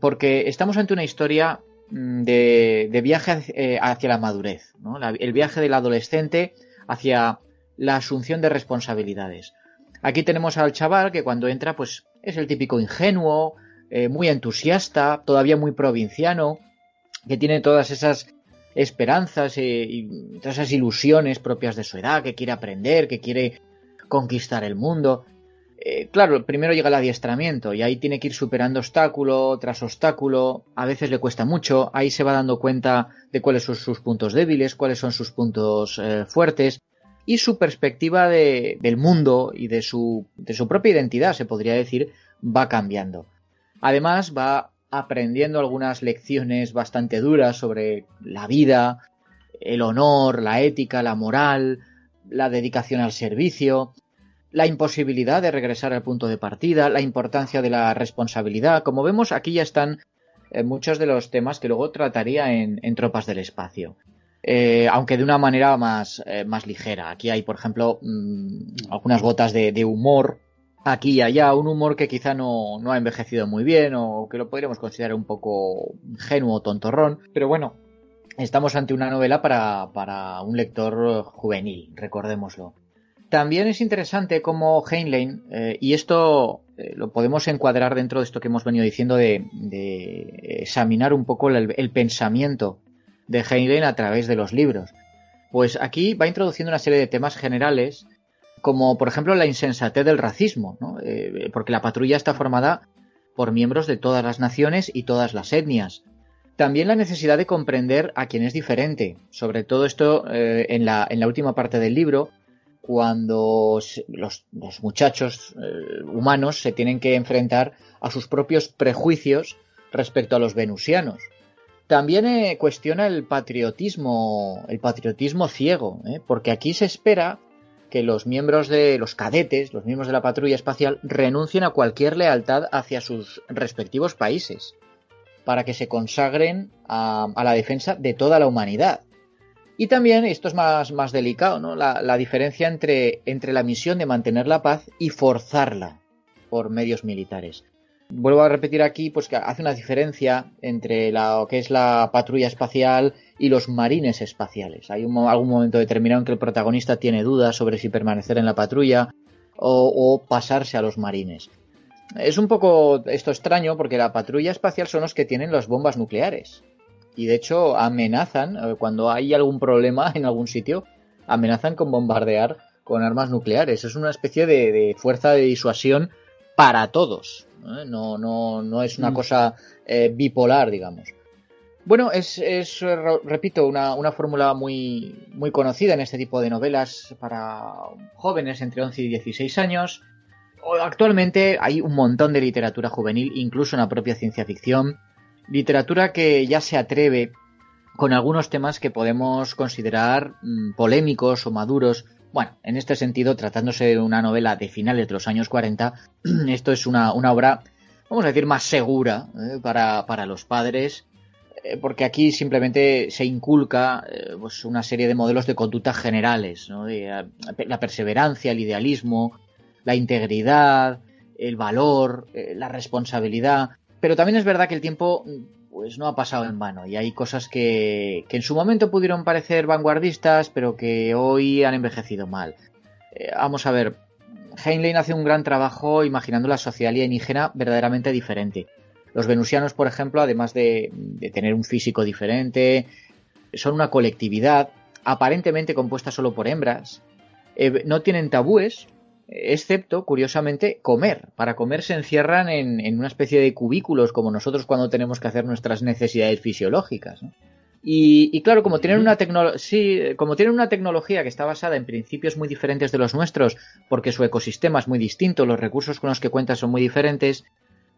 porque estamos ante una historia mm, de, viaje eh, hacia la madurez, el viaje del adolescente hacia la asunción de responsabilidades. Aquí tenemos al chaval que cuando entra pues es el típico ingenuo, eh, muy entusiasta, todavía muy provinciano, que tiene todas esas esperanzas y todas esas ilusiones propias de su edad, que quiere aprender, que quiere conquistar el mundo. Eh, claro, primero llega el adiestramiento y ahí tiene que ir superando obstáculo tras obstáculo, a veces le cuesta mucho, ahí se va dando cuenta de cuáles son sus puntos débiles, cuáles son sus puntos eh, fuertes. Y su perspectiva del mundo y de de su propia identidad, se podría decir, va cambiando. Además va aprendiendo algunas lecciones bastante duras sobre la vida, el honor, la ética, la moral, la dedicación al servicio, la imposibilidad de regresar al punto de partida, la importancia de la responsabilidad. Como vemos, aquí ya están eh, muchos de los temas que luego trataría en, Tropas del Espacio. Eh, aunque de una manera más, eh, más, ligera. Aquí hay, por ejemplo, mm, algunas gotas de, humor. Aquí y allá, un humor que quizá no, no, ha envejecido muy bien o que lo podríamos considerar un poco ingenuo o tontorrón. Pero bueno, estamos ante una novela para, para un lector juvenil, recordémoslo. También es interesante cómo Heinlein, eh, y esto eh, lo podemos encuadrar dentro de esto que hemos venido diciendo de, examinar un poco el, pensamiento de Heinlein a través de los libros. Pues aquí va introduciendo una serie de temas generales, como por ejemplo la insensatez del racismo, eh, porque la patrulla está formada por miembros de todas las naciones y todas las etnias. También la necesidad de comprender a quien es diferente, sobre todo esto en la última parte del libro, cuando los, muchachos eh, humanos se tienen que enfrentar a sus propios prejuicios respecto a los venusianos. También eh, cuestiona el patriotismo, el patriotismo ciego, ¿eh? porque aquí se espera que los miembros de los cadetes, los miembros de la patrulla espacial, renuncien a cualquier lealtad hacia sus respectivos países, para que se consagren a, la defensa de toda la humanidad. Y también, esto es más, más delicado, ¿no? la, la diferencia entre, entre la misión de mantener la paz y forzarla por medios militares. Vuelvo a repetir aquí, pues que hace una diferencia entre lo que es la patrulla espacial y los marines espaciales. Hay un, algún momento determinado en que el protagonista tiene dudas sobre si permanecer en la patrulla o, pasarse a los marines. Es un poco esto extraño porque la patrulla espacial son los que tienen las bombas nucleares. Y de hecho amenazan, eh, cuando hay algún problema en algún sitio, amenazan con bombardear con armas nucleares. Es una especie de fuerza de disuasión para todos. ¿eh? No, no, no es una mm. cosa eh, bipolar, digamos. Bueno, es, es repito, una, una, fórmula muy, muy conocida en este tipo de novelas para jóvenes entre 11 y 16 años. Actualmente hay un montón de literatura juvenil, incluso en la propia ciencia ficción. Literatura que ya se atreve con algunos temas que podemos considerar mm, polémicos o maduros, bueno, en este sentido, tratándose de una novela de finales de los años 40, esto es una, obra, vamos a decir, más segura ¿eh? para, los padres, eh, porque aquí simplemente se inculca eh, pues una serie de modelos de conducta generales, ¿no? la perseverancia, el idealismo, la integridad, el valor, la responsabilidad. Pero también es verdad que el tiempo pues no ha pasado en vano y hay cosas que, en su momento pudieron parecer vanguardistas pero que hoy han envejecido mal. Eh, vamos a ver, Heinlein hace un gran trabajo imaginando la sociedad alienígena verdaderamente diferente. Los venusianos, por ejemplo, además de, tener un físico diferente, son una colectividad aparentemente compuesta solo por hembras, eh, no tienen tabúes, excepto, curiosamente, comer. Para comer se encierran en, una especie de cubículos, como nosotros cuando tenemos que hacer nuestras necesidades fisiológicas. Y, claro, como tienen, una como tienen una tecnología que está basada en principios muy diferentes de los nuestros, porque su ecosistema es muy distinto, los recursos con los que cuentan son muy diferentes,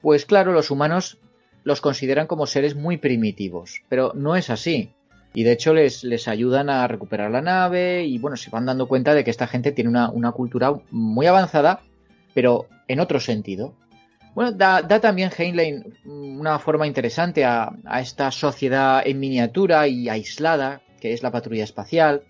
pues claro, los humanos los consideran como seres muy primitivos. Pero no es así y de hecho les, les ayudan a recuperar la nave y bueno, se van dando cuenta de que esta gente tiene una, cultura muy avanzada, pero en otro sentido. Bueno, da, también Heinlein una forma interesante a, esta sociedad en miniatura y aislada, que es la patrulla espacial,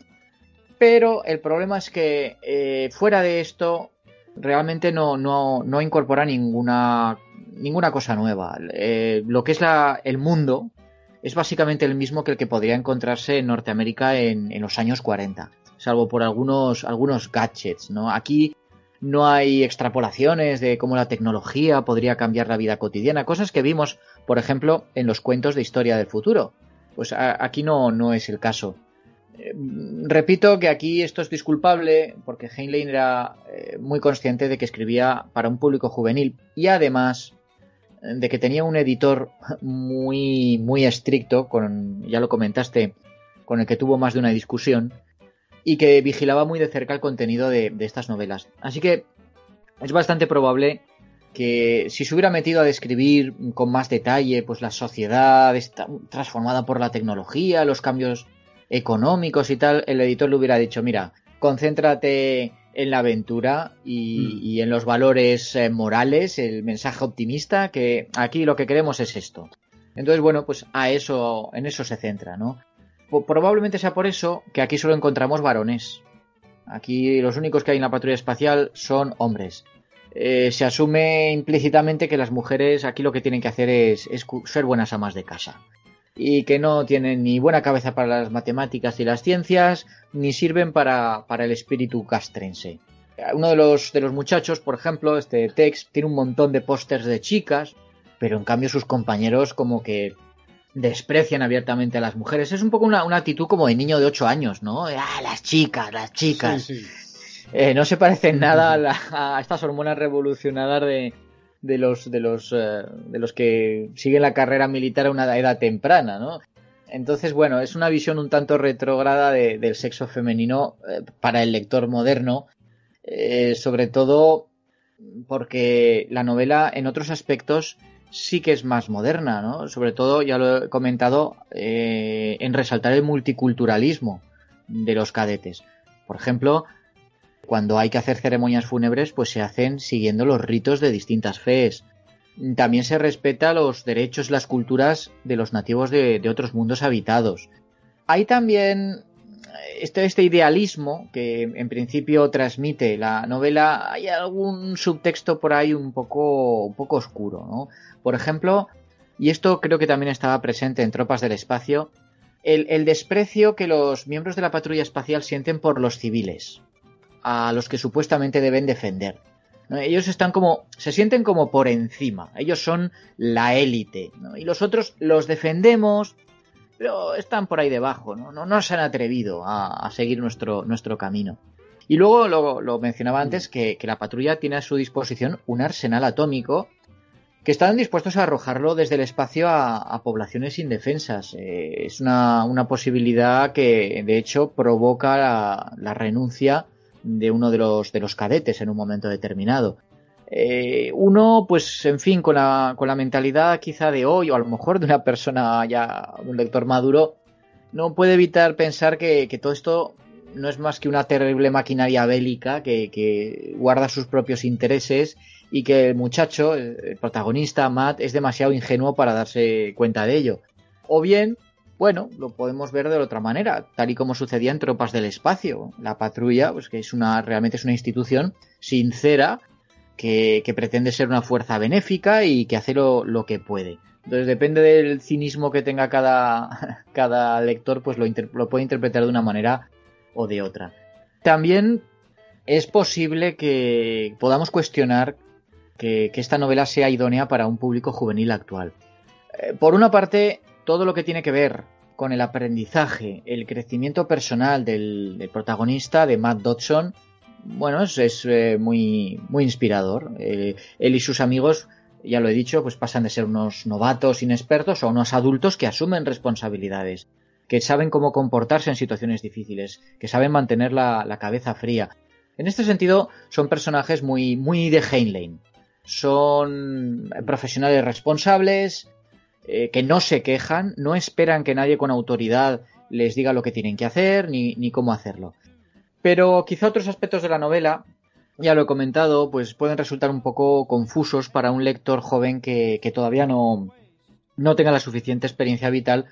pero el problema es que eh, fuera de esto realmente no, no, no incorpora ninguna, ninguna cosa nueva. Eh, lo que es la, el mundo es básicamente el mismo que el que podría encontrarse en Norteamérica en, los años 40, salvo por algunos, gadgets, ¿no? Aquí no hay extrapolaciones de cómo la tecnología podría cambiar la vida cotidiana, cosas que vimos, por ejemplo, en los cuentos de historia del futuro. Pues aquí no, no es el caso. Eh, repito que aquí esto es disculpable porque Heinlein era eh, muy consciente de que escribía para un público juvenil y además de que tenía un editor muy, muy estricto, con, ya lo comentaste, con el que tuvo más de una discusión, y que vigilaba muy de cerca el contenido de, estas novelas. Así que es bastante probable que si se hubiera metido a describir con más detalle pues la sociedad está transformada por la tecnología, los cambios económicos y tal, el editor le hubiera dicho, mira, concéntrate en la aventura mm. y, en los valores eh, morales, el mensaje optimista, que aquí lo que queremos es esto. Entonces, bueno, pues a eso, en eso se centra, ¿no? probablemente sea por eso que aquí solo encontramos varones. Aquí los únicos que hay en la patrulla espacial son hombres. Eh, se asume implícitamente que las mujeres aquí lo que tienen que hacer es ser buenas amas de casa y que no tienen ni buena cabeza para las matemáticas y las ciencias, ni sirven para, el espíritu castrense. Uno de los, de los muchachos, por ejemplo, este Tex, tiene un montón de pósters de chicas, pero en cambio sus compañeros como que desprecian abiertamente a las mujeres. Es un poco una, actitud como de niño de 8 años, ¿no? Ah, las chicas, las chicas. Eh, no se parecen nada a, a, estas hormonas revolucionadas de, de los de los eh, de los que siguen la carrera militar a una edad temprana, ¿no? Entonces, bueno, es una visión un tanto retrógrada del sexo femenino eh, para el lector moderno, eh, sobre todo porque la novela en otros aspectos sí que es más moderna, ¿no? Sobre todo, ya lo he comentado, en resaltar el multiculturalismo de los cadetes. Por ejemplo, cuando hay que hacer ceremonias fúnebres, pues se hacen siguiendo los ritos de distintas fees. También se respeta los derechos y las culturas de los nativos de, otros mundos habitados. Hay también este, este, idealismo que en principio transmite la novela, hay algún subtexto por ahí un poco, un poco oscuro, ¿no? Por ejemplo, y esto creo que también estaba presente en Tropas del Espacio, el, desprecio que los miembros de la patrulla espacial sienten por los civiles, a los que supuestamente deben defender. Ellos están como, se sienten como por encima, ellos son la élite, y los otros los defendemos, pero están por ahí debajo, no, no, se han atrevido a, seguir nuestro, nuestro camino. Y luego lo, mencionaba antes que, que, la patrulla tiene a su disposición un arsenal atómico que están dispuestos a arrojarlo desde el espacio a, poblaciones indefensas. Eh, es una, posibilidad que, de hecho, provoca la, renuncia de uno de los, de los cadetes en un momento determinado. Eh, uno, pues, en fin, con la, con la mentalidad quizá de hoy, o a lo mejor de una persona ya, un lector maduro, no puede evitar pensar que, todo esto no es más que una terrible maquinaria bélica que, que guarda sus propios intereses y que el muchacho, el protagonista, Matt, es demasiado ingenuo para darse cuenta de ello. O bien, bueno, lo podemos ver de otra manera, tal y como sucedía en Tropas del Espacio. La patrulla, pues que es una, realmente es una institución sincera que, pretende ser una fuerza benéfica y que hace lo, que puede. Entonces depende del cinismo que tenga cada, cada lector, pues lo, lo puede interpretar de una manera o de otra. También es posible que podamos cuestionar que, esta novela sea idónea para un público juvenil actual. Eh, por una parte, todo lo que tiene que ver con el aprendizaje, el crecimiento personal del, protagonista, de Matt Dodson, bueno, es, eh, muy, muy inspirador. Eh, él y sus amigos, ya lo he dicho, pues pasan de ser unos novatos inexpertos a unos adultos que asumen responsabilidades, que saben cómo comportarse en situaciones difíciles, que saben mantener la, la cabeza fría. En este sentido, son personajes muy, muy de Heinlein son profesionales responsables, eh, que no se quejan, no esperan que nadie con autoridad les diga lo que tienen que hacer ni, cómo hacerlo. Pero quizá otros aspectos de la novela, ya lo he comentado, pues pueden resultar un poco confusos para un lector joven que, todavía no, no tenga la suficiente experiencia vital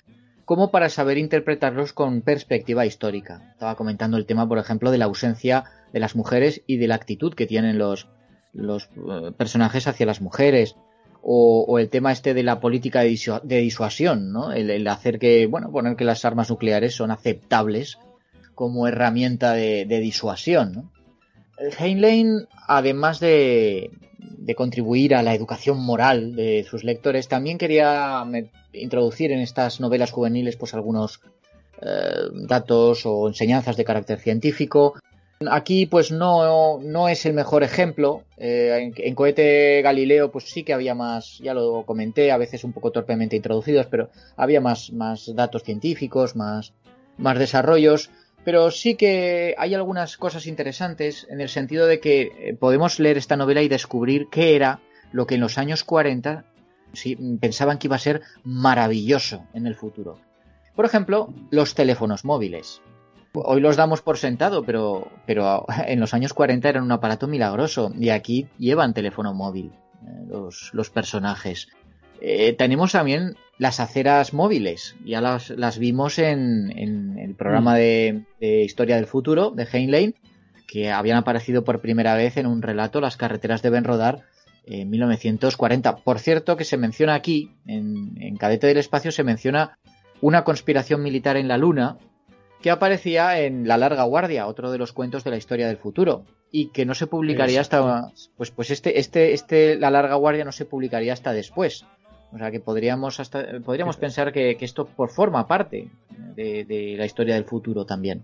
como para saber interpretarlos con perspectiva histórica. Estaba comentando el tema, por ejemplo, de la ausencia de las mujeres y de la actitud que tienen los, eh, personajes hacia las mujeres. O, el tema este de la política de, disuasión, ¿no? El, hacer que, bueno, poner que las armas nucleares son aceptables como herramienta de, disuasión, ¿no? Heinlein, además de, contribuir a la educación moral de sus lectores, también quería introducir en estas novelas juveniles pues algunos eh, datos o enseñanzas de carácter científico, Aquí pues no, no es el mejor ejemplo. Eh, en, Cohete Galileo pues sí que había más, ya lo comenté, a veces un poco torpemente introducidos, pero había más, más datos científicos, más, más desarrollos. Pero sí que hay algunas cosas interesantes en el sentido de que eh, podemos leer esta novela y descubrir qué era lo que en los años 40 pensaban que iba a ser maravilloso en el futuro. Por ejemplo, los teléfonos móviles hoy los damos por sentado, pero, pero en los años 40 eran un aparato milagroso y aquí llevan teléfono móvil eh, los, personajes. Eh, tenemos también las aceras móviles, ya las, las vimos en, el programa mm. de, Historia del Futuro de Heinlein, que habían aparecido por primera vez en un relato Las carreteras deben rodar en 1940. Por cierto, que se menciona aquí, en, en Cadete del Espacio, se menciona una conspiración militar en la Luna que aparecía en La Larga Guardia, otro de los cuentos de la historia del futuro, y que no se publicaría hasta pues pues este este este La Larga Guardia no se publicaría hasta después. O sea que podríamos hasta podríamos pensar que, esto por forma parte de, la historia del futuro también.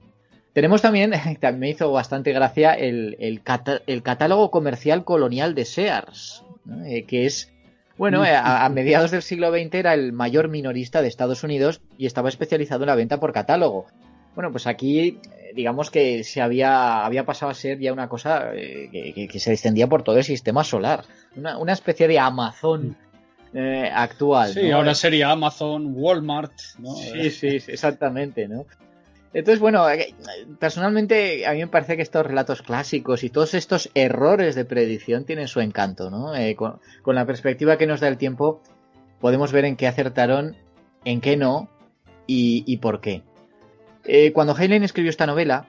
Tenemos también, también me hizo bastante gracia el, el, catálogo comercial colonial de Sears, eh, que es Bueno, eh, a, mediados del siglo XX era el mayor minorista de Estados Unidos y estaba especializado en la venta por catálogo. Bueno, pues aquí eh, digamos que se había, había pasado a ser ya una cosa eh, que, se extendía por todo el sistema solar. Una, especie de Amazon actual. Sí, ahora sería Amazon, Walmart, ¿no? Sí, sí, exactamente, ¿no? Entonces, bueno, personalmente a mí me parece que estos relatos clásicos y todos estos errores de predicción tienen su encanto, ¿no? Eh, con, la perspectiva que nos da el tiempo, podemos ver en qué acertaron, en qué no y, por qué. Eh, cuando Heinlein escribió esta novela,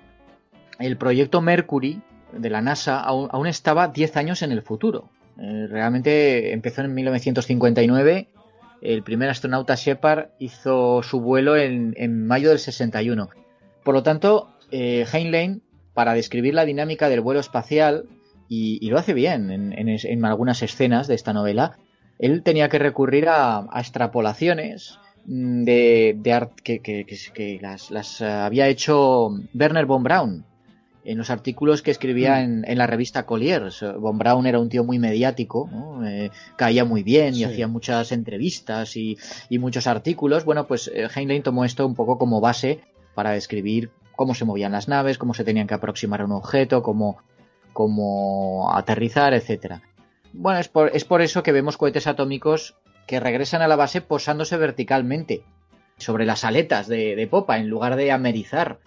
el proyecto Mercury de la NASA aún, estaba 10 años en el futuro. Eh, realmente empezó en 1959 el primer astronauta Shepard hizo su vuelo en, mayo del 61. Por lo tanto, eh, Heinlein, para describir la dinámica del vuelo espacial, y, lo hace bien en, algunas escenas de esta novela, él tenía que recurrir a, extrapolaciones mm, de, que, las, había hecho Werner von Braun en los artículos que escribía mm. en, la revista Colliers. Von Braun era un tío muy mediático, eh, caía muy bien y hacía muchas entrevistas y, muchos artículos. Bueno, pues eh, Heinlein tomó esto un poco como base para describir cómo se movían las naves, cómo se tenían que aproximar a un objeto, cómo, cómo aterrizar, etc. Bueno, es por, es por eso que vemos cohetes atómicos que regresan a la base posándose verticalmente sobre las aletas de, popa en lugar de amerizar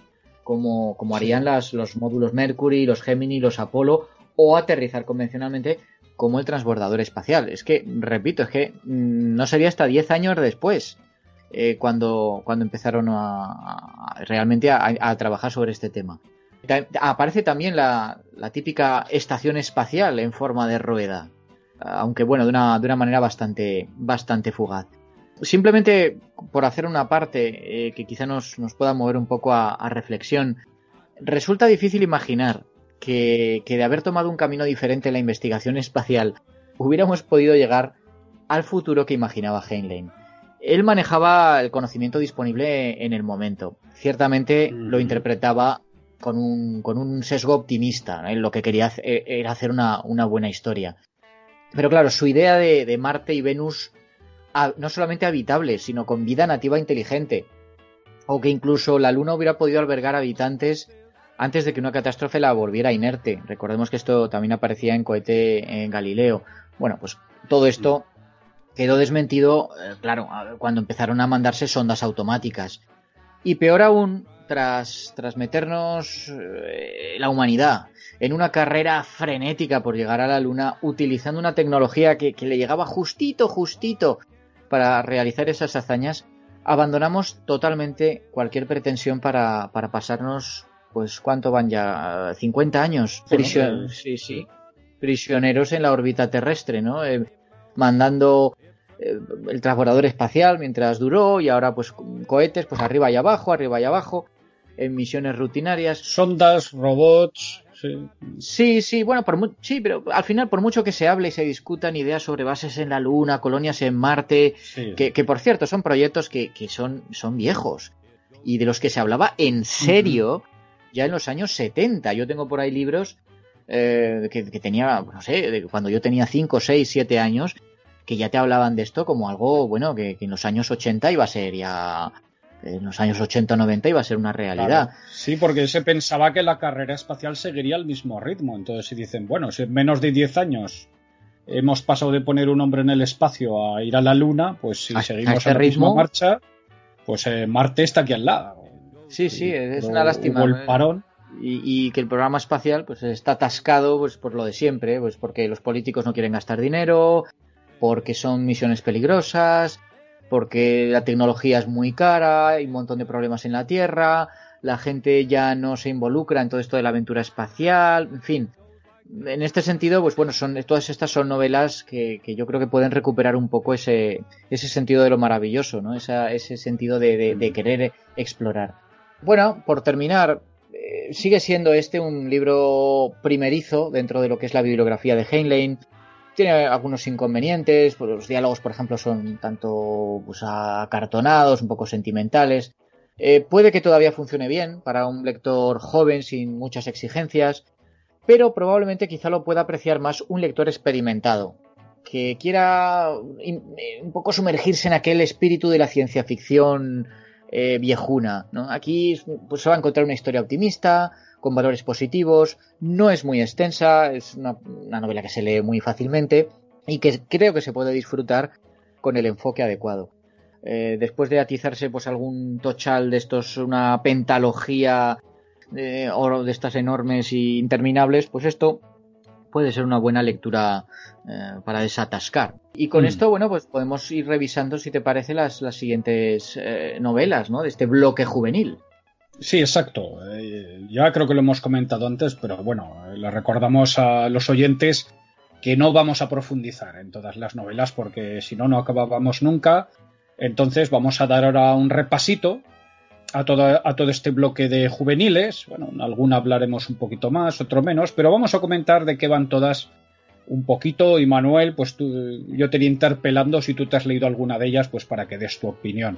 como, como harían las, los módulos Mercury, los Gemini, los Apolo o aterrizar convencionalmente como el transbordador espacial. Es que, repito, es que mm, no sería hasta 10 años después eh, cuando, cuando empezaron a, realmente a, trabajar sobre este tema. Aparece también la, típica estación espacial en forma de rueda, aunque bueno, de una, de una manera bastante, bastante fugaz. Simplemente por hacer una parte eh, que quizá nos, nos, pueda mover un poco a, reflexión, resulta difícil imaginar que, que de haber tomado un camino diferente en la investigación espacial hubiéramos podido llegar al futuro que imaginaba Heinlein. Él manejaba el conocimiento disponible en el momento. Ciertamente lo interpretaba con un, con un sesgo optimista. Lo que quería e, era hacer una, buena historia. Pero claro, su idea de, Marte y Venus no solamente habitables, sino con vida nativa inteligente. O que incluso la Luna hubiera podido albergar habitantes antes de que una catástrofe la volviera inerte. Recordemos que esto también aparecía en cohete en Galileo. Bueno, pues todo esto quedó desmentido, eh, claro, cuando empezaron a mandarse sondas automáticas. Y peor aún, tras, tras meternos eh, la humanidad en una carrera frenética por llegar a la Luna, utilizando una tecnología que, le llegaba justito, justito para realizar esas hazañas, abandonamos totalmente cualquier pretensión para, para pasarnos, pues, ¿cuánto van ya? ¿50 años? sí, sí. Prisioneros en la órbita terrestre, ¿no? Eh, mandando eh, el transbordador espacial mientras duró y ahora pues cohetes pues arriba y abajo, arriba y abajo, en misiones rutinarias. Sondas, robots. Sí, sí, bueno, por sí, pero al final, por mucho que se hable y se discutan ideas sobre bases en la Luna, colonias en Marte, que, por cierto son proyectos que, son, son viejos y de los que se hablaba en serio ya en los años 70. Yo tengo por ahí libros eh, que, tenía, no sé, cuando yo tenía 5, 6, 7 años, que ya te hablaban de esto como algo, bueno, que, en los años 80 iba a ser ya en los años 80 o 90 iba a ser una realidad. Sí, porque se pensaba que la carrera espacial seguiría el mismo ritmo. Entonces, si dicen, bueno, si en menos de 10 años hemos pasado de poner un hombre en el espacio a ir a la Luna, pues si seguimos este a la ritmo, marcha, pues eh, Marte está aquí al lado. Sí, sí, es una lástima. El parón. Y, y, que el programa espacial pues está atascado pues por lo de siempre, pues porque los políticos no quieren gastar dinero, porque son misiones peligrosas, porque la tecnología es muy cara, hay un montón de problemas en la Tierra, la gente ya no se involucra en todo esto de la aventura espacial, en fin. En este sentido, pues bueno, son, todas estas son novelas que, yo creo que pueden recuperar un poco ese, ese sentido de lo maravilloso, ¿no? ese sentido de, querer explorar. Bueno, por terminar, eh, sigue siendo este un libro primerizo dentro de lo que es la bibliografía de Heinlein tiene algunos inconvenientes, pues los diálogos, por ejemplo, son tanto pues, acartonados, un poco sentimentales. Eh, puede que todavía funcione bien para un lector joven sin muchas exigencias, pero probablemente quizá lo pueda apreciar más un lector experimentado, que quiera un poco sumergirse en aquel espíritu de la ciencia ficción eh, viejuna. Aquí pues, se va a encontrar una historia optimista, con valores positivos, no es muy extensa, es una, novela que se lee muy fácilmente y que creo que se puede disfrutar con el enfoque adecuado. Eh, después de atizarse pues algún tochal de estos, una pentalogía de oro de estas enormes y interminables, pues esto puede ser una buena lectura eh, para desatascar. Y con mm. esto, bueno, pues podemos ir revisando, si te parece, las, las siguientes eh, novelas, ¿no? De este bloque juvenil. Sí, exacto. Eh, ya creo que lo hemos comentado antes, pero bueno, le recordamos a los oyentes que no vamos a profundizar en todas las novelas porque si no, no acabábamos nunca. Entonces vamos a dar ahora un repasito a todo, a todo este bloque de juveniles. Bueno, en alguna hablaremos un poquito más, otro menos, pero vamos a comentar de qué van todas un poquito. Y Manuel, pues tú, yo te iría interpelando si tú te has leído alguna de ellas, pues para que des tu opinión.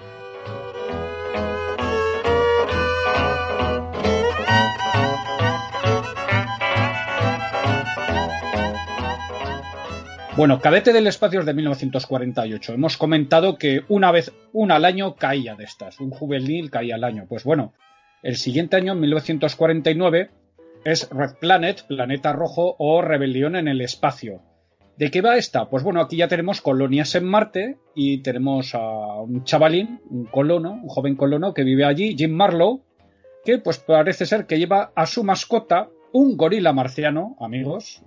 Bueno, Cadete del Espacio es de 1948. Hemos comentado que una vez, una al año caía de estas. Un juvenil caía al año. Pues bueno, el siguiente año, en 1949, es Red Planet, Planeta Rojo o Rebelión en el Espacio. ¿De qué va esta? Pues bueno, aquí ya tenemos colonias en Marte y tenemos a un chavalín, un colono, un joven colono que vive allí, Jim Marlowe, que pues parece ser que lleva a su mascota un gorila marciano, amigos,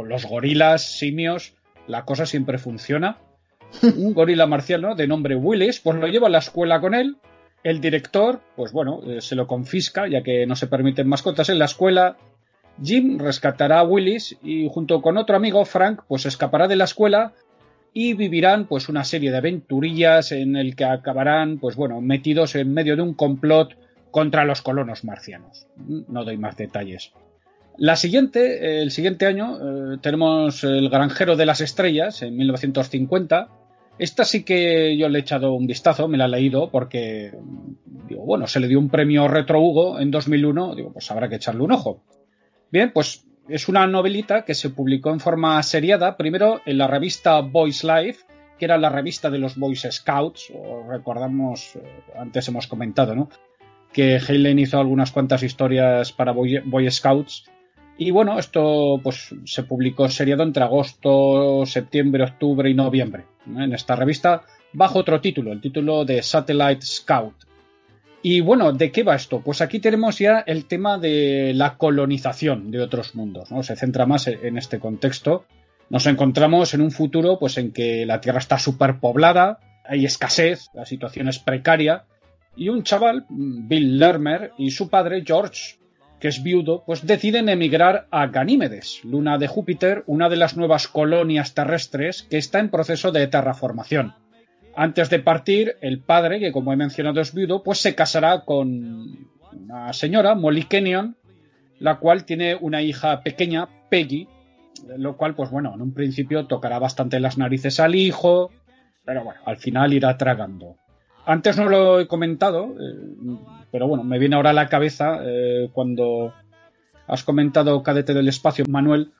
con los gorilas, simios, la cosa siempre funciona. Un gorila marciano de nombre Willis, pues lo lleva a la escuela con él. El director, pues bueno, eh, se lo confisca, ya que no se permiten mascotas en la escuela. Jim rescatará a Willis y junto con otro amigo, Frank, pues escapará de la escuela y vivirán pues una serie de aventurillas en el que acabarán pues bueno metidos en medio de un complot contra los colonos marcianos. No doy más detalles. La siguiente, el siguiente año, eh, tenemos El Granjero de las Estrellas, en 1950. Esta sí que yo le he echado un vistazo, me la he leído, porque, digo, bueno, se le dio un premio Retro Hugo en 2001, digo, pues habrá que echarle un ojo. Bien, pues es una novelita que se publicó en forma seriada, primero en la revista Boys Life, que era la revista de los Boys Scouts, recordamos, eh, antes hemos comentado, ¿no? Que Helen hizo algunas cuantas historias para Boy Scouts y bueno, esto pues se publicó seriado entre agosto, septiembre, octubre y noviembre en esta revista bajo otro título, el título de Satellite Scout. Y bueno, ¿de qué va esto? Pues aquí tenemos ya el tema de la colonización de otros mundos, ¿no? Se centra más en este contexto. Nos encontramos en un futuro pues en que la Tierra está superpoblada, hay escasez, la situación es precaria y un chaval, Bill Lermer, y su padre George que es viudo, pues deciden emigrar a Ganímedes, luna de Júpiter, una de las nuevas colonias terrestres que está en proceso de terraformación. Antes de partir, el padre, que como he mencionado es viudo, pues se casará con una señora, Molly Kenyon, la cual tiene una hija pequeña, Peggy, lo cual, pues bueno, en un principio tocará bastante las narices al hijo, pero bueno, al final irá tragando. Antes no lo he comentado, eh, pero bueno, me viene ahora a la cabeza eh, cuando has comentado Cadete del Espacio, Manuel,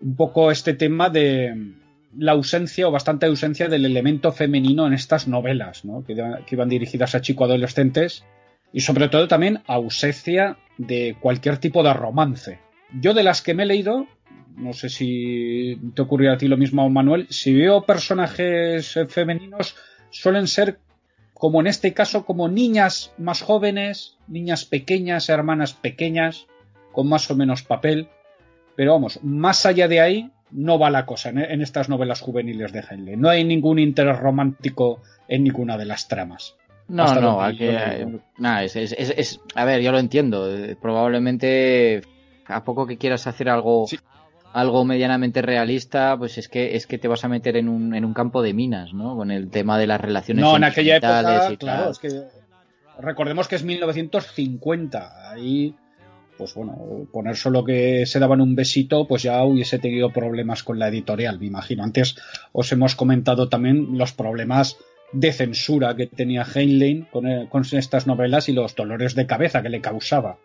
un poco este tema de la ausencia o bastante ausencia del elemento femenino en estas novelas, ¿no? que, que iban dirigidas a chicos adolescentes y sobre todo también ausencia de cualquier tipo de romance. Yo de las que me he leído, no sé si te ocurrió a ti lo mismo, Manuel, si veo personajes femeninos suelen ser como en este caso, como niñas más jóvenes, niñas pequeñas, hermanas pequeñas, con más o menos papel. Pero vamos, más allá de ahí, no va la cosa en, estas novelas juveniles de Henley. No hay ningún interés romántico en ninguna de las tramas. No, no, aquí, nada, es, es, a ver, yo lo entiendo. Probablemente a poco que quieras hacer algo algo medianamente realista, pues es que es que te vas a meter en un, en un campo de minas, ¿no? Con el tema de las relaciones No, en aquella época, claro, es que recordemos que es 1950, ahí pues bueno, poner solo que se daban un besito, pues ya hubiese tenido problemas con la editorial, me imagino. Antes os hemos comentado también los problemas de censura que tenía Heinlein con, eh, con estas novelas y los dolores de cabeza que le causaba,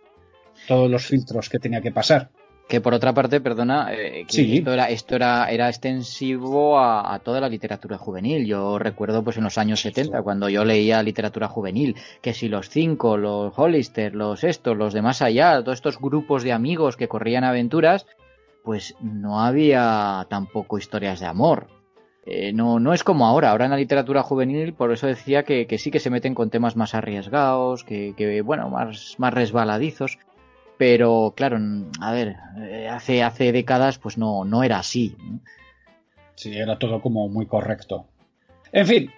todos los filtros que tenía que pasar. Que por otra parte, perdona, eh, esto, era, esto era, era extensivo a, toda la literatura juvenil. Yo recuerdo pues en los años 70, cuando yo leía literatura juvenil, que si los cinco, los Hollister, los estos, los de más allá, todos estos grupos de amigos que corrían aventuras, pues no había tampoco historias de amor. Eh, no, no es como ahora. Ahora en la literatura juvenil, por eso decía que, sí que se meten con temas más arriesgados, que, que bueno, más, más resbaladizos pero claro, a ver, eh, hace, hace décadas pues no, no era así. Sí, era todo como muy correcto. En fin,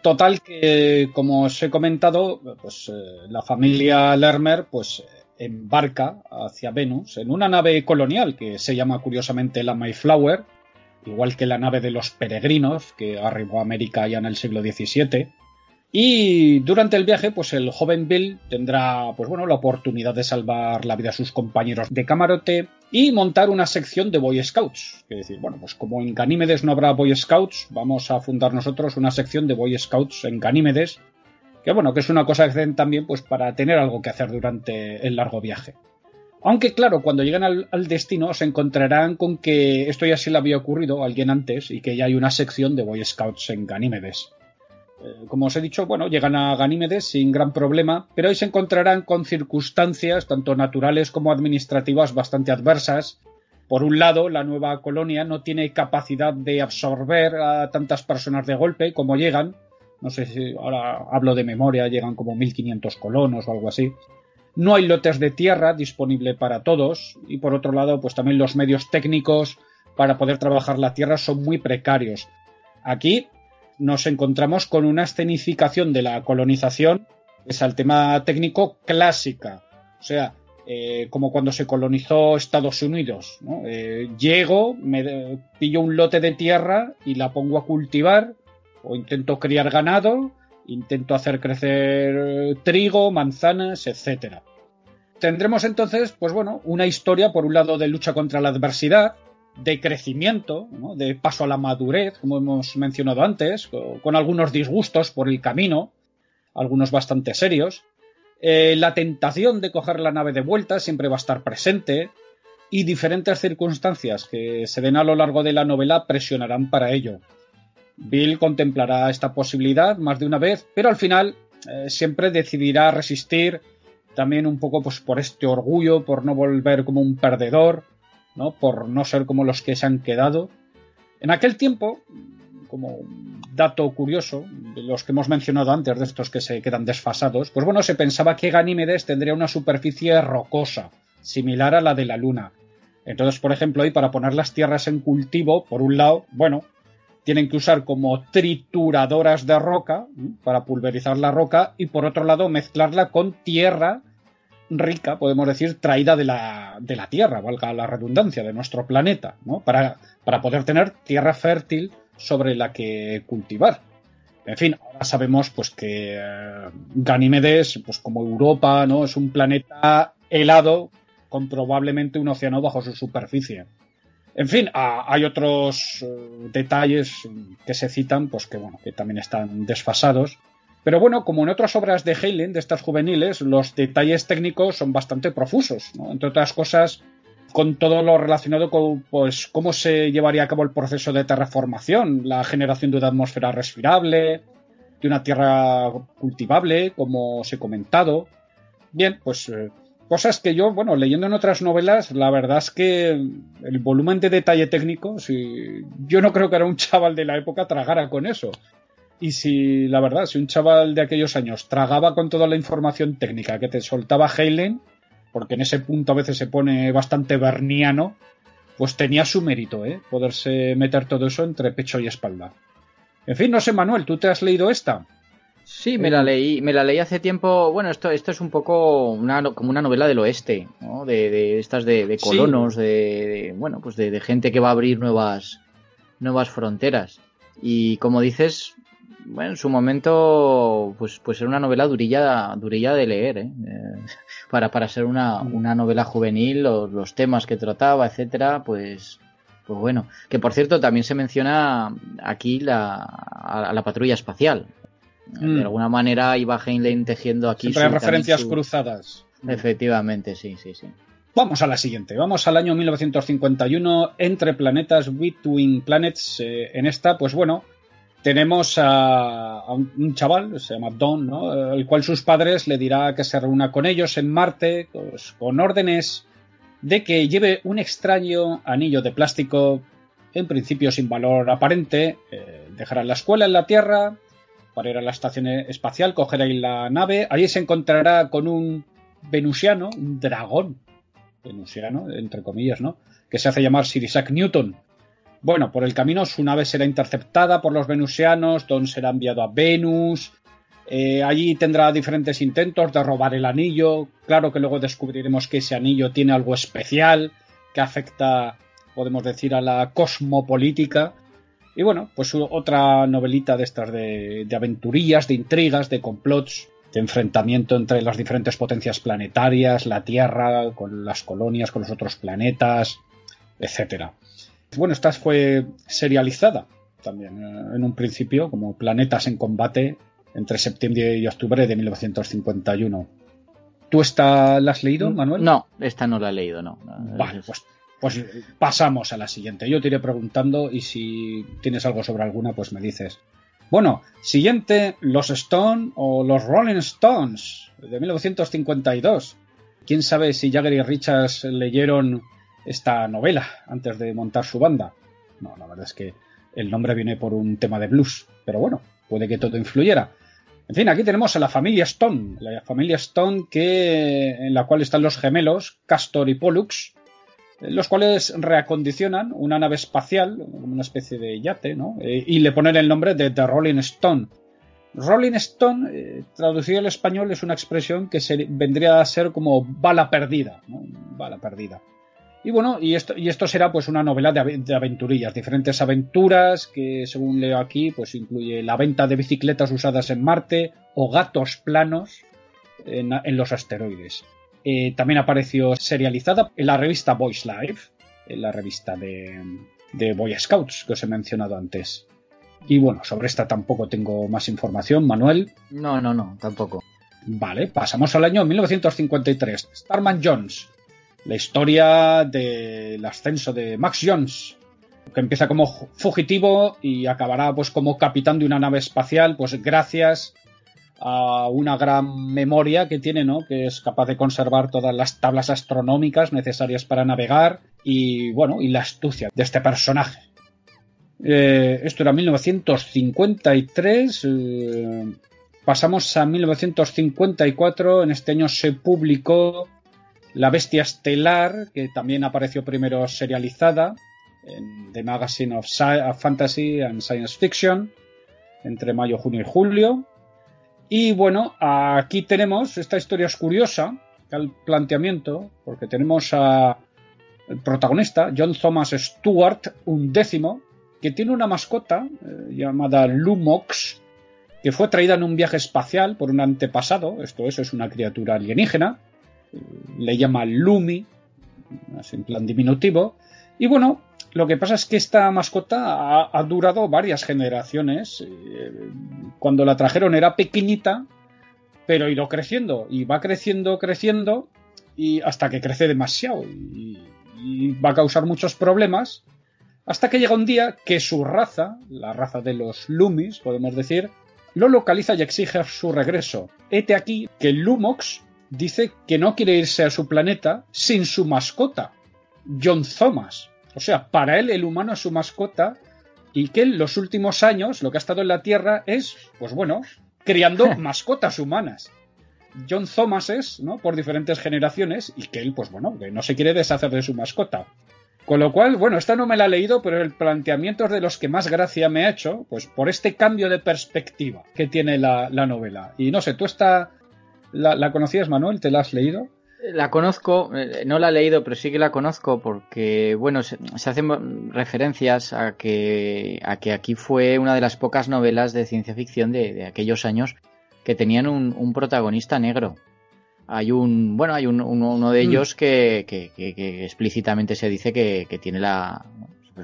total que como os he comentado, pues eh, la familia Lermer pues embarca hacia Venus en una nave colonial que se llama curiosamente la Mayflower, igual que la nave de los peregrinos que arribó a América ya en el siglo XVII y durante el viaje, pues el joven Bill tendrá, pues bueno, la oportunidad de salvar la vida a sus compañeros de camarote y montar una sección de Boy Scouts. Es decir, bueno, pues como en Ganímedes no habrá Boy Scouts, vamos a fundar nosotros una sección de Boy Scouts en Ganímedes, que bueno, que es una cosa que hacen también pues para tener algo que hacer durante el largo viaje. Aunque claro, cuando lleguen al, al, destino se encontrarán con que esto ya se le había ocurrido a alguien antes y que ya hay una sección de Boy Scouts en Ganímedes. Eh, como os he dicho, bueno, llegan a Ganímedes sin gran problema, pero hoy se encontrarán con circunstancias, tanto naturales como administrativas, bastante adversas. Por un lado, la nueva colonia no tiene capacidad de absorber a tantas personas de golpe como llegan. No sé si ahora hablo de memoria, llegan como 1500 colonos o algo así. No hay lotes de tierra disponible para todos y por otro lado, pues también los medios técnicos para poder trabajar la tierra son muy precarios. Aquí nos encontramos con una escenificación de la colonización, es al tema técnico clásica. O sea, eh, como cuando se colonizó Estados Unidos. Eh, llego, me pillo un lote de tierra y la pongo a cultivar, o intento criar ganado, intento hacer crecer trigo, manzanas, etcétera. Tendremos entonces, pues bueno, una historia, por un lado, de lucha contra la adversidad, de crecimiento, de paso a la madurez, como hemos mencionado antes, con algunos disgustos por el camino, algunos bastante serios. Eh, la tentación de coger la nave de vuelta siempre va a estar presente y diferentes circunstancias que se den a lo largo de la novela presionarán para ello. Bill contemplará esta posibilidad más de una vez, pero al final eh, siempre decidirá resistir también un poco pues, por este orgullo, por no volver como un perdedor, por no ser como los que se han quedado. En aquel tiempo, como dato curioso, de los que hemos mencionado antes, de estos que se quedan desfasados, pues bueno, se pensaba que Ganímedes tendría una superficie rocosa, similar a la de la Luna. Entonces, por ejemplo, hoy para poner las tierras en cultivo, por un lado, bueno, tienen que usar como trituradoras de roca para pulverizar la roca y por otro lado mezclarla con tierra rica, podemos decir, traída de la, de la Tierra, valga la redundancia, de nuestro planeta, ¿no? Para, para poder tener tierra fértil sobre la que cultivar. En fin, ahora sabemos pues que eh, Ganímedes, pues como Europa, ¿no? Es un planeta helado con probablemente un océano bajo su superficie. En fin, hay otros eh, detalles que se citan, pues que bueno, que también están desfasados. Pero bueno, como en otras obras de Heinlein, de estas juveniles, los detalles técnicos son bastante profusos, Entre otras cosas, con todo lo relacionado con pues cómo se llevaría a cabo el proceso de terraformación, la generación de una atmósfera respirable, de una tierra cultivable, como os he comentado. Bien, pues eh, cosas que yo, bueno, leyendo en otras novelas, la verdad es que el volumen de detalle técnico, si, yo no creo que era un chaval de la época tragara con eso. Y si, la verdad, si un chaval de aquellos años tragaba con toda la información técnica que te soltaba Heinlein, porque en ese punto a veces se pone bastante berniano, pues tenía su mérito, ¿eh? Poderse meter todo eso entre pecho y espalda. En fin, no sé, Manuel, ¿tú te has leído esta? Sí, me la leí, me la leí hace tiempo. Bueno, esto, esto es un poco una, como una novela del oeste, ¿no? De, estas de, colonos, de, bueno, pues de, gente que va a abrir nuevas, nuevas fronteras. Y como dices, bueno, en su momento, pues, pues era una novela durilla, durilla de leer, ¿eh? eh para, para ser una, una novela juvenil, los, los, temas que trataba, etcétera, pues, pues bueno. Que por cierto, también se menciona aquí la, a, la patrulla espacial. De mm. alguna manera iba Heinlein tejiendo aquí. Siempre referencias cruzadas. Efectivamente, sí, sí, sí. Vamos a la siguiente. Vamos al año 1951. Entre planetas, Between Planets. Eh, en esta, pues bueno, tenemos a, un, chaval, se llama Don, ¿no? el cual sus padres le dirá que se reúna con ellos en Marte, pues, con órdenes de que lleve un extraño anillo de plástico, en principio sin valor aparente, eh, dejará la escuela en la Tierra para ir a la estación espacial, coger ahí la nave, allí se encontrará con un venusiano, un dragón venusiano, entre comillas, ¿no? Que se hace llamar Sir Isaac Newton, bueno, por el camino su nave será interceptada por los venusianos, Don será enviado a Venus, eh, allí tendrá diferentes intentos de robar el anillo, claro que luego descubriremos que ese anillo tiene algo especial que afecta, podemos decir, a la cosmopolítica. Y bueno, pues otra novelita de estas de, de aventurillas, de intrigas, de complots, de enfrentamiento entre las diferentes potencias planetarias, la Tierra, con las colonias, con los otros planetas, etcétera. Bueno, esta fue serializada también eh, en un principio como Planetas en Combate entre septiembre y octubre de 1951. ¿Tú esta la has leído, mm, Manuel? No, esta no la he leído, no. Vale, pues, pues pasamos a la siguiente. Yo te iré preguntando y si tienes algo sobre alguna, pues me dices. Bueno, siguiente, los Stone o los Rolling Stones de 1952. ¿Quién sabe si Jagger y Richards leyeron esta novela antes de montar su banda. No, la verdad es que el nombre viene por un tema de blues, pero bueno, puede que todo influyera. En fin, aquí tenemos a la familia Stone, la familia Stone que en la cual están los gemelos Castor y Pollux, los cuales reacondicionan una nave espacial, una especie de yate, ¿no? Eh, y le ponen el nombre de The Rolling Stone. Rolling Stone, eh, traducido al español, es una expresión que se, vendría a ser como bala perdida, ¿no? Bala perdida. Y bueno, y esto, y esto será pues una novela de, aventurillas, diferentes aventuras que según leo aquí pues incluye la venta de bicicletas usadas en Marte o gatos planos en, los asteroides. Eh, también apareció serializada en la revista Boys Life, en la revista de, de Boy Scouts que os he mencionado antes. Y bueno, sobre esta tampoco tengo más información, Manuel. No, no, no, tampoco. Vale, pasamos al año 1953. Starman Jones, la historia del ascenso de Max Jones, que empieza como fugitivo y acabará pues como capitán de una nave espacial, pues gracias a una gran memoria que tiene, ¿no? Que es capaz de conservar todas las tablas astronómicas necesarias para navegar y bueno, y la astucia de este personaje. Eh, esto era 1953. Eh, pasamos a 1954. En este año se publicó la Bestia Estelar, que también apareció primero serializada en The Magazine of, Fantasy and Science Fiction entre mayo, junio y julio. Y bueno, aquí tenemos, esta historia es curiosa, el planteamiento, porque tenemos a el protagonista, John Thomas Stewart, un décimo, que tiene una mascota eh, llamada Lumox, que fue traída en un viaje espacial por un antepasado, esto es, es una criatura alienígena, le llama Lumi, así en plan diminutivo. Y bueno, lo que pasa es que esta mascota ha, durado varias generaciones. Eh, cuando la trajeron era pequeñita, pero ha ido creciendo y va creciendo, creciendo y hasta que crece demasiado y, va a causar muchos problemas. Hasta que llega un día que su raza, la raza de los Lumis, podemos decir, lo localiza y exige su regreso. Hete aquí que Lumox dice que no quiere irse a su planeta sin su mascota, John Thomas. O sea, para él el humano es su mascota y que en los últimos años lo que ha estado en la Tierra es, pues bueno, criando mascotas humanas. John Thomas es, ¿no? Por diferentes generaciones y que él, pues bueno, que no se quiere deshacer de su mascota. Con lo cual, bueno, esta no me la he leído, pero el planteamiento es de los que más gracia me ha hecho, pues por este cambio de perspectiva que tiene la, la novela. Y no sé, tú esta, ¿La, conocías, Manuel? ¿Te la has leído? La conozco, eh, no la he leído, pero sí que la conozco porque, bueno, se, hacen referencias a que, a que aquí fue una de las pocas novelas de ciencia ficción de, aquellos años que tenían un, protagonista negro. Hay un, bueno, hay un, uno de mm. ellos que, que, explícitamente se dice que, tiene la,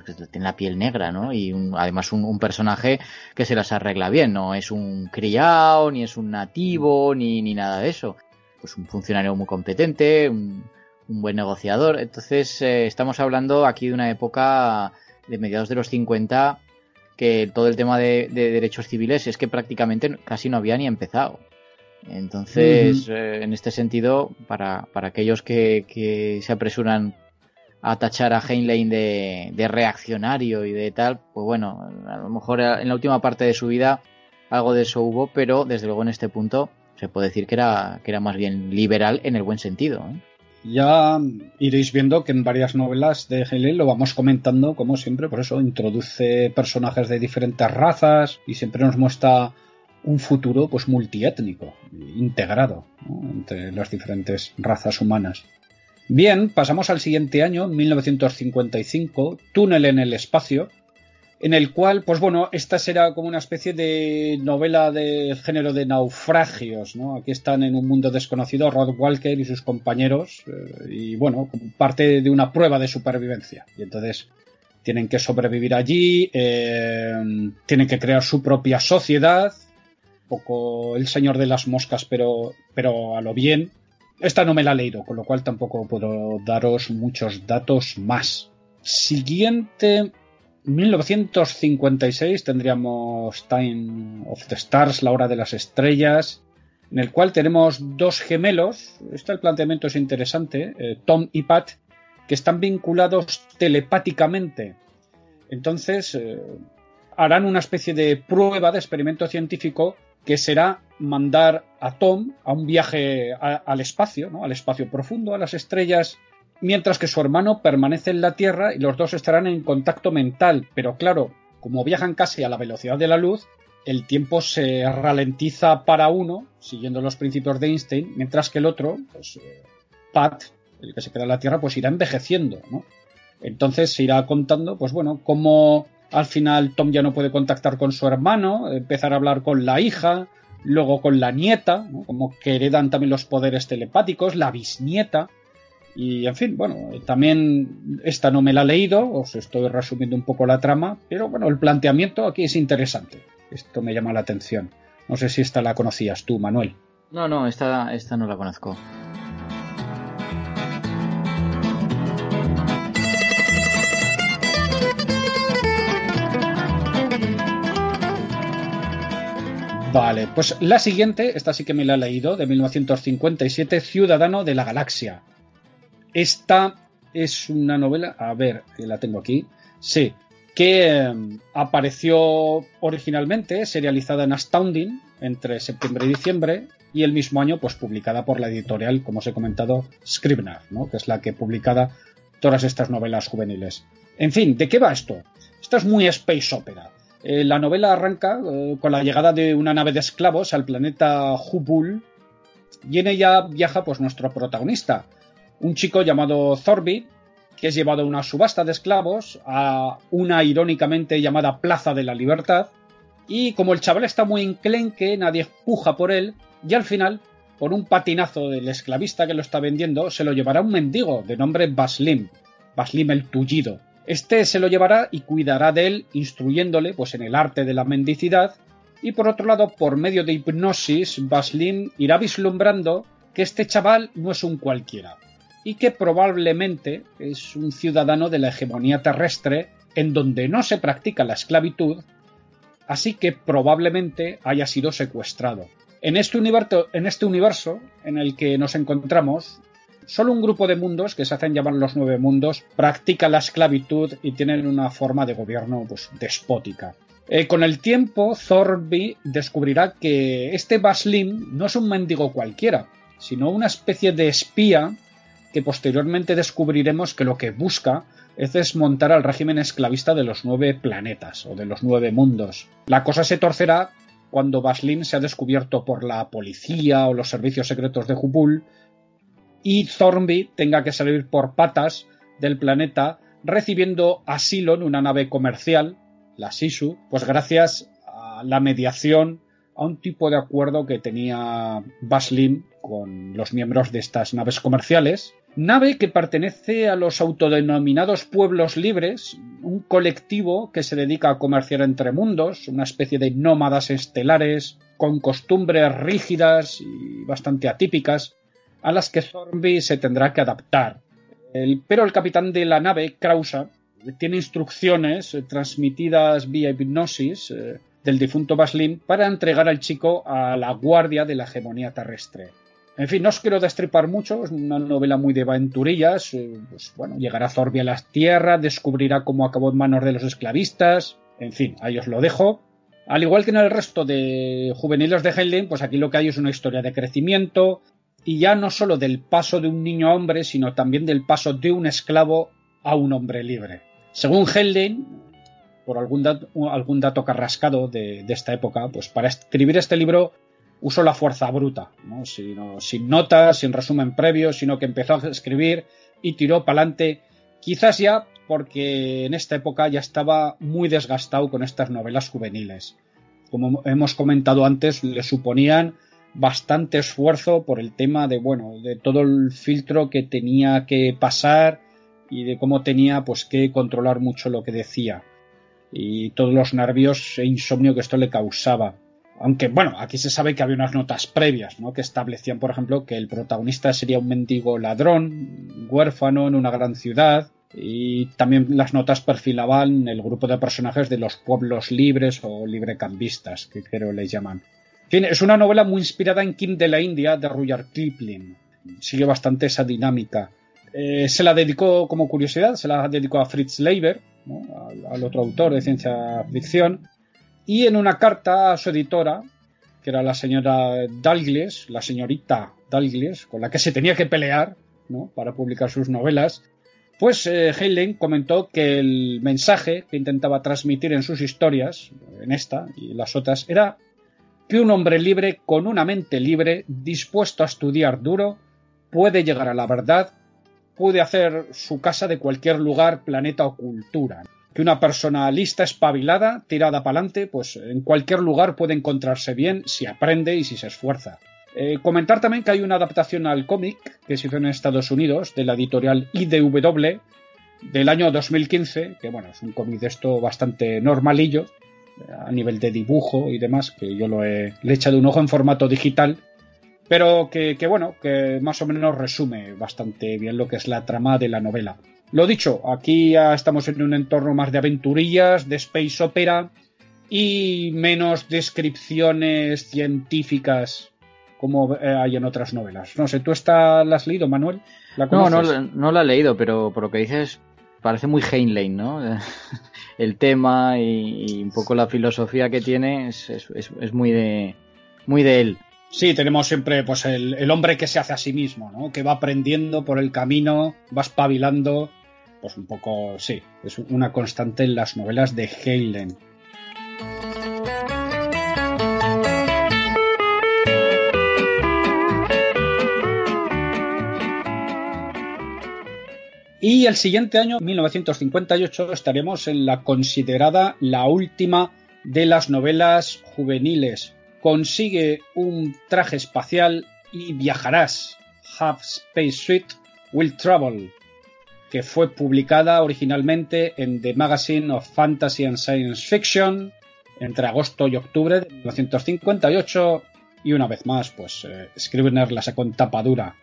pues tiene la piel negra, ¿no? Y además un, personaje que se las arregla bien, no es un criado, ni es un nativo, ni, ni nada de eso. Pues un funcionario muy competente, un, un buen negociador. Entonces, eh, estamos hablando aquí de una época de mediados de los 50 que todo el tema de, derechos civiles es que prácticamente casi no había ni empezado. Entonces, eh, en este sentido, para, para aquellos que, que, se apresuran a tachar a Heinlein de, reaccionario y de tal, pues bueno, a lo mejor en la última parte de su vida algo de eso hubo, pero desde luego en este punto se puede decir que era, más bien liberal en el buen sentido. ¿eh? Ya iréis viendo que en varias novelas de Heinlein lo vamos comentando, como siempre, por eso introduce personajes de diferentes razas y siempre nos muestra un futuro pues multiétnico, integrado entre las diferentes razas humanas. Bien, pasamos al siguiente año, 1955, Túnel en el espacio, en el cual, pues bueno, esta será como una especie de novela de género de naufragios, ¿no? Aquí están en un mundo desconocido Rod Walker y sus compañeros, eh, y bueno, parte de una prueba de supervivencia. Y entonces tienen que sobrevivir allí, eh, tienen que crear su propia sociedad, poco el señor de las moscas, pero, pero a lo bien. Esta no me la he leído, con lo cual tampoco puedo daros muchos datos más. Siguiente 1956 tendríamos Time of the Stars, la hora de las estrellas, en el cual tenemos dos gemelos, este el planteamiento es interesante, eh, Tom y Pat, que están vinculados telepáticamente. Entonces, eh, harán una especie de prueba de experimento científico que será mandar a Tom a un viaje al espacio, ¿no? al espacio profundo, a las estrellas, mientras que su hermano permanece en la Tierra y los dos estarán en contacto mental. Pero claro, como viajan casi a la velocidad de la luz, el tiempo se ralentiza para uno, siguiendo los principios de Einstein, mientras que el otro, pues eh, Pat, el que se queda en la Tierra, pues irá envejeciendo, ¿no? Entonces se irá contando, pues bueno, cómo al final Tom ya no puede contactar con su hermano, empezar a hablar con la hija, luego con la nieta, como que heredan también los poderes telepáticos, la bisnieta, y en fin, bueno, también esta no me la he leído, os estoy resumiendo un poco la trama, pero bueno, el planteamiento aquí es interesante. Esto me llama la atención. No sé si esta la conocías tú, Manuel. No, no, esta, esta no la conozco. Vale, pues la siguiente, esta sí que me la he leído, de 1957, Ciudadano de la Galaxia. Esta es una novela, a ver, la tengo aquí, sí, que em, apareció originalmente serializada en Astounding entre septiembre y diciembre y el mismo año pues publicada por la editorial, como os he comentado, Scribner, ¿no? que es la que publicada todas estas novelas juveniles. En fin, ¿de qué va esto? Esto es muy space opera. Eh, la novela arranca eh, con la llegada de una nave de esclavos al planeta Hubul y en ella viaja pues nuestro protagonista, un chico llamado Thorby, que es llevado a una subasta de esclavos a una irónicamente llamada Plaza de la Libertad, y como el chaval está muy enclenque, nadie puja por él, y al final, por un patinazo del esclavista que lo está vendiendo, se lo llevará un mendigo de nombre Baslim, Baslim el Tullido. Este se lo llevará y cuidará de él, instruyéndole pues en el arte de la mendicidad, y por otro lado, por medio de hipnosis, Baslim irá vislumbrando que este chaval no es un cualquiera, y que probablemente es un ciudadano de la hegemonía terrestre en donde no se practica la esclavitud, así que probablemente haya sido secuestrado. En este, universo, en este universo en el que nos encontramos, solo un grupo de mundos, que se hacen llamar los nueve mundos, practica la esclavitud y tienen una forma de gobierno pues, despótica. Eh, con el tiempo, Thorby descubrirá que este Baslim no es un mendigo cualquiera, sino una especie de espía que posteriormente descubriremos que lo que busca es desmontar al régimen esclavista de los nueve planetas o de los nueve mundos. La cosa se torcerá cuando Baslin se ha descubierto por la policía o los servicios secretos de Hubul y Thornby tenga que salir por patas del planeta recibiendo asilo en una nave comercial, la Sisu, pues gracias a la mediación a un tipo de acuerdo que tenía Baslin con los miembros de estas naves comerciales Nave que pertenece a los autodenominados pueblos libres, un colectivo que se dedica a comerciar entre mundos, una especie de nómadas estelares con costumbres rígidas y bastante atípicas. A las que Thornby se tendrá que adaptar. pero el capitán de la nave, Krausa, tiene instrucciones eh, transmitidas vía hipnosis eh, del difunto Baslin para entregar al chico a la guardia de la hegemonía terrestre. En fin, no os quiero destripar mucho, es una novela muy de aventurillas. Eh, pues bueno, llegará Thorby a la tierra, descubrirá cómo acabó en manos de los esclavistas. En fin, ahí os lo dejo. Al igual que en el resto de juveniles de Heinlein, pues aquí lo que hay es una historia de crecimiento, y ya no solo del paso de un niño a hombre, sino también del paso de un esclavo a un hombre libre. Según Heinlein, por algún algún dato carrascado de, esta época, pues para escribir este libro usó la fuerza bruta, sin notas, sin resumen previo, sino que empezó a escribir y tiró para adelante, quizás ya porque en esta época ya estaba muy desgastado con estas novelas juveniles. Como hemos comentado antes, le suponían bastante esfuerzo por el tema de, bueno, de todo el filtro que tenía que pasar y de cómo tenía pues que controlar mucho lo que decía y todos los nervios e insomnio que esto le causaba. Aunque bueno, aquí se sabe que había unas notas previas, ¿no? Que establecían, por ejemplo, que el protagonista sería un mendigo ladrón, huérfano en una gran ciudad, y también las notas perfilaban el grupo de personajes de los pueblos libres o librecambistas, que creo les llaman es una novela muy inspirada en Kim de la India de Rudyard Kipling. Sigue bastante esa dinámica. Eh, se la dedicó como curiosidad, se la dedicó a Fritz Leiber, al, otro autor de ciencia ficción, y en una carta a su editora, que era la señora Dalglish, la señorita Dalglish, con la que se tenía que pelear para publicar sus novelas, pues eh, comentó que el mensaje que intentaba transmitir en sus historias, en esta y las otras, era que un hombre libre con una mente libre, dispuesto a estudiar duro, puede llegar a la verdad, puede hacer su casa de cualquier lugar, planeta o cultura. Que una persona lista, espabilada, tirada para adelante, pues en cualquier lugar puede encontrarse bien si aprende y si se esfuerza. Eh, comentar también que hay una adaptación al cómic que se hizo en Estados Unidos de la editorial IDW del año 2015, que bueno, es un cómic de esto bastante normalillo, a nivel de dibujo y demás, que yo lo he, le he echado un ojo en formato digital, pero que, bueno, que más o menos resume bastante bien lo que es la trama de la novela. Lo dicho, aquí ya estamos en un entorno más de aventurillas, de space opera y menos descripciones científicas como eh, hay en otras novelas. No sé, ¿tú esta la has leído, Manuel? no, no, no la he leído, pero por lo que dices parece muy Heinlein, ¿no? el tema y, un poco la filosofía que tiene es, es, muy de muy de él. Sí, tenemos siempre pues el, hombre que se hace a sí mismo, ¿no? Que va aprendiendo por el camino, va espabilando, pues un poco, sí, es una constante en las novelas de Heinlein. Y el siguiente año, 1958, estaremos en la considerada la última de las novelas juveniles. Consigue un traje espacial y viajarás. Half Space Suite Will Travel, que fue publicada originalmente en The Magazine of Fantasy and Science Fiction entre agosto y octubre de 1958 y una vez más, pues eh, Scrivener la sacó en tapadura.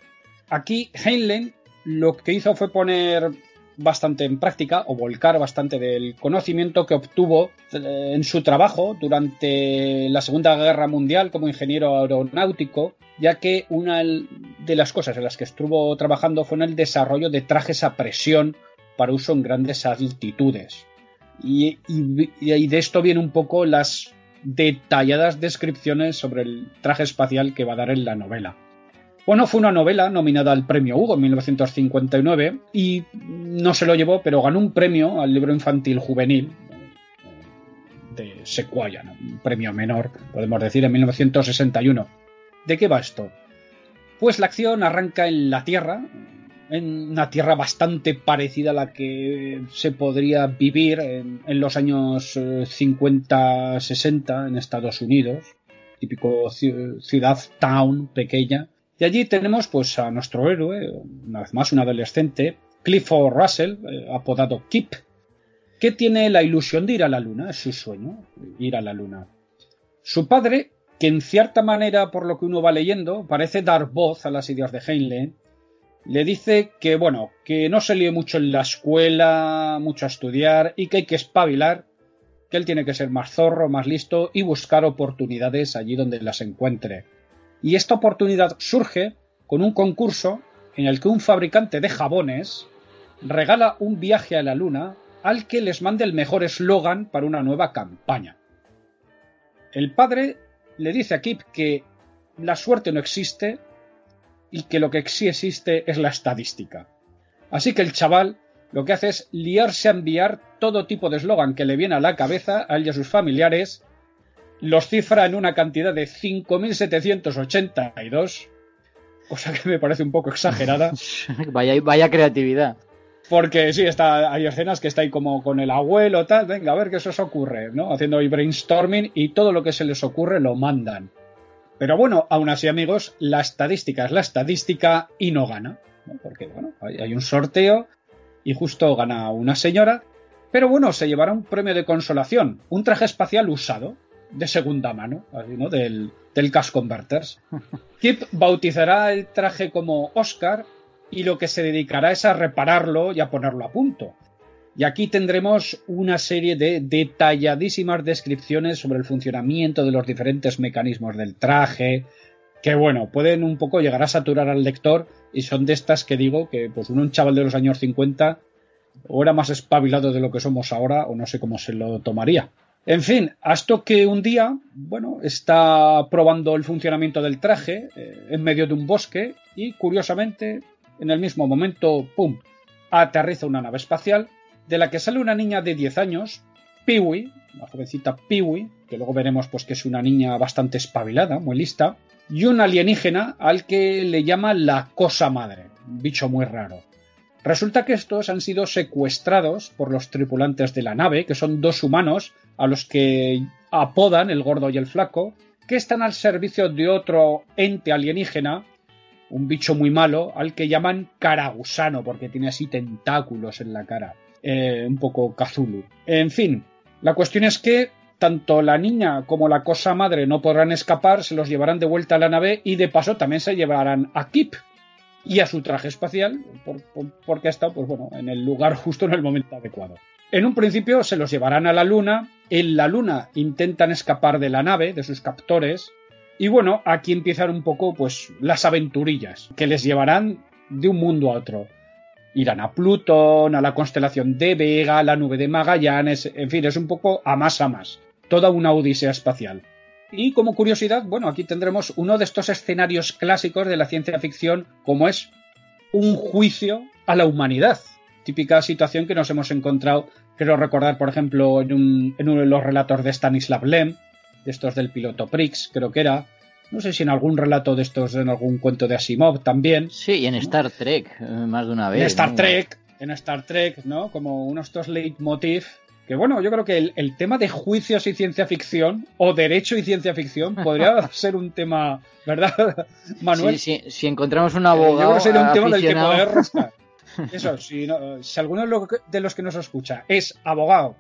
Aquí Heinlein lo que hizo fue poner bastante en práctica o volcar bastante del conocimiento que obtuvo eh, en su trabajo durante la Segunda Guerra Mundial como ingeniero aeronáutico, ya que una de las cosas en las que estuvo trabajando fue en el desarrollo de trajes a presión para uso en grandes altitudes. Y, y de esto vienen un poco las detalladas descripciones sobre el traje espacial que va a dar en la novela. Bueno, fue una novela nominada al premio Hugo en 1959 y no se lo llevó, pero ganó un premio al libro infantil juvenil de Sequoia, un premio menor, podemos decir, en 1961. ¿De qué va esto? Pues la acción arranca en la Tierra, en una Tierra bastante parecida a la que se podría vivir en, en los años 50-60 eh, en Estados Unidos, típico ciudad town pequeña, y allí tenemos pues a nuestro héroe, una vez más un adolescente, Clifford Russell, eh, apodado Kip, que tiene la ilusión de ir a la luna, es su sueño, ir a la luna. Su padre que en cierta manera, por lo que uno va leyendo, parece dar voz a las ideas de Heinlein. Le dice que, bueno, que no se líe mucho en la escuela, mucho a estudiar y que hay que espabilar, que él tiene que ser más zorro, más listo y buscar oportunidades allí donde las encuentre. Y esta oportunidad surge con un concurso en el que un fabricante de jabones regala un viaje a la luna al que les mande el mejor eslogan para una nueva campaña. El padre le dice a Kip que la suerte no existe y que lo que sí existe es la estadística. Así que el chaval lo que hace es liarse a enviar todo tipo de eslogan que le viene a la cabeza a él y a sus familiares, los cifra en una cantidad de 5.782, cosa que me parece un poco exagerada. vaya, vaya creatividad. Porque sí, está, hay escenas que está ahí como con el abuelo, tal, venga, a ver qué se os ocurre, ¿no? Haciendo ahí brainstorming y todo lo que se les ocurre lo mandan. Pero bueno, aún así, amigos, la estadística es la estadística y no gana. Porque, bueno, hay, un sorteo y justo gana una señora. Pero bueno, se llevará un premio de consolación, un traje espacial usado, de segunda mano, ¿no? Del, del Cash Converters. Kip bautizará el traje como Oscar y lo que se dedicará es a repararlo y a ponerlo a punto. Y aquí tendremos una serie de detalladísimas descripciones sobre el funcionamiento de los diferentes mecanismos del traje, que bueno, pueden un poco llegar a saturar al lector y son de estas que digo que pues un chaval de los años 50 o era más espabilado de lo que somos ahora o no sé cómo se lo tomaría. En fin, hasta que un día, bueno, está probando el funcionamiento del traje eh, en medio de un bosque y curiosamente en el mismo momento, ¡pum!, aterriza una nave espacial de la que sale una niña de 10 años, Peewee, la jovencita Peewee, que luego veremos pues que es una niña bastante espabilada, muy lista, y un alienígena al que le llama la cosa madre, un bicho muy raro. Resulta que estos han sido secuestrados por los tripulantes de la nave, que son dos humanos a los que apodan el gordo y el flaco, que están al servicio de otro ente alienígena un bicho muy malo al que llaman caragusano porque tiene así tentáculos en la cara. Eh, un poco Cthulhu. En fin, la cuestión es que tanto la niña como la cosa madre no podrán escapar, se los llevarán de vuelta a la nave y de paso también se llevarán a Kip y a su traje espacial, porque ha estado pues bueno, en el lugar justo en el momento adecuado. En un principio se los llevarán a la luna, en la luna intentan escapar de la nave, de sus captores, y bueno, aquí empiezan un poco pues las aventurillas que les llevarán de un mundo a otro. Irán a Plutón, a la constelación de Vega, a la nube de Magallanes, en fin, es un poco a más a más. Toda una odisea espacial. Y como curiosidad, bueno, aquí tendremos uno de estos escenarios clásicos de la ciencia ficción, como es un juicio a la humanidad. Típica situación que nos hemos encontrado, quiero recordar, por ejemplo, en, en uno de los relatos de Stanislav Lem, de estos del piloto Prix, creo que era. No sé si en algún relato de estos, en algún cuento de Asimov también. Sí, y en Star Trek, eh, más de una vez. En Star Trek, en Star Trek, ¿no? Como unos estos leitmotiv. Que bueno, yo creo que el, tema de juicios y ciencia ficción, o derecho y ciencia ficción, podría ser un tema, ¿verdad, Manuel? Sí, si encontramos un abogado. Yo sería un tema del que poder rascar. Eso, si, si alguno de los que nos escucha es abogado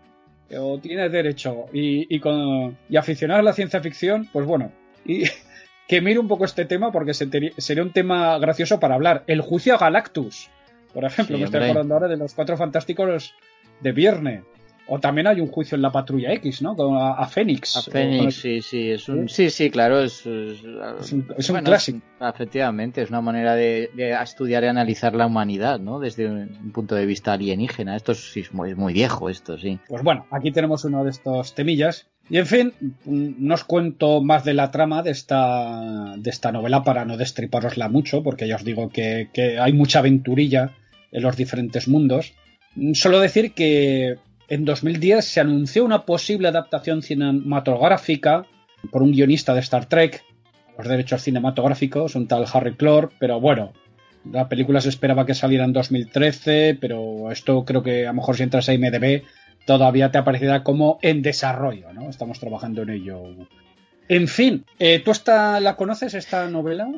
o tiene derecho y, con, y aficionado a la ciencia ficción, pues bueno, y que mire un poco este tema porque sería un tema gracioso para hablar. El juicio a Galactus, por ejemplo, me estoy acordando ahora de los cuatro fantásticos de Viernes. O también hay un juicio en la Patrulla X, ¿no? a, a Fénix. A Fénix, sí, sí. Es un, sí, sí, claro. Es, es, un, clásico. efectivamente, es una manera de, estudiar y analizar la humanidad, ¿no? Desde un punto de vista alienígena. Esto es, muy, muy viejo, esto, sí. Pues bueno, aquí tenemos uno de estos temillas. Y en fin, no os cuento más de la trama de esta, de esta novela para no destriparosla mucho, porque ya os digo que, que hay mucha aventurilla en los diferentes mundos. Solo decir que en 2010 se anunció una posible adaptación cinematográfica por un guionista de Star Trek, los derechos cinematográficos, un tal Harry Clore, pero bueno, la película se esperaba que saliera en 2013, pero esto creo que a lo mejor si entras a IMDB todavía te aparecerá como en desarrollo, ¿no? Estamos trabajando en ello. En fin, eh, ¿tú esta, la conoces esta novela?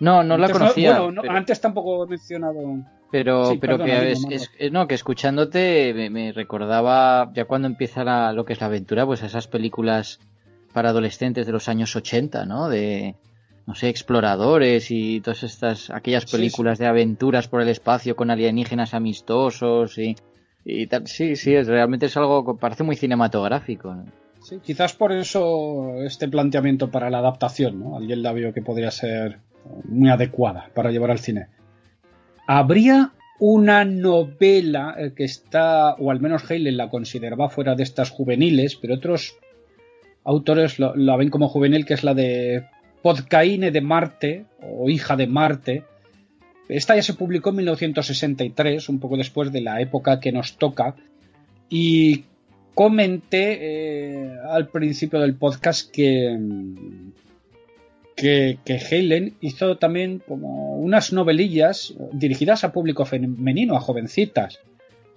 No, no la conocía. bueno, antes tampoco he mencionado. Pero, pero que, es, no, que escuchándote me, recordaba, ya cuando empieza lo que es la aventura, pues esas películas para adolescentes de los años 80, ¿no? De, no sé, exploradores y todas estas, aquellas películas de aventuras por el espacio con alienígenas amistosos y, y tal. Sí, sí, es, realmente es algo que parece muy cinematográfico. Sí, quizás por eso este planteamiento para la adaptación, ¿no? Alguien la vio que podría ser muy adecuada para llevar al cine. Habría una novela eh, que está, o al menos Hale la consideraba fuera de estas juveniles, pero otros autores la ven como juvenil, que es la de Podcaine de Marte, o Hija de Marte. Esta ya se publicó en 1963, un poco después de la época que nos toca, y comenté eh, al principio del podcast que, que, que hizo también como unas novelillas dirigidas a público femenino, a jovencitas,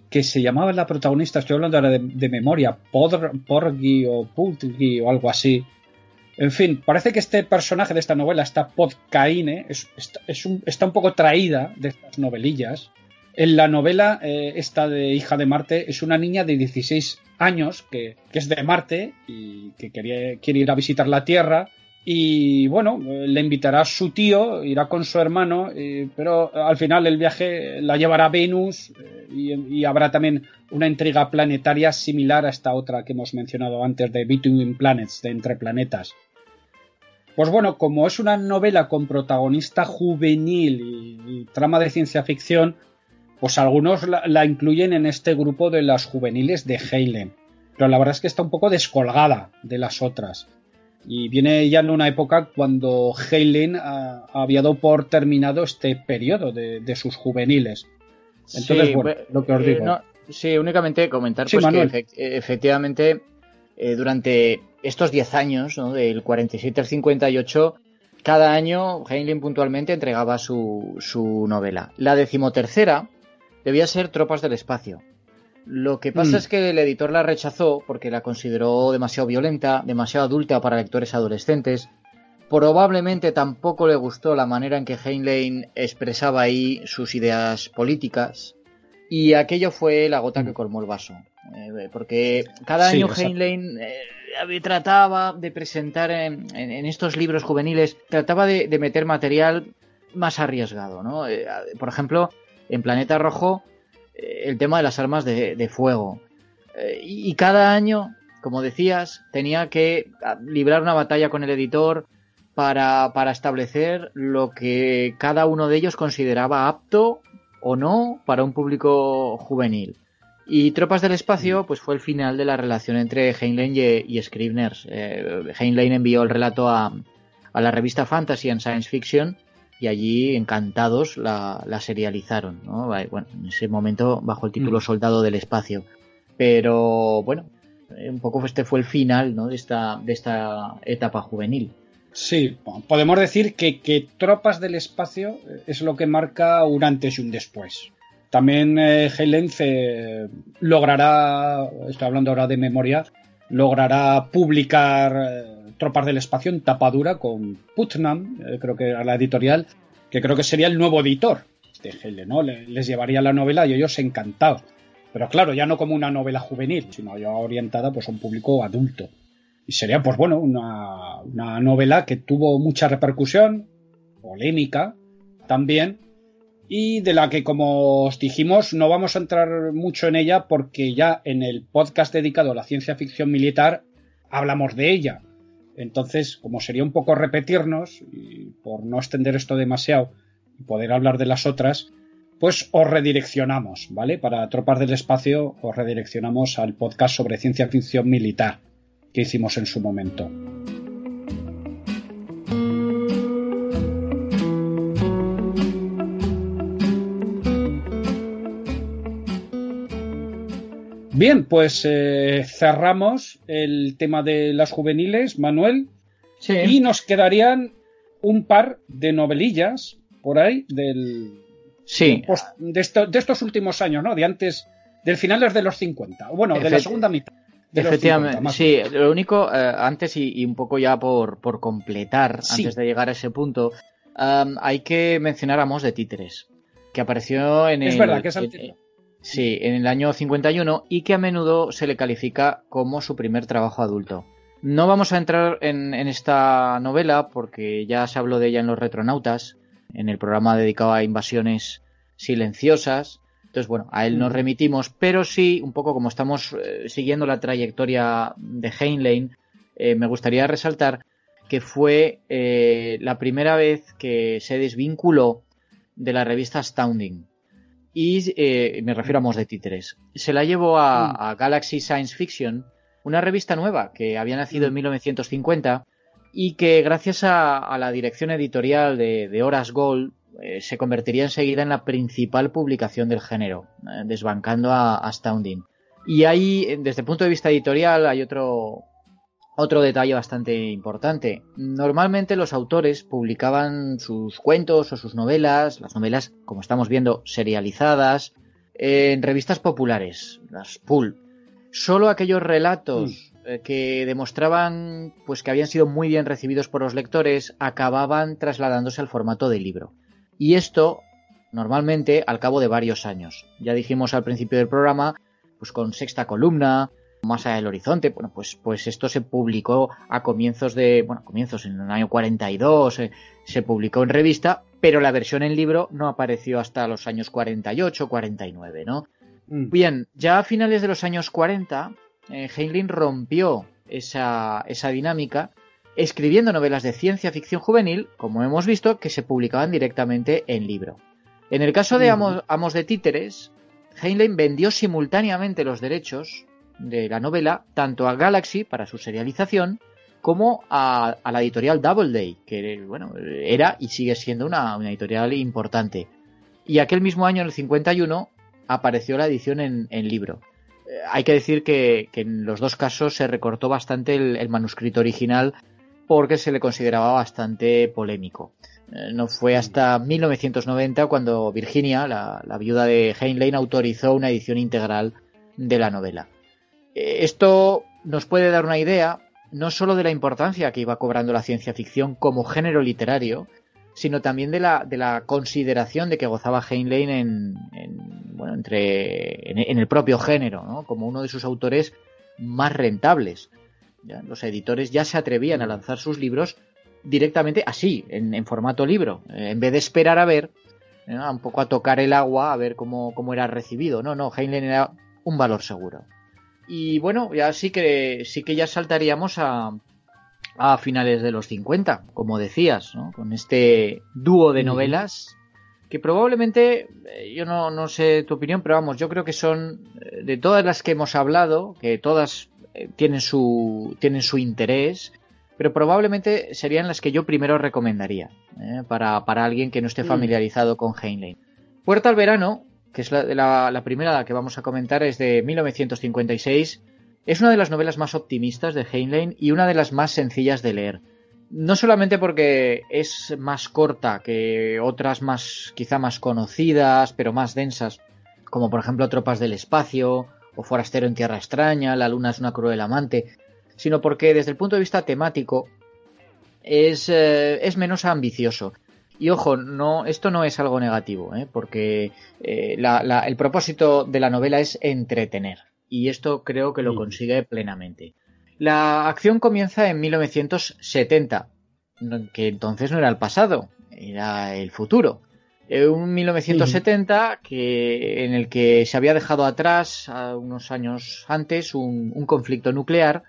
que se llamaba la protagonista, estoy hablando ahora de, memoria, Porgy o Pulgi o algo así. En fin, parece que este personaje de esta novela, esta Podcaine, es, un, está un poco traída de estas novelillas. En la novela, eh, esta de Hija de Marte, es una niña de 16 años que, que es de Marte y que quiere ir a visitar la Tierra y bueno, le invitará su tío, irá con su hermano, eh, pero al final el viaje la llevará a Venus eh, y, habrá también una intriga planetaria similar a esta otra que hemos mencionado antes de Between Planets, de Entre Planetas. Pues bueno, como es una novela con protagonista juvenil y, trama de ciencia ficción, pues algunos la, la, incluyen en este grupo de las juveniles de Halen. Pero la verdad es que está un poco descolgada de las otras y viene ya en una época cuando Halen había dado por terminado este periodo de, sus juveniles. Entonces, bueno, lo que os digo. Eh, sí, únicamente comentar pues, que efectivamente eh, durante estos 10 años, ¿no? del 47 al 58, cada año Heinlein puntualmente entregaba su, su novela. La decimotercera debía ser Tropas del Espacio. Lo que pasa mm. es que el editor la rechazó porque la consideró demasiado violenta, demasiado adulta para lectores adolescentes. Probablemente tampoco le gustó la manera en que Heinlein expresaba ahí sus ideas políticas. Y aquello fue la gota que mm. colmó el vaso. Eh, porque cada año Heinlein eh, trataba de presentar en, estos libros juveniles, trataba de, meter material más arriesgado. ¿no? Eh, por ejemplo, en Planeta Rojo el tema de las armas de, fuego. Eh, y, cada año, como decías, tenía que ah, librar una batalla con el editor para, para establecer lo que cada uno de ellos consideraba apto o no para un público juvenil. Y Tropas del Espacio, pues fue el final de la relación entre Heinlein y, y Scribners. Eh, Heinlein envió el relato a, a, la revista Fantasy and Science Fiction y allí encantados la, serializaron, ¿no? Bueno, en ese momento bajo el título mm. Soldado del Espacio. Pero bueno, un poco este fue el final ¿no? de, esta, de esta etapa juvenil. Sí, podemos decir que, Tropas del Espacio es lo que marca un antes y un después. También eh, eh logrará, estoy hablando ahora de memoria, logrará publicar eh, Tropas del Espacio en tapadura con Putnam, eh, creo que era la editorial, que creo que sería el nuevo editor de GL, ¿no? Les llevaría la novela y ellos encantados. Pero claro, ya no como una novela juvenil, sino ya orientada pues, a un público adulto. Y sería, pues bueno, una, una novela que tuvo mucha repercusión, polémica también, y de la que, como os dijimos, no vamos a entrar mucho en ella porque ya en el podcast dedicado a la ciencia ficción militar hablamos de ella. Entonces, como sería un poco repetirnos, y por no extender esto demasiado y poder hablar de las otras, pues os redireccionamos, ¿vale? Para Tropas del Espacio os redireccionamos al podcast sobre ciencia ficción militar que hicimos en su momento. Bien, pues eh, cerramos el tema de las juveniles, Manuel. Y nos quedarían un par de novelillas por ahí del. Sí. de, estos últimos años, ¿no? De antes. Del finales de los 50. Bueno, de la segunda mitad. Efectivamente, sí. Lo único, eh, antes y, un poco ya por, por completar, antes de llegar a ese punto, hay que mencionar a Mos de Títeres, que apareció en es el. verdad, que es el, Sí, en el año 51 y que a menudo se le califica como su primer trabajo adulto. No vamos a entrar en, esta novela porque ya se habló de ella en Los Retronautas, en el programa dedicado a invasiones silenciosas. Entonces, bueno, a él nos remitimos, pero sí, un poco como estamos eh, siguiendo la trayectoria de Heinlein, eh, me gustaría resaltar que fue eh, la primera vez que se desvinculó de la revista Astounding. Y me refiero a Mos de Títeres. Se la llevó a Galaxy Science Fiction una revista nueva que había nacido en 1950 mm. y que gracias a, la dirección editorial de, Horas Gold eh, se convertiría enseguida en la principal publicación del género, eh, desbancando a, Astounding. Y ahí, desde el punto de vista editorial, hay otro, otro detalle bastante importante. Normalmente los autores publicaban sus cuentos o sus novelas, las novelas, como estamos viendo, serializadas, en revistas populares, las Pulp solo aquellos relatos mm. eh, que demostraban pues que habían sido muy bien recibidos por los lectores acababan trasladándose al formato de libro. Y esto normalmente al cabo de varios años. Ya dijimos al principio del programa, pues con sexta columna, más allá del horizonte, bueno, pues, pues esto se publicó a comienzos de, bueno, comienzos en el año 42, eh, se publicó en revista, pero la versión en libro no apareció hasta los años 48, 49, ¿no? Mm. Bien, ya a finales de los años 40, eh, Heinlein rompió esa, dinámica escribiendo novelas de ciencia ficción juvenil, como hemos visto, que se publicaban directamente en libro. En el caso de Amos, de Títeres, Heinlein vendió simultáneamente los derechos de la novela tanto a Galaxy para su serialización como a, la editorial Doubleday, que bueno, era y sigue siendo una, una, editorial importante. Y aquel mismo año, en el 51, apareció la edición en, libro. Eh, hay que decir que, en los dos casos se recortó bastante el, manuscrito original porque se le consideraba bastante polémico. Eh, no fue hasta 1990 cuando Virginia, la, viuda de Heinlein, autorizó una edición integral de la novela. Eh, esto nos puede dar una idea no solo de la importancia que iba cobrando la ciencia ficción como género literario, sino también de la, de la consideración de que gozaba Heinlein en, bueno, entre, en, el propio género, ¿no? como uno de sus autores más rentables. Los editores ya se atrevían a lanzar sus libros directamente así, en, formato libro, en vez de esperar a ver, un poco a tocar el agua, a ver cómo, cómo era recibido. No, no, Heinlein era un valor seguro. Y bueno, ya sí que sí que ya saltaríamos a, a finales de los 50, como decías, ¿no? con este dúo de novelas que probablemente, eh, yo no, no, sé tu opinión, pero vamos, yo creo que son eh, de todas las que hemos hablado, que todas eh, tienen, su, tienen su interés, pero probablemente serían las que yo primero recomendaría para, para, alguien que no esté mm. familiarizado con Heinlein. Puerta al verano, que es la, la, la primera que vamos a comentar, es de 1956 es una de las novelas más optimistas de Heinlein y una de las más sencillas de leer. No solamente porque es más corta que otras más, quizá más conocidas, pero más densas, como por ejemplo Tropas del Espacio, o Forastero en Tierra Extraña, La Luna es una cruel amante, sino porque desde el punto de vista temático es, eh, es menos ambicioso. Y ojo, no, esto no es algo negativo, ¿eh? porque eh, el propósito de la novela es entretener y esto creo que lo consigue plenamente. La acción comienza en 1970, que entonces no era el pasado, era el futuro. Un 1970 que, en el que se había dejado atrás, unos años antes, un, un conflicto nuclear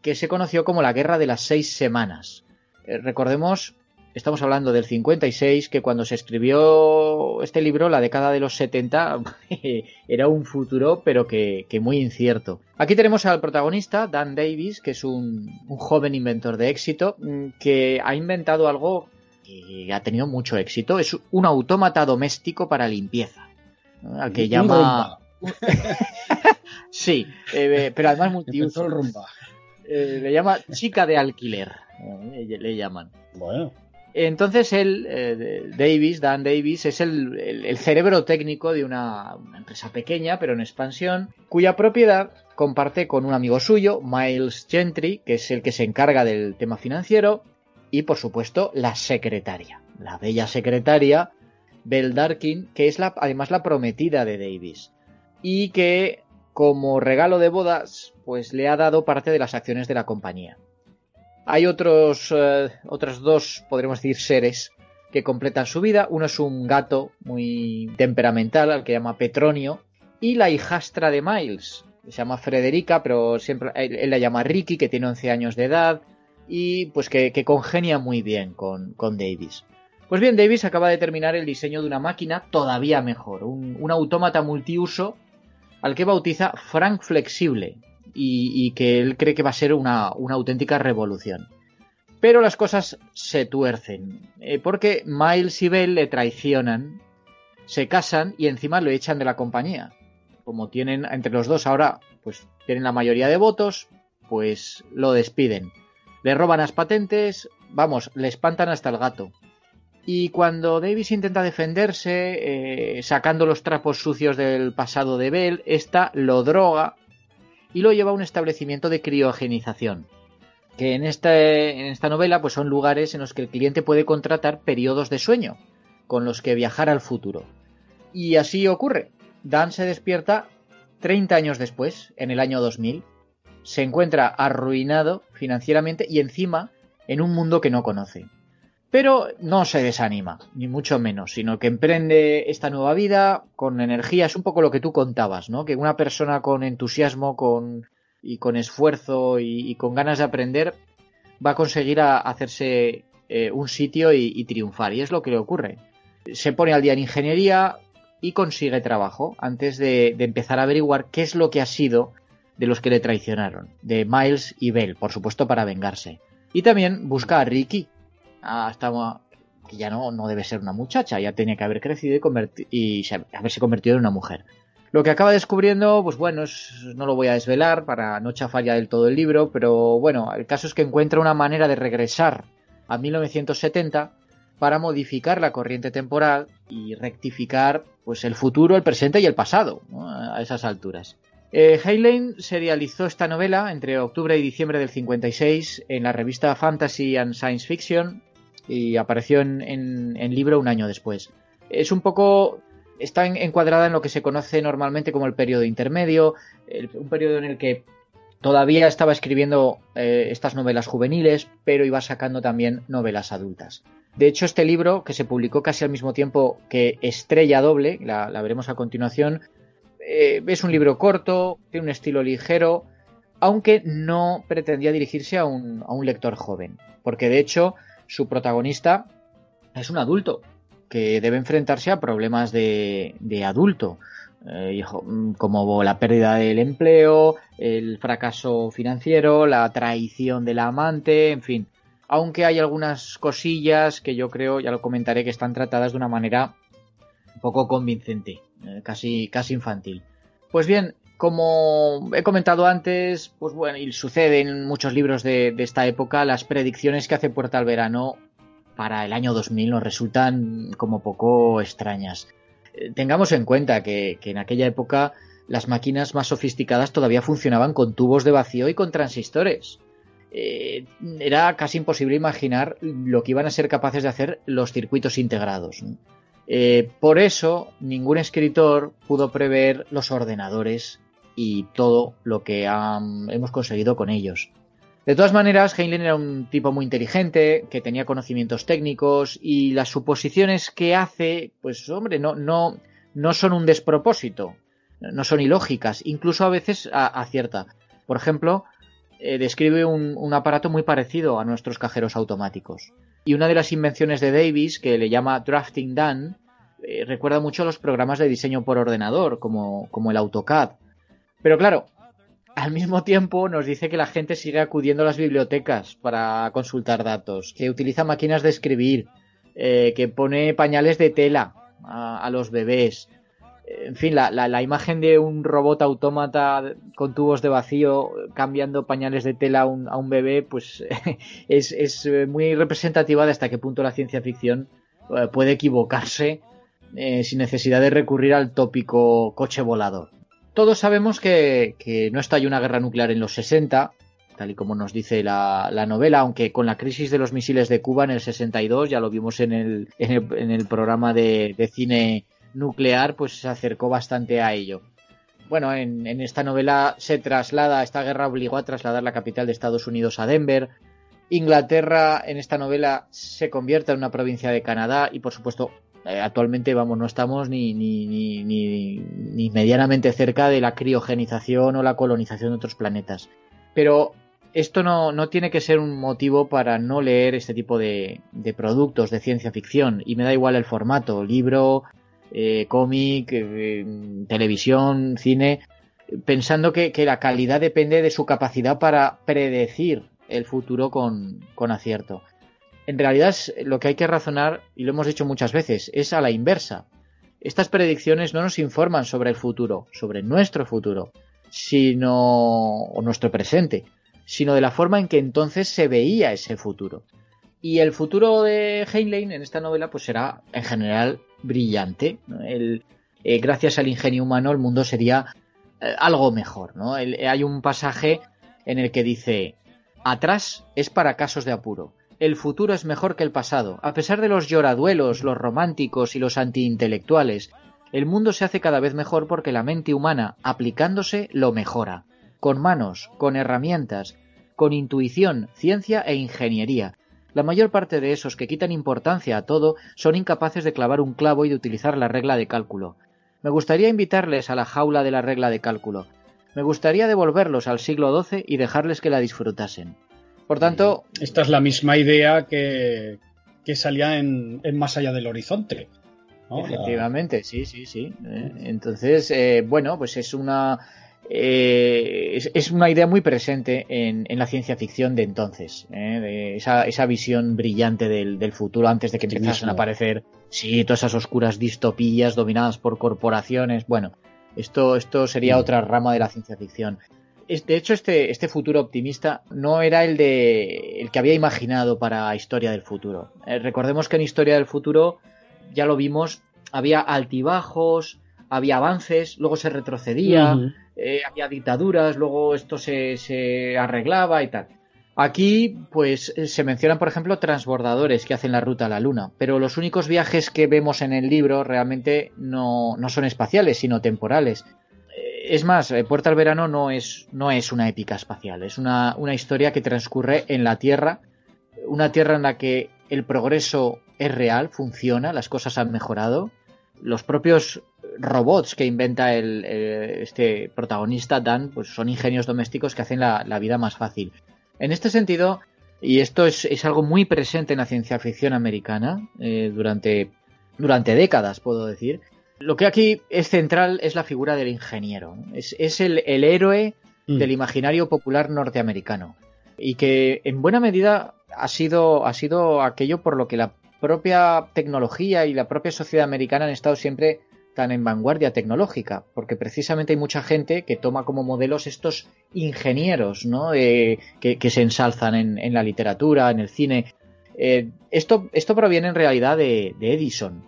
que se conoció como la Guerra de las Seis Semanas. Eh, recordemos estamos hablando del 56, que cuando se escribió este libro, la década de los 70, era un futuro, pero que, muy incierto. Aquí tenemos al protagonista, Dan Davis, que es un, joven inventor de éxito, mm, que ha inventado algo que ha tenido mucho éxito. Es un autómata doméstico para limpieza, al que llama... sí, eh, pero además multiuso. Eh, le llama chica de alquiler, eh, le llaman. Bueno. Entonces él, eh, Davis, Dan Davis, es el, cerebro técnico de una, empresa pequeña, pero en expansión, cuya propiedad comparte con un amigo suyo, Miles Gentry, que es el que se encarga del tema financiero, y por supuesto la secretaria, la bella secretaria, Belle Darkin, que es la, además la prometida de Davis, y que como regalo de bodas, pues le ha dado parte de las acciones de la compañía. Hay otros, eh, otros dos, podríamos decir, seres que completan su vida. Uno es un gato muy temperamental, al que llama Petronio, y la hijastra de Miles, se llama Frederica, pero siempre él, la llama Ricky, que tiene 11 años de edad y pues que, congenia muy bien con, Davis. Pues bien, Davis acaba de terminar el diseño de una máquina todavía mejor, un, autómata multiuso al que bautiza Frank Flexible y, que él cree que va a ser una, una auténtica revolución. Pero las cosas se tuercen, eh, porque Miles y Bell le traicionan, se casan y encima lo echan de la compañía. Como tienen entre los dos ahora, pues tienen la mayoría de votos, pues lo despiden. Le roban las patentes, vamos, le espantan hasta el gato. Y cuando Davis intenta defenderse, eh, sacando los trapos sucios del pasado de Bell, esta lo droga y lo lleva a un establecimiento de criogenización que en, en esta novela pues son lugares en los que el cliente puede contratar periodos de sueño con los que viajar al futuro. Y así ocurre. Dan se despierta 30 años después, en el año 2000, se encuentra arruinado financieramente y encima en un mundo que no conoce. Pero no se desanima, ni mucho menos, sino que emprende esta nueva vida con energía. Es un poco lo que tú contabas, ¿no? Que una persona con entusiasmo, con y con esfuerzo y, con ganas de aprender va a conseguir hacerse eh, un sitio y, triunfar. Y es lo que le ocurre. Se pone al día en ingeniería y consigue trabajo antes de, empezar a averiguar qué es lo que ha sido de los que le traicionaron, de Miles y Bell, por supuesto para vengarse. Y también busca a Ricky, hasta que ya no, no debe ser una muchacha, ya tenía que haber crecido y, y haberse convertido en una mujer. Lo que acaba descubriendo, pues bueno, no lo voy a desvelar para no chafar ya del todo el libro, pero bueno, el caso es que encuentra una manera de regresar a 1970 para modificar la corriente temporal y rectificar pues el futuro, el presente y el pasado a esas alturas. Eh, se realizó esta novela entre octubre y diciembre del 56 en la revista Fantasy and Science Fiction y apareció en, en libro un año después. Es un poco está encuadrada en lo que se conoce normalmente como el periodo intermedio, un periodo en el que todavía estaba escribiendo eh, estas novelas juveniles, pero iba sacando también novelas adultas. De hecho, este libro, que se publicó casi al mismo tiempo que Estrella Doble, la, veremos a continuación, eh, es un libro corto, tiene un estilo ligero, aunque no pretendía dirigirse a un, a un lector joven, porque de hecho su protagonista es un adulto, que debe enfrentarse a problemas de, adulto. Eh, mm, como la pérdida del empleo, el fracaso financiero, la traición del amante, en fin. Aunque hay algunas cosillas que yo creo, ya lo comentaré, que están tratadas de una manera un poco convincente, eh, casi, casi infantil. Pues bien, como he comentado antes, pues bueno, y sucede en muchos libros de, esta época, las predicciones que hace Puerta al Verano para el año 2000 nos resultan como poco extrañas. Eh, tengamos en cuenta que, en aquella época las máquinas más sofisticadas todavía funcionaban con tubos de vacío y con transistores. Eh, era casi imposible imaginar lo que iban a ser capaces de hacer los circuitos integrados. Eh, por eso, ningún escritor pudo prever los ordenadores y todo lo que hemos conseguido con ellos. De todas maneras, Heinlein era un tipo muy inteligente, que tenía conocimientos técnicos y las suposiciones que hace, pues hombre, no, no, no son un despropósito, no son ilógicas, incluso a veces acierta. Por ejemplo, eh, describe un, aparato muy parecido a nuestros cajeros automáticos. Y una de las invenciones de Davis, que le llama Drafting Done, eh, recuerda mucho a los programas de diseño por ordenador, como, como el AutoCAD. Pero claro, al mismo tiempo nos dice que la gente sigue acudiendo a las bibliotecas para consultar datos, que utiliza máquinas de escribir, eh, que pone pañales de tela a, los bebés. En fin, la, imagen de un robot autómata con tubos de vacío cambiando pañales de tela a un, bebé, pues es, muy representativa de hasta qué punto la ciencia ficción eh, puede equivocarse eh, sin necesidad de recurrir al tópico coche volador todos sabemos que, no estalló una guerra nuclear en los 60, tal y como nos dice la, novela, aunque con la crisis de los misiles de Cuba en el 62, ya lo vimos en el, en programa de, cine nuclear, pues se acercó bastante a ello. Bueno, en, esta novela se traslada, esta guerra obligó a trasladar la capital de Estados Unidos a Denver, Inglaterra en esta novela se convierte en una provincia de Canadá y por supuesto actualmente vamos no estamos ni, ni, ni, ni, medianamente cerca de la criogenización o la colonización de otros planetas. Pero esto no, tiene que ser un motivo para no leer este tipo de, de productos de ciencia ficción y me da igual el formato, libro, eh, cómic, eh, televisión, cine, pensando que, que, la calidad depende de su capacidad para predecir el futuro con, con acierto. En realidad lo que hay que razonar, y lo hemos dicho muchas veces, es a la inversa. Estas predicciones no nos informan sobre el futuro, sobre nuestro futuro, sino o nuestro presente, sino de la forma en que entonces se veía ese futuro. Y el futuro de Heinlein en esta novela pues será en general brillante. Eh, gracias al ingenio humano el mundo sería eh, algo mejor. ¿no? hay un pasaje en el que dice, atrás es para casos de apuro. El futuro es mejor que el pasado. A pesar de los lloraduelos, los románticos y los antiintelectuales, el mundo se hace cada vez mejor porque la mente humana, aplicándose, lo mejora. Con manos, con herramientas, con intuición, ciencia e ingeniería. La mayor parte de esos que quitan importancia a todo son incapaces de clavar un clavo y de utilizar la regla de cálculo. Me gustaría invitarles a la jaula de la regla de cálculo. Me gustaría devolverlos al siglo XII y dejarles que la disfrutasen. Por tanto... Esta es la misma idea que, que salía en, Más allá del horizonte. Efectivamente, sí, sí, sí. Eh, entonces, eh, bueno, pues es una eh, es, una idea muy presente en, la ciencia ficción de entonces, ¿eh? esa, visión brillante del, futuro antes de que empezasen a aparecer, sí, todas esas oscuras distopías dominadas por corporaciones. Bueno, esto, esto sería mm. otra rama de la ciencia ficción. De hecho, este, este futuro optimista no era el, de, el que había imaginado para Historia del Futuro. Eh, recordemos que en Historia del Futuro, ya lo vimos, había altibajos, había avances, luego se retrocedía, eh, había dictaduras, luego esto se, se, arreglaba y tal. Aquí, pues, eh, se mencionan, por ejemplo, transbordadores que hacen la ruta a la Luna, pero los únicos viajes que vemos en el libro realmente no, no son espaciales, sino temporales. Eh, es más, Puerta al Verano no es, no es una épica espacial, es una, una historia que transcurre en la Tierra, una Tierra en la que el progreso es real, funciona, las cosas han mejorado, los propios robots que inventa el, este protagonista, Dan, pues son ingenios domésticos que hacen la, vida más fácil. En este sentido, y esto es, algo muy presente en la ciencia ficción americana eh, durante, durante décadas, puedo decir, lo que aquí es central es la figura del ingeniero. Es, el, héroe mm. del imaginario popular norteamericano. Y que en buena medida ha sido, ha sido aquello por lo que la propia tecnología y la propia sociedad americana han estado siempre tan en vanguardia tecnológica, porque precisamente hay mucha gente que toma como modelos estos ingenieros, ¿no? que, se ensalzan en, la literatura, en el cine. Eh, esto, esto proviene en realidad de, Edison,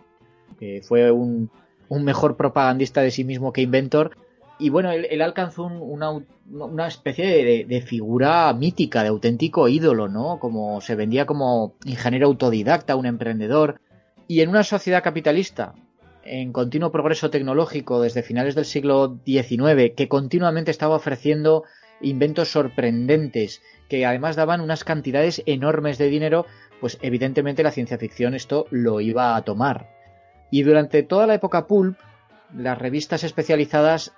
que fue un, mejor propagandista de sí mismo que inventor. Y bueno, él, alcanzó una, especie de, de, figura mítica, de auténtico ídolo, ¿no? Como se vendía como ingeniero autodidacta, un emprendedor. Y en una sociedad capitalista en continuo progreso tecnológico desde finales del siglo XIX, que continuamente estaba ofreciendo inventos sorprendentes, que además daban unas cantidades enormes de dinero, pues evidentemente la ciencia ficción esto lo iba a tomar. Y durante toda la época pulp, las revistas especializadas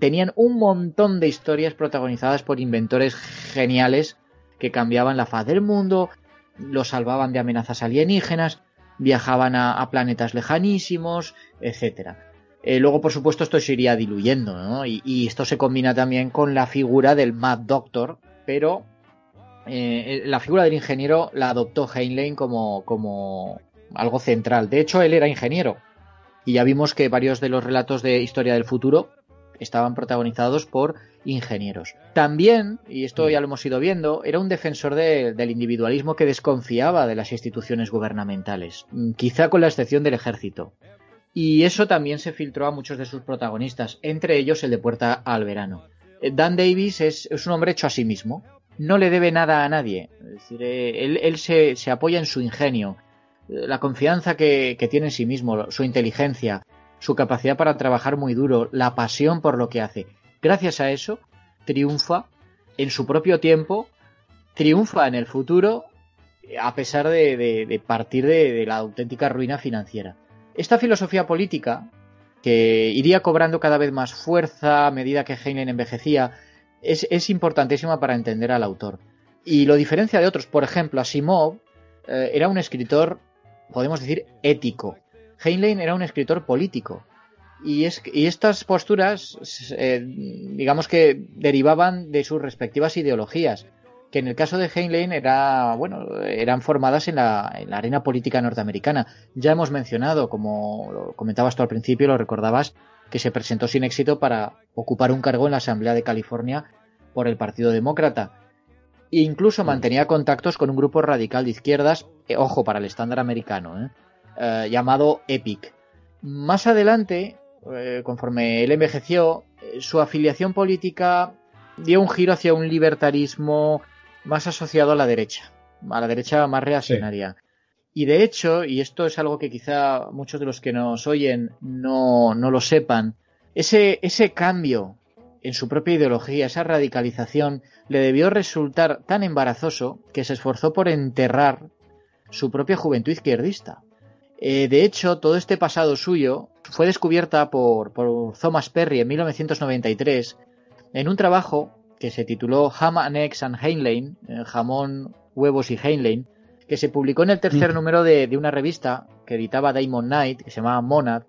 tenían un montón de historias protagonizadas por inventores geniales que cambiaban la faz del mundo, lo salvaban de amenazas alienígenas, viajaban a, planetas lejanísimos, etcétera. Eh, luego, por supuesto, esto se iría diluyendo, ¿no? Y, esto se combina también con la figura del Mad Doctor, pero eh, la figura del ingeniero la adoptó Heinlein como, como algo central. De hecho, él era ingeniero. Y ya vimos que varios de los relatos de historia del futuro estaban protagonizados por ingenieros. También, y esto ya lo hemos ido viendo, era un defensor del individualismo que desconfiaba de las instituciones gubernamentales, mm, quizá con la excepción del ejército. Y eso también se filtró a muchos de sus protagonistas, entre ellos el de Puerta al Verano. Eh, Dan Davis es, un hombre hecho a sí mismo, no le debe nada a nadie, es decir, eh, él, se, apoya en su ingenio, la confianza que tiene en sí mismo, su inteligencia, su capacidad para trabajar muy duro, la pasión por lo que hace. Gracias a eso, triunfa en su propio tiempo triunfa en el futuro a pesar de, partir de, la auténtica ruina financiera. Esta filosofía política, que iría cobrando cada vez más fuerza a medida que Heinlein envejecía, es, importantísima para entender al autor. Y lo diferencia de otros. Por ejemplo, Asimov eh, era un escritor, podemos decir, ético. Heinlein era un escritor político. Y, es, y estas posturas, eh, digamos que derivaban de sus respectivas ideologías que en el caso de Heinlein era, bueno, eran formadas en la, arena política norteamericana. Ya hemos mencionado, como lo comentabas tú al principio, lo recordabas, que se presentó sin éxito para ocupar un cargo en la Asamblea de California por el Partido Demócrata. E incluso mantenía contactos con un grupo radical de izquierdas, eh, ojo para el estándar americano, eh, eh, llamado EPIC. Más adelante, conforme él envejeció, su afiliación política dio un giro hacia un libertarismo más asociado a la derecha, a la derecha más reaccionaria. Y de hecho, y esto es algo que quizá muchos de los que nos oyen no, no lo sepan, ese, ese cambio en su propia ideología, esa radicalización, le debió resultar tan embarazoso que se esforzó por enterrar su propia juventud izquierdista. Eh, de hecho, todo este pasado suyo fue descubierta por, por Thomas Perry en 1993 en un trabajo que se tituló Ham and Eggs and Heinlein, eh, jamón, huevos y Heinlein, que se publicó en el tercer mm. número de, una revista que editaba Damon Knight, que se llamaba Monad,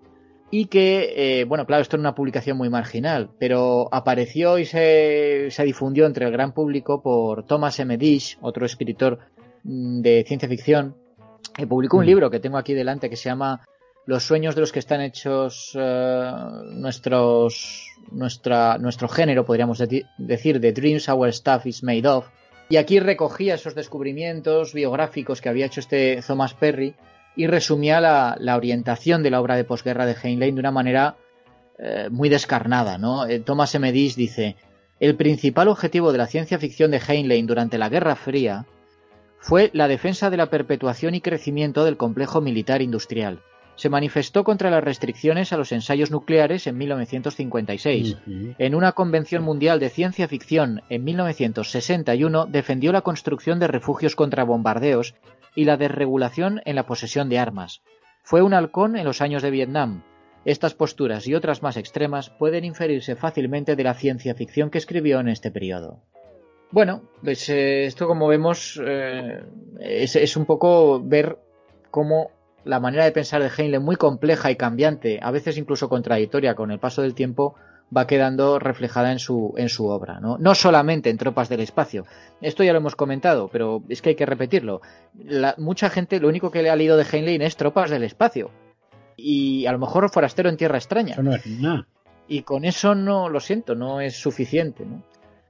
y que, eh, bueno, claro, esto era una publicación muy marginal, pero apareció y se, se difundió entre el gran público por Thomas M. Dish, otro escritor mm, de ciencia ficción, que publicó un mm. libro que tengo aquí delante que se llama Los sueños de los que están hechos eh, nuestros nuestra, nuestro género, podríamos decir, The Dreams Our Stuff is Made of. Y aquí recogía esos descubrimientos biográficos que había hecho este Thomas Perry y resumía la, orientación de la obra de posguerra de Heinlein de una manera eh, muy descarnada. ¿no? Eh, Thomas M. Dish dice, el principal objetivo de la ciencia ficción de Heinlein durante la Guerra Fría fue la defensa de la perpetuación y crecimiento del complejo militar industrial se manifestó contra las restricciones a los ensayos nucleares en 1956. En una convención mundial de ciencia ficción en 1961 defendió la construcción de refugios contra bombardeos y la desregulación en la posesión de armas. Fue un halcón en los años de Vietnam. Estas posturas y otras más extremas pueden inferirse fácilmente de la ciencia ficción que escribió en este periodo. Bueno, pues eh, esto como vemos eh, es, es un poco ver cómo la manera de pensar de Heinlein muy compleja y cambiante, a veces incluso contradictoria con el paso del tiempo, va quedando reflejada en su, en su obra, ¿no? No solamente en Tropas del Espacio. Esto ya lo hemos comentado, pero es que hay que repetirlo. mucha gente lo único que le ha leído de Heinlein es Tropas del Espacio. Y a lo mejor Forastero en Tierra Extraña. Eso no es nada. Y con eso no, lo siento, no es suficiente, ¿no?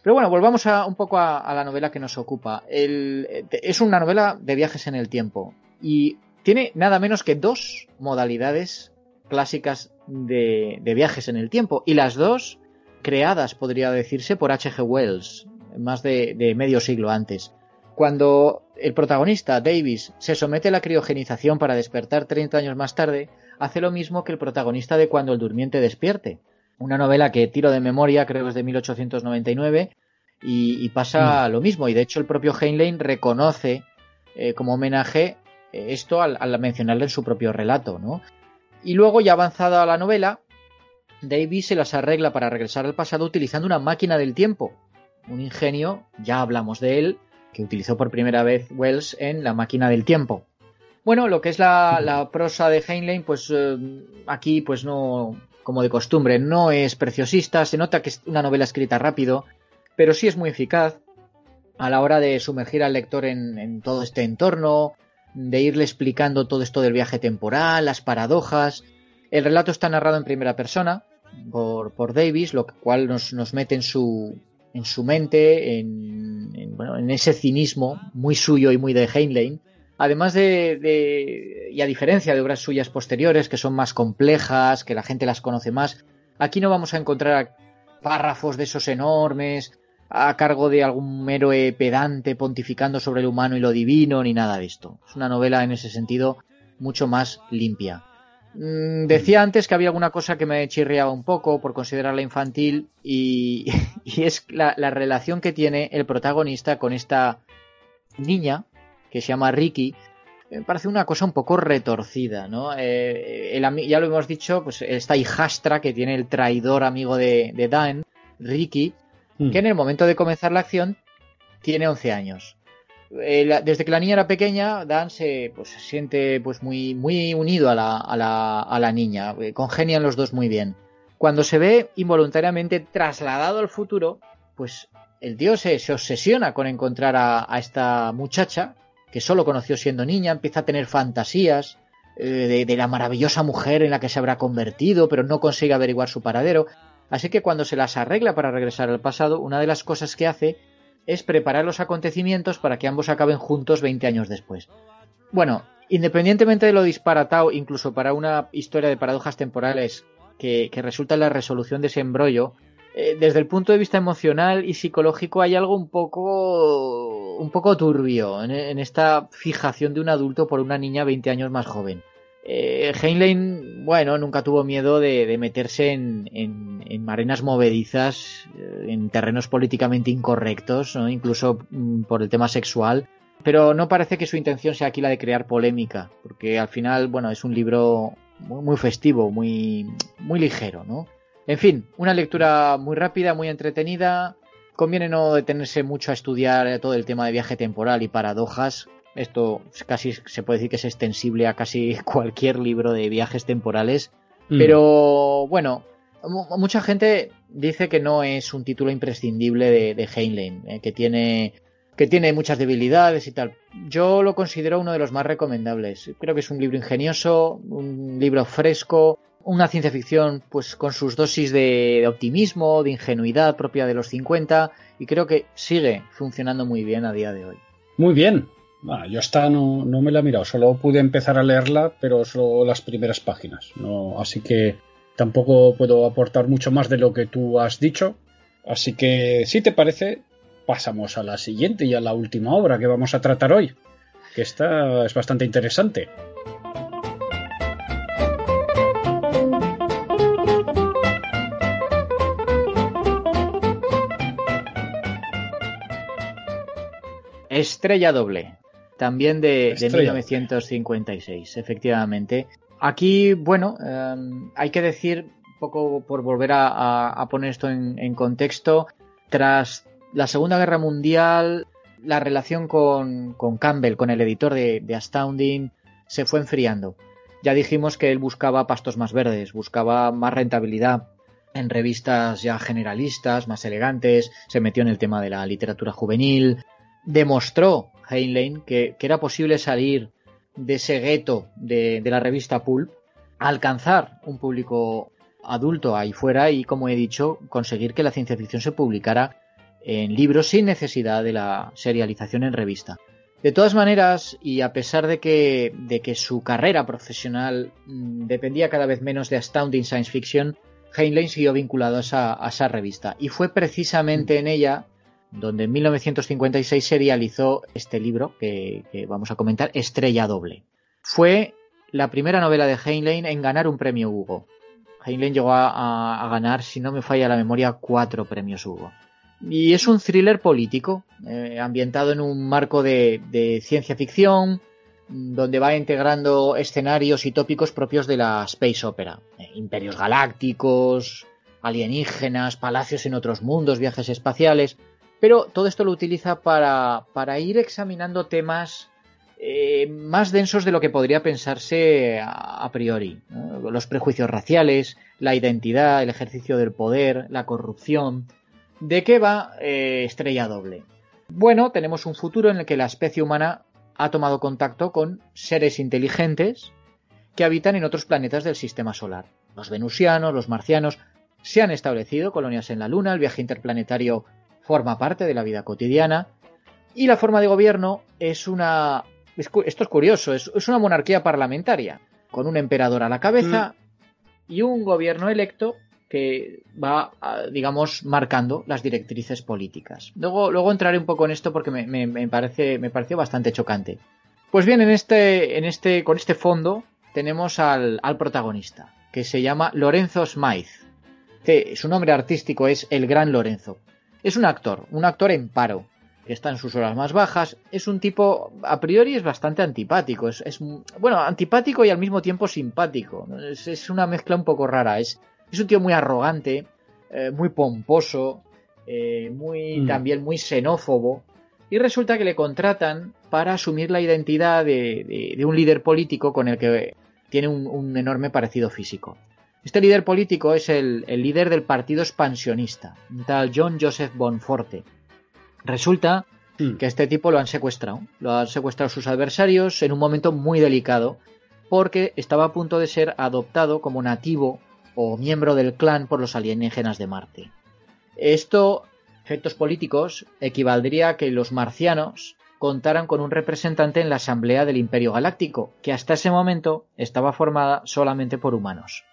Pero bueno, volvamos a, un poco a, la novela que nos ocupa. es una novela de viajes en el tiempo. Y tiene nada menos que dos modalidades clásicas de, viajes en el tiempo y las dos creadas, podría decirse, por H.G. Wells, más de, medio siglo antes. Cuando el protagonista, Davis, se somete a la criogenización para despertar 30 años más tarde, hace lo mismo que el protagonista de Cuando el durmiente despierte. Una novela que tiro de memoria, creo que es de 1899, y, pasa mm. lo mismo. Y de hecho el propio Heinlein reconoce eh, como homenaje esto al, mencionarle en su propio relato, ¿no? Y luego, ya avanzada la novela, Davis se las arregla para regresar al pasado utilizando una máquina del tiempo. Un ingenio, ya hablamos de él, que utilizó por primera vez Wells en La máquina del tiempo. Bueno, lo que es la, prosa de Heinlein, pues eh, aquí, pues no, como de costumbre, no es preciosista, se nota que es una novela escrita rápido, pero sí es muy eficaz a la hora de sumergir al lector en todo este entorno, de irle explicando todo esto del viaje temporal, las paradojas. El relato está narrado en primera persona por, por Davis, lo cual nos, nos mete en su, en su mente, en, bueno, en ese cinismo muy suyo y muy de Heinlein. Además de, de, y a diferencia de obras suyas posteriores, que son más complejas, que la gente las conoce más, aquí no vamos a encontrar párrafos de esos enormes, a cargo de algún héroe pedante pontificando sobre el humano y lo divino, ni nada de esto. Es una novela en ese sentido mucho más limpia. Mm, decía antes que había alguna cosa que me chirriaba un poco por considerarla infantil y, es la, relación que tiene el protagonista con esta niña, que se llama Ricky, me parece una cosa un poco retorcida, ¿no? Eh, ya lo hemos dicho, pues esta hijastra que tiene el traidor amigo de, Dan, Ricky, hmm. que en el momento de comenzar la acción tiene 11 años. Eh, desde que la niña era pequeña, Dan se, pues, se siente pues, muy, muy unido a la, a, la, a la niña, eh, congenian los dos muy bien. Cuando se ve involuntariamente trasladado al futuro, pues el tío se, obsesiona con encontrar a, esta muchacha, que solo conoció siendo niña, empieza a tener fantasías eh, de, la maravillosa mujer en la que se habrá convertido, pero no consigue averiguar su paradero. Así que cuando se las arregla para regresar al pasado, una de las cosas que hace es preparar los acontecimientos para que ambos acaben juntos 20 años después. Bueno, independientemente de lo disparatado, incluso para una historia de paradojas temporales que, resulta en la resolución de ese embrollo, eh, desde el punto de vista emocional y psicológico hay algo un poco un poco turbio en, esta fijación de un adulto por una niña 20 años más joven. Eh, Heinlein, bueno, nunca tuvo miedo de, meterse en, en, marenas movedizas, eh, en terrenos políticamente incorrectos, incluso mm, por el tema sexual. Pero no parece que su intención sea aquí la de crear polémica, porque al final, bueno, es un libro muy, festivo, muy, muy ligero, ¿no? En fin, una lectura muy rápida, muy entretenida. Conviene no detenerse mucho a estudiar todo el tema de viaje temporal y paradojas. Esto casi se puede decir que es extensible a casi cualquier libro de viajes temporales. Mm. Pero bueno, mucha gente dice que no es un título imprescindible de, de Heinlein, eh, que tiene que tiene muchas debilidades y tal. Yo lo considero uno de los más recomendables. Creo que es un libro ingenioso, un libro fresco, una ciencia ficción pues con sus dosis de, optimismo, de ingenuidad propia de los 50 y creo que sigue funcionando muy bien a día de hoy. Muy bien. Yo esta no, no, me la he mirado, solo pude empezar a leerla, pero solo las primeras páginas. No, así que tampoco puedo aportar mucho más de lo que tú has dicho. Así que, si te parece, pasamos a la siguiente y a la última obra que vamos a tratar hoy, que esta es bastante interesante. Estrella doble, también de, 1956, efectivamente. Aquí, bueno, em, hay que decir, un poco por volver a, poner esto en, en contexto, tras la Segunda Guerra Mundial, la relación con, Campbell, con el editor de, Astounding, se fue enfriando. Ya dijimos que él buscaba pastos más verdes, buscaba más rentabilidad en revistas ya generalistas, más elegantes, se metió en el tema de la literatura juvenil, demostró Heinlein que, era posible salir de ese gueto de, de la revista Pulp, alcanzar un público adulto ahí fuera y, como he dicho, conseguir que la ciencia ficción se publicara en libros sin necesidad de la serialización en revista. De todas maneras, y a pesar de que, de que su carrera profesional mm, dependía cada vez menos de Astounding Science Fiction, Heinlein siguió vinculado a esa, revista. Y fue precisamente en ella donde en 1956 serializó este libro que, vamos a comentar, Estrella Doble. Fue la primera novela de Heinlein en ganar un premio Hugo. Heinlein llegó a ganar, si no me falla la memoria, cuatro premios Hugo. Y es un thriller político, eh, ambientado en un marco de, ciencia ficción, donde va integrando escenarios y tópicos propios de la space opera. Eh, imperios galácticos, alienígenas, palacios en otros mundos, viajes espaciales. Pero todo esto lo utiliza para, ir examinando temas eh, más densos de lo que podría pensarse a, priori. Los prejuicios raciales, la identidad, el ejercicio del poder, la corrupción, ¿De qué va eh, Estrella Doble? Bueno, tenemos un futuro en el que la especie humana ha tomado contacto con seres inteligentes que habitan en otros planetas del sistema solar. Los venusianos, los marcianos, se han establecido colonias en la Luna, el viaje interplanetario forma parte de la vida cotidiana y la forma de gobierno es una... Esto es curioso, es, una monarquía parlamentaria, con un emperador a la cabeza mm. y un gobierno electo que va, digamos, marcando las directrices políticas. Luego, luego entraré un poco en esto porque me, parece, me pareció bastante chocante. Pues bien, en este, en este, con este fondo tenemos al, protagonista, que se llama Lorenzo Smythe. Que su nombre artístico es El Gran Lorenzo. Es un actor, un actor en paro. que está en sus horas más bajas. Es un tipo, a priori es bastante antipático. Es, bueno, antipático y al mismo tiempo simpático. Es, una mezcla un poco rara. Es, es un tío muy arrogante, eh, muy pomposo, eh, muy mm. también muy xenófobo. Y resulta que le contratan para asumir la identidad de, un líder político con el que tiene un, enorme parecido físico. Este líder político es el, el líder del partido expansionista, un tal John Joseph Bonforte Resulta hmm. que a este tipo lo han secuestrado. Lo han secuestrado sus adversarios en un momento muy delicado porque estaba a punto de ser adoptado como nativo o miembro del clan por los alienígenas de Marte. Esto, efectos políticos, equivaldría a que los marcianos contaran con un representante en la Asamblea del Imperio Galáctico, que hasta ese momento estaba formada solamente por humanos.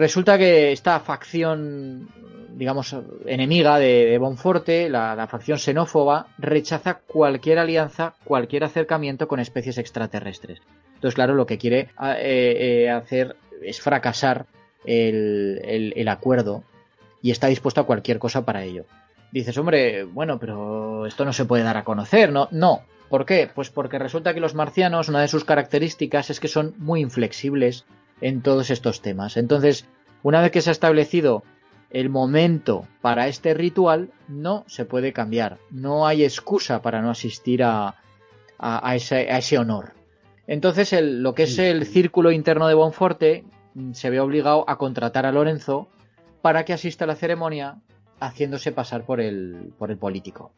Resulta que esta facción, digamos, enemiga de, Bonforte, la, facción xenófoba, rechaza cualquier alianza, cualquier acercamiento con especies extraterrestres. Entonces, claro, lo que quiere eh, eh, hacer es fracasar el, acuerdo y está dispuesto a cualquier cosa para ello. Dices, hombre, bueno, pero esto no se puede dar a conocer, ¿no? No. ¿Por qué? Pues porque resulta que los marcianos, una de sus características es que son muy inflexibles en todos estos temas. Entonces, una vez que se ha establecido el momento para este ritual, no se puede cambiar. No hay excusa para no asistir a, a, ese, honor. Entonces, lo que es el círculo interno de Bonforte mm, se ve obligado a contratar a Lorenzo para que asista a la ceremonia haciéndose pasar por el, por el político.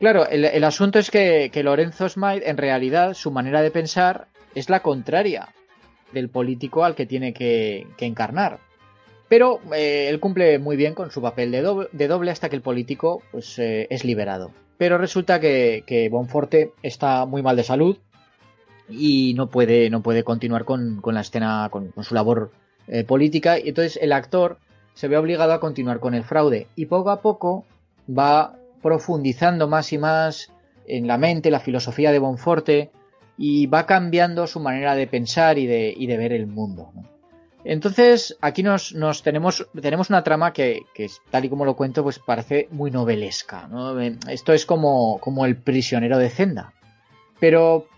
Claro, el, asunto es que, que, Lorenzo Smite, en realidad, su manera de pensar es la contraria del político al que tiene que, encarnar. Pero eh, él cumple muy bien con su papel de doble, hasta que el político pues, eh, es liberado. Pero resulta que, Bonforte está muy mal de salud y no puede, no puede continuar con, la escena, con, su labor eh, política. Y entonces el actor se ve obligado a continuar con el fraude. Y poco a poco va profundizando más y más en la mente, la filosofía de Bonforte, y va cambiando su manera de pensar y de, ver el mundo. Entonces, aquí nos, tenemos, tenemos una trama que, tal y como lo cuento, pues parece muy novelesca. Esto es como, como el prisionero de Zenda. Pero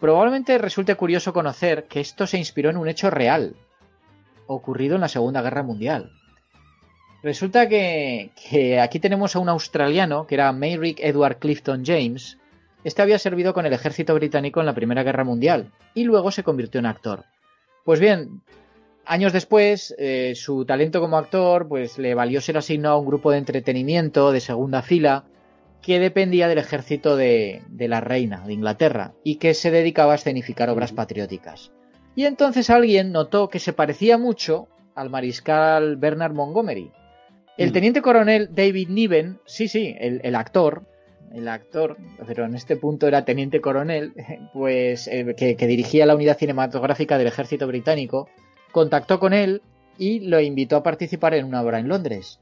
probablemente resulte curioso conocer que esto se inspiró en un hecho real, ocurrido en la Segunda Guerra Mundial. Resulta que, que aquí tenemos a un australiano, que era Mayrick Edward Clifton James, este había servido con el ejército británico en la Primera Guerra Mundial y luego se convirtió en actor. Pues bien, años después, eh, su talento como actor pues le valió ser asignado a un grupo de entretenimiento de segunda fila que dependía del ejército de, de la reina de Inglaterra y que se dedicaba a escenificar obras patrióticas. Y entonces alguien notó que se parecía mucho al mariscal Bernard Montgomery. El mm. teniente coronel David Niven, sí, sí, el actor, el actor, pero en este punto era teniente coronel, pues eh, que, dirigía la unidad cinematográfica del ejército británico, contactó con él y lo invitó a participar en una obra en Londres.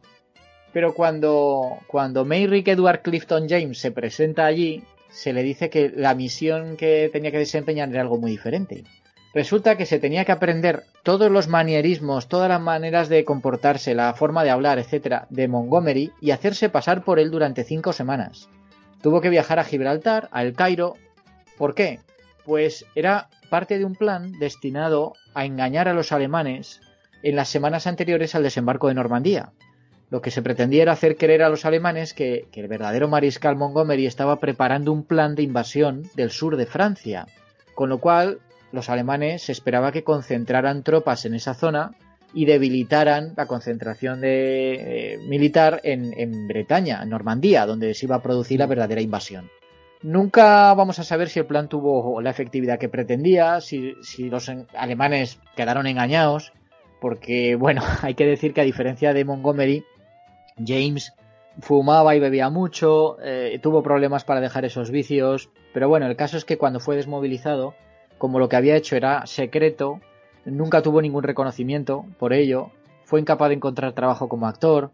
Pero cuando, cuando Mayrick Edward Clifton James se presenta allí, se le dice que la misión que tenía que desempeñar era algo muy diferente. Resulta que se tenía que aprender todos los manierismos, todas las maneras de comportarse, la forma de hablar, etcétera, de Montgomery y hacerse pasar por él durante cinco semanas tuvo que viajar a Gibraltar, a El Cairo. ¿Por qué? Pues era parte de un plan destinado a engañar a los alemanes en las semanas anteriores al desembarco de Normandía. Lo que se pretendía era hacer creer a los alemanes que, el verdadero mariscal Montgomery estaba preparando un plan de invasión del sur de Francia, con lo cual los alemanes se esperaba que concentraran tropas en esa zona y debilitaran la concentración de, eh, militar en, Bretaña, en Normandía, donde se iba a producir la verdadera invasión. Nunca vamos a saber si el plan tuvo la efectividad que pretendía, si, los alemanes quedaron engañados, porque, bueno, hay que decir que a diferencia de Montgomery, James fumaba y bebía mucho, eh, tuvo problemas para dejar esos vicios, pero bueno, el caso es que cuando fue desmovilizado, como lo que había hecho era secreto, nunca tuvo ningún reconocimiento por ello, fue incapaz de encontrar trabajo como actor,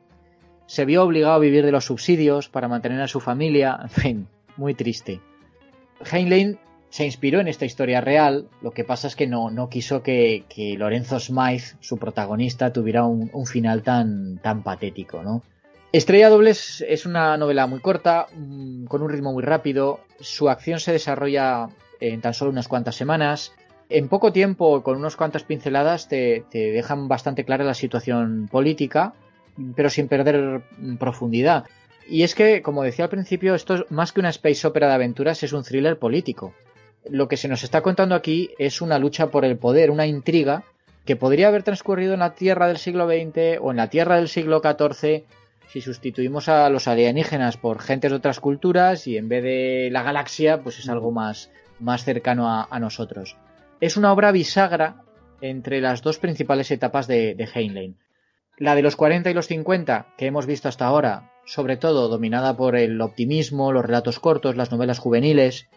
se vio obligado a vivir de los subsidios para mantener a su familia, en fin, muy triste. Heinlein se inspiró en esta historia real, lo que pasa es que no, no quiso que, Lorenzo Smythe, su protagonista, tuviera un, final tan, tan patético, ¿no? Estrella Dobles es una novela muy corta, mm, con un ritmo muy rápido. Su acción se desarrolla en tan solo unas cuantas semanas. En poco tiempo, con unas cuantas pinceladas, te, dejan bastante clara la situación política, pero sin perder profundidad. Y es que, como decía al principio, esto más que una space opera de aventuras, es un thriller político. Lo que se nos está contando aquí es una lucha por el poder, una intriga que podría haber transcurrido en la Tierra del siglo XX o en la Tierra del siglo XIV si sustituimos a los alienígenas por gentes de otras culturas y en vez de la galaxia, pues es algo más, más cercano a, nosotros. Es una obra bisagra entre las dos principales etapas de, de Heinlein. La de los 40 y los 50, que hemos visto hasta ahora, sobre todo dominada por el optimismo, los relatos cortos, las novelas juveniles,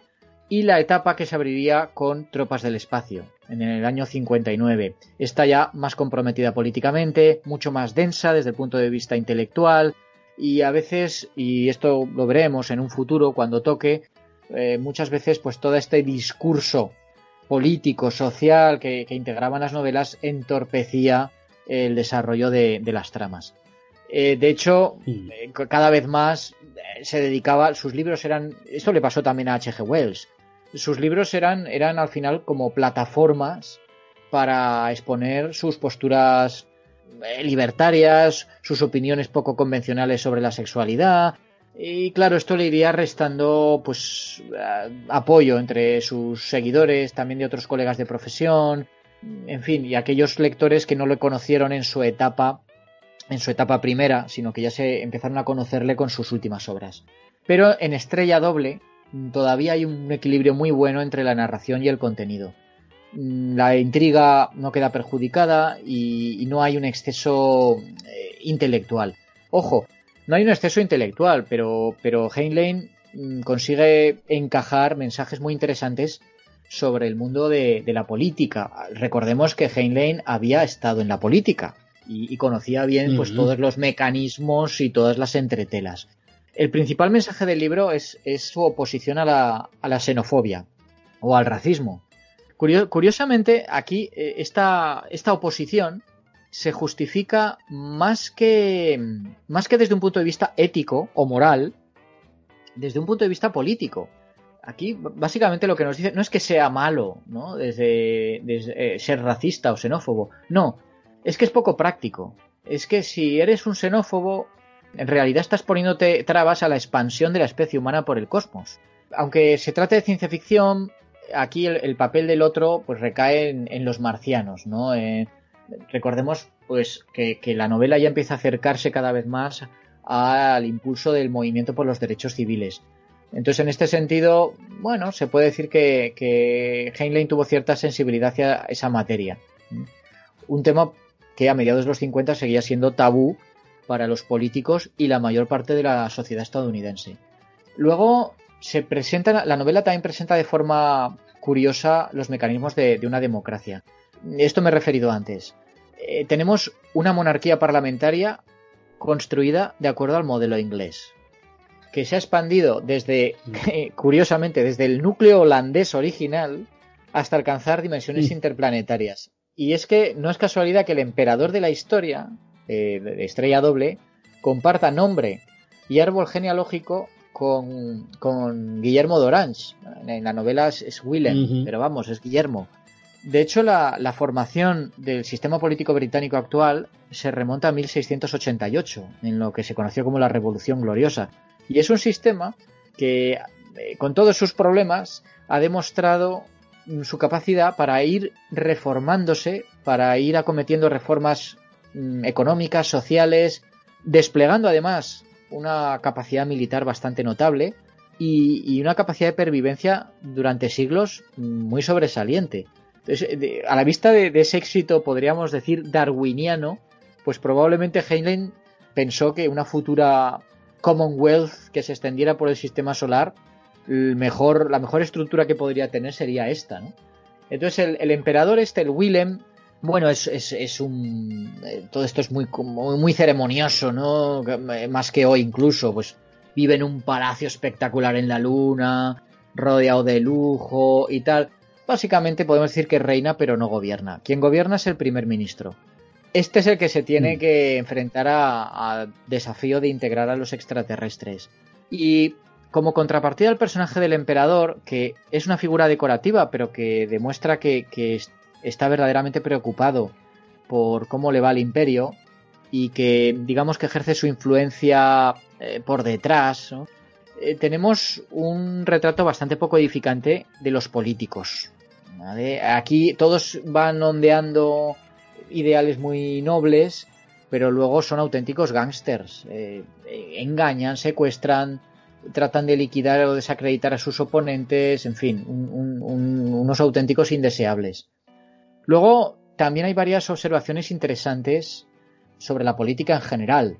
y la etapa que se abriría con Tropas del Espacio, en el año 59. Está ya más comprometida políticamente, mucho más densa desde el punto de vista intelectual y a veces, y esto lo veremos en un futuro cuando toque, eh, muchas veces pues todo este discurso político, social que, integraban las novelas entorpecía el desarrollo de, las tramas. Eh, de hecho, mm. eh, cada vez más se dedicaba, sus libros eran, esto le pasó también a H.G. Wells, sus libros eran, eran al final como plataformas para exponer sus posturas eh, libertarias, sus opiniones poco convencionales sobre la sexualidad. Y claro, esto le iría restando pues apoyo entre sus seguidores, también de otros colegas de profesión, en fin, y aquellos lectores que no le conocieron en su etapa en su etapa primera, sino que ya se empezaron a conocerle con sus últimas obras. Pero en Estrella Doble, todavía hay un equilibrio muy bueno entre la narración y el contenido. Mm, la intriga no queda perjudicada y, no hay un exceso eh, intelectual. Ojo, no hay un exceso intelectual, pero, pero Heinlein mm, consigue encajar mensajes muy interesantes sobre el mundo de, la política. Recordemos que Heinlein había estado en la política y, conocía bien pues, todos los mecanismos y todas las entretelas. El principal mensaje del libro es, su oposición a la, xenofobia o al racismo. curiosamente, aquí eh, esta, esta, oposición se justifica más que, más que desde un punto de vista ético o moral, desde un punto de vista político. Aquí, básicamente, lo que nos dice no es que sea malo, ¿no? Desde, eh, ser racista o xenófobo. No, es que es poco práctico. Es que si eres un xenófobo, en realidad estás poniéndote trabas a la expansión de la especie humana por el cosmos. Aunque se trate de ciencia ficción, aquí el, papel del otro pues recae en, los marcianos, ¿no? Eh, recordemos pues que, la novela ya empieza a acercarse cada vez más al impulso del movimiento por los derechos civiles. Entonces, en este sentido, bueno, se puede decir que, que Heinlein tuvo cierta sensibilidad hacia esa materia. Un tema que a mediados de los 50 seguía siendo tabú para los políticos y la mayor parte de la sociedad estadounidense. Luego se presenta, la novela también presenta de forma curiosa los mecanismos de, una democracia. Esto me he referido antes. Eh, tenemos una monarquía parlamentaria construida de acuerdo al modelo inglés, que se ha expandido desde, curiosamente, desde el núcleo holandés original hasta alcanzar dimensiones interplanetarias. Y es que no es casualidad que el emperador de la historia, eh, de Estrella Doble comparta nombre y árbol genealógico con, con Guillermo d'Orange. En la novela es, Willem, pero vamos, es Guillermo. De hecho, la, formación del sistema político británico actual se remonta a 1688, en lo que se conoció como la Revolución Gloriosa. Y es un sistema que, eh, con todos sus problemas, ha demostrado su capacidad para ir reformándose, para ir acometiendo reformas Mm, económicas, sociales, desplegando además una capacidad militar bastante notable y, una capacidad de pervivencia durante siglos muy sobresaliente. Entonces, a la vista de, ese éxito, podríamos decir, darwiniano, pues probablemente Heinlein pensó que una futura Commonwealth que se extendiera por el sistema solar, mejor, la mejor estructura que podría tener sería esta. Entonces el, emperador este, el Willem, bueno, es, un. Eh, todo esto es muy, muy ceremonioso, ¿no? Eh, más que hoy incluso, pues vive en un palacio espectacular en la luna, rodeado de lujo y tal. Básicamente podemos decir que reina, pero no gobierna. Quien gobierna es el primer ministro. Este es el que se tiene mm. que enfrentar a, desafío de integrar a los extraterrestres. Y como contrapartida al personaje del emperador, que es una figura decorativa, pero que demuestra que, está verdaderamente preocupado por cómo le va al imperio y que digamos que ejerce su influencia eh, por detrás, eh, tenemos un retrato bastante poco edificante de los políticos. Aquí todos van ondeando ideales muy nobles, pero luego son auténticos gángsters. Eh, engañan, secuestran, tratan de liquidar o desacreditar a sus oponentes, en fin, unos auténticos indeseables. Luego, también hay varias observaciones interesantes sobre la política en general.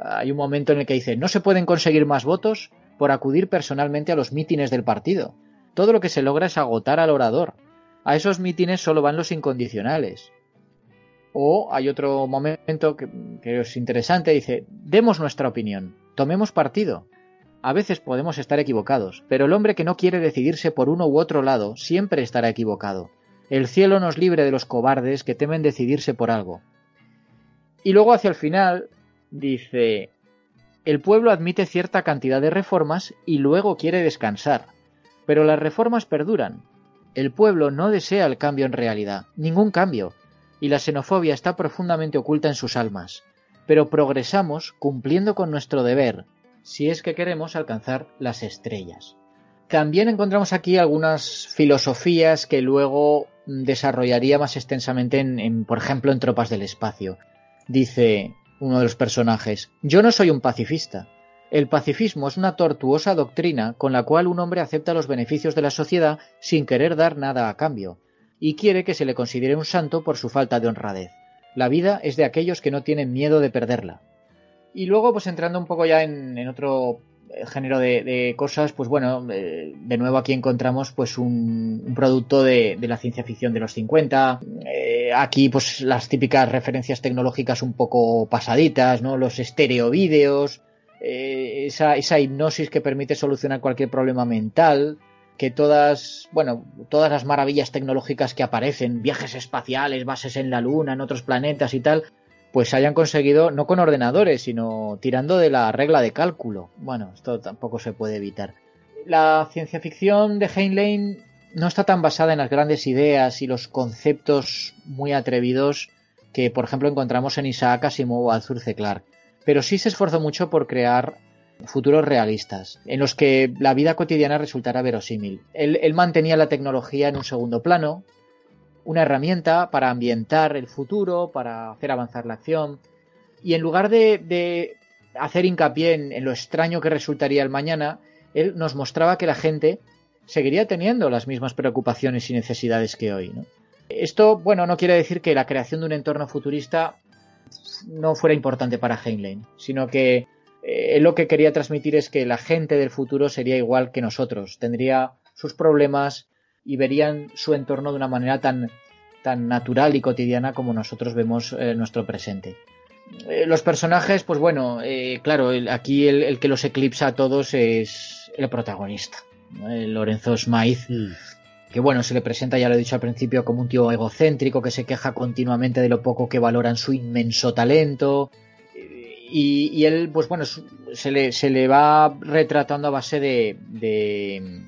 Hay un momento en el que dice, no se pueden conseguir más votos por acudir personalmente a los mítines del partido. Todo lo que se logra es agotar al orador. A esos mítines solo van los incondicionales. O hay otro momento que, es interesante, dice, demos nuestra opinión, tomemos partido. A veces podemos estar equivocados, pero el hombre que no quiere decidirse por uno u otro lado siempre estará equivocado. El cielo nos libre de los cobardes que temen decidirse por algo. Y luego hacia el final dice, el pueblo admite cierta cantidad de reformas y luego quiere descansar, pero las reformas perduran. El pueblo no desea el cambio en realidad, ningún cambio, y la xenofobia está profundamente oculta en sus almas. Pero progresamos cumpliendo con nuestro deber, si es que queremos alcanzar las estrellas. También encontramos aquí algunas filosofías que luego desarrollaría más extensamente en, por ejemplo, en Tropas del Espacio. Dice uno de los personajes, yo no soy un pacifista. El pacifismo es una tortuosa doctrina con la cual un hombre acepta los beneficios de la sociedad sin querer dar nada a cambio y quiere que se le considere un santo por su falta de honradez. La vida es de aquellos que no tienen miedo de perderla. Y luego, pues entrando un poco ya en, otro eh, género de, cosas, pues bueno, eh, de nuevo aquí encontramos pues un, producto de, la ciencia ficción de los 50. Eh, aquí pues las típicas referencias tecnológicas un poco pasaditas, ¿no? Los estereovídeos, esa, esa hipnosis que permite solucionar cualquier problema mental que todas, bueno, todas las maravillas tecnológicas que aparecen, viajes espaciales, bases en la Luna, en otros planetas y tal, pues hayan conseguido, no con ordenadores, sino tirando de la regla de cálculo. Bueno, esto tampoco se puede evitar. La ciencia ficción de Heinlein no está tan basada en las grandes ideas y los conceptos muy atrevidos que, por ejemplo, encontramos en Isaac Asimov o Arthur C. Clarke, pero sí se esforzó mucho por crear futuros realistas, en los que la vida cotidiana resultara verosímil. Él, mantenía la tecnología en un segundo plano, una herramienta para ambientar el futuro, para hacer avanzar la acción, y en lugar de, hacer hincapié en, lo extraño que resultaría el mañana, él nos mostraba que la gente seguiría teniendo las mismas preocupaciones y necesidades que hoy. Esto, bueno, no quiere decir que la creación de un entorno futurista no fuera importante para Heinlein, sino que eh, lo que quería transmitir es que la gente del futuro sería igual que nosotros, tendría sus problemas y verían su entorno de una manera tan, tan natural y cotidiana como nosotros vemos eh, nuestro presente. Eh, los personajes, pues bueno, claro, aquí el, que los eclipsa a todos es el protagonista, Lorenzo Smythe. Mm. Que bueno, se le presenta, ya lo he dicho al principio, como un tío egocéntrico que se queja continuamente de lo poco que valoran su inmenso talento, y, él, pues bueno, se le, se le va retratando a base de, de,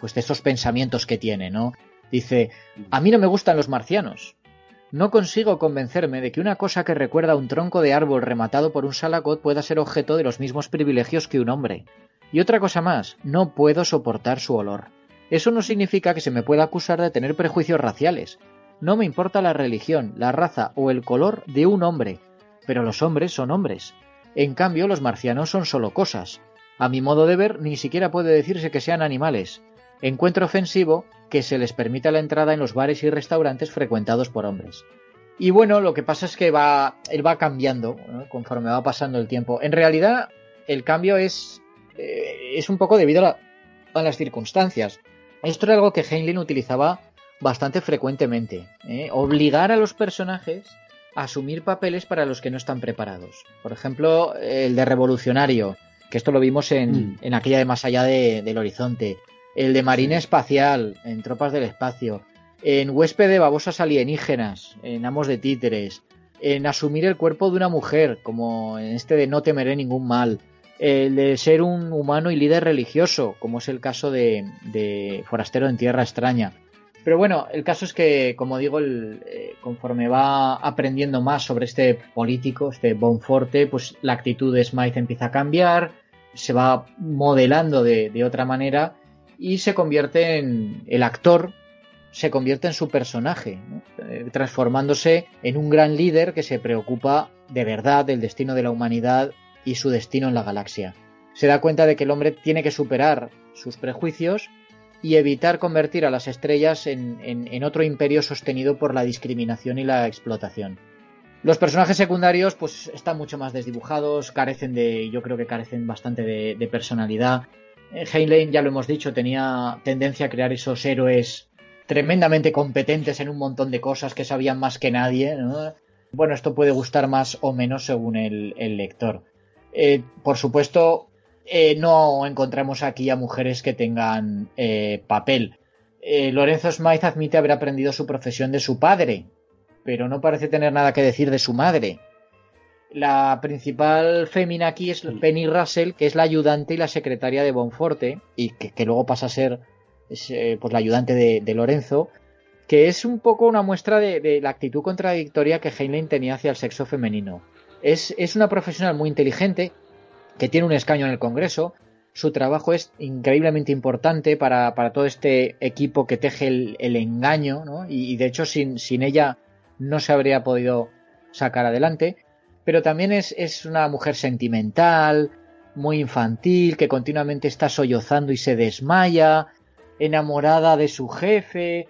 pues de esos pensamientos que tiene, ¿no? Dice, a mí no me gustan los marcianos. No consigo convencerme de que una cosa que recuerda a un tronco de árbol rematado por un salacot pueda ser objeto de los mismos privilegios que un hombre. Y otra cosa más, no puedo soportar su olor. Eso no significa que se me pueda acusar de tener prejuicios raciales. No me importa la religión, la raza o el color de un hombre, pero los hombres son hombres. En cambio, los marcianos son solo cosas. A mi modo de ver, ni siquiera puede decirse que sean animales. Encuentro ofensivo que se les permita la entrada en los bares y restaurantes frecuentados por hombres. Y bueno, lo que pasa es que va, él va cambiando conforme va pasando el tiempo. En realidad, el cambio es, eh, es un poco debido a, las circunstancias. Esto era algo que Heinlein utilizaba bastante frecuentemente. ¿eh? Obligar a los personajes asumir papeles para los que no están preparados. Por ejemplo, el de revolucionario, que esto lo vimos en, mm. aquella de más allá del horizonte. El de marina espacial, en tropas del espacio. En huésped de babosas alienígenas, en amos de títeres. en asumir el cuerpo de una mujer, como en este de No temeré ningún mal, el de ser un humano y líder religioso, como es el caso de, Forastero en Tierra Extraña. Pero bueno, el caso es que, como digo, eh, conforme va aprendiendo más sobre este político, este Bonforte, pues la actitud de Smythe empieza a cambiar, se va modelando de, de otra manera y se convierte en el actor se convierte en su personaje, eh, transformándose en un gran líder que se preocupa de verdad del destino de la humanidad y su destino en la galaxia. Se da cuenta de que el hombre tiene que superar sus prejuicios y evitar convertir a las estrellas en, otro imperio sostenido por la discriminación y la explotación. Los personajes secundarios pues están mucho más desdibujados, carecen de, yo creo que carecen bastante de, personalidad. Eh, Heinlein, ya lo hemos dicho, tenía tendencia a crear esos héroes tremendamente competentes en un montón de cosas que sabían más que nadie. Bueno, esto puede gustar más o menos según el, lector. Eh, por supuesto, eh, no encontramos aquí a mujeres que tengan eh, papel. Lorenzo Smythe admite haber aprendido su profesión de su padre, pero no parece tener nada que decir de su madre. La principal fémina aquí es Penny Russell, que es la ayudante y la secretaria de Bonforte, y que luego pasa a ser es eh, pues la ayudante de, Lorenzo, que es un poco una muestra de, la actitud contradictoria que Heinlein tenía hacia el sexo femenino. Es, una profesional muy inteligente, que tiene un escaño en el Congreso, su trabajo es increíblemente importante para, todo este equipo que teje el, engaño, y, de hecho sin, sin, ella no se habría podido sacar adelante, pero también es, es una mujer sentimental, muy infantil, que continuamente está sollozando y se desmaya, enamorada de su jefe,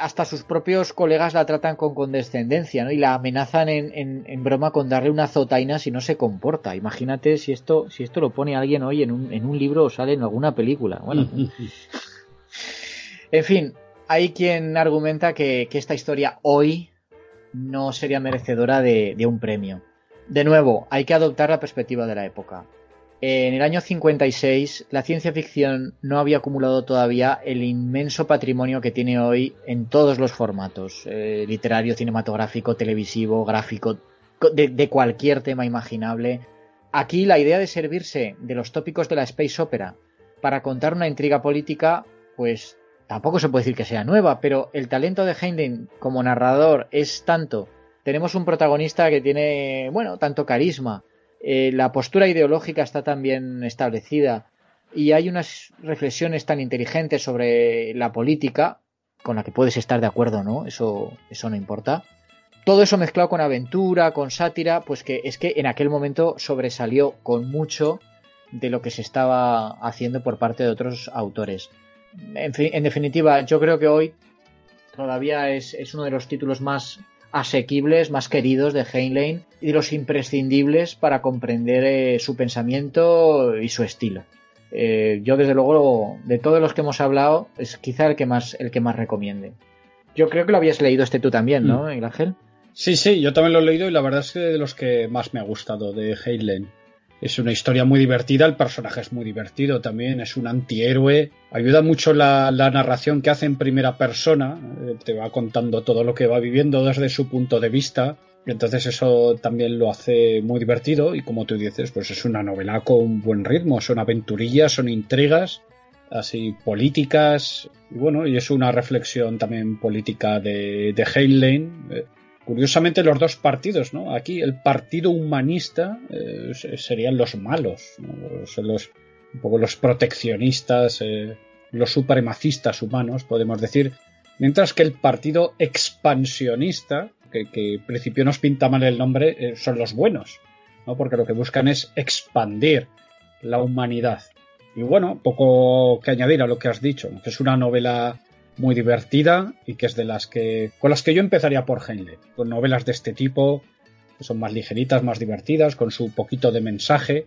hasta sus propios colegas la tratan con condescendencia, ¿no? Y la amenazan en, en, broma con darle una zotaina si no se comporta. Imagínate si esto, si esto lo pone alguien hoy en un, en un libro o sale en alguna película. Bueno. en fin, hay quien argumenta que, esta historia hoy no sería merecedora de un premio. De nuevo, hay que adoptar la perspectiva de la época. En el año 56, la ciencia ficción no había acumulado todavía el inmenso patrimonio que tiene hoy en todos los formatos, eh, literario, cinematográfico, televisivo, gráfico, de, cualquier tema imaginable. Aquí la idea de servirse de los tópicos de la space opera para contar una intriga política, pues tampoco se puede decir que sea nueva, pero el talento de Heinlein como narrador es tanto. Tenemos un protagonista que tiene, bueno, tanto carisma, eh, la postura ideológica está tan bien establecida y hay unas reflexiones tan inteligentes sobre la política con la que puedes estar de acuerdo, ¿no? Eso, eso no importa. Todo eso mezclado con aventura, con sátira, pues que es que en aquel momento sobresalió con mucho de lo que se estaba haciendo por parte de otros autores. En, en definitiva, yo creo que hoy todavía es, es uno de los títulos más asequibles, más queridos de Heinlein y de los imprescindibles para comprender eh, su pensamiento y su estilo. Eh, yo desde luego de todos los que hemos hablado es quizá el que más el que más recomiende. Yo creo que lo habías leído este tú también, ¿no, mm. Ángel? Sí, sí, yo también lo he leído y la verdad es que de los que más me ha gustado de Heinlein. Es una historia muy divertida, el personaje es muy divertido también, es un antihéroe. Ayuda mucho la, narración que hace en primera persona, eh, te va contando todo lo que va viviendo desde su punto de vista. Entonces eso también lo hace muy divertido y como tú dices, pues es una novela con buen ritmo, son aventurillas, son intrigas, así políticas, y bueno, y es una reflexión también política de, de Heinlein, eh, Curiosamente los dos partidos, ¿no? Aquí el partido humanista eh, serían los malos, los, un poco los proteccionistas, eh, los supremacistas humanos, podemos decir, mientras que el partido expansionista, que, que en principio nos pinta mal el nombre, eh, son los buenos, ¿no? Porque lo que buscan es expandir la humanidad. Y bueno, poco que añadir a lo que has dicho, es una novela muy divertida y que es de las que con las que yo empezaría por Heinlein, con novelas de este tipo que son más ligeritas, más divertidas, con su poquito de mensaje,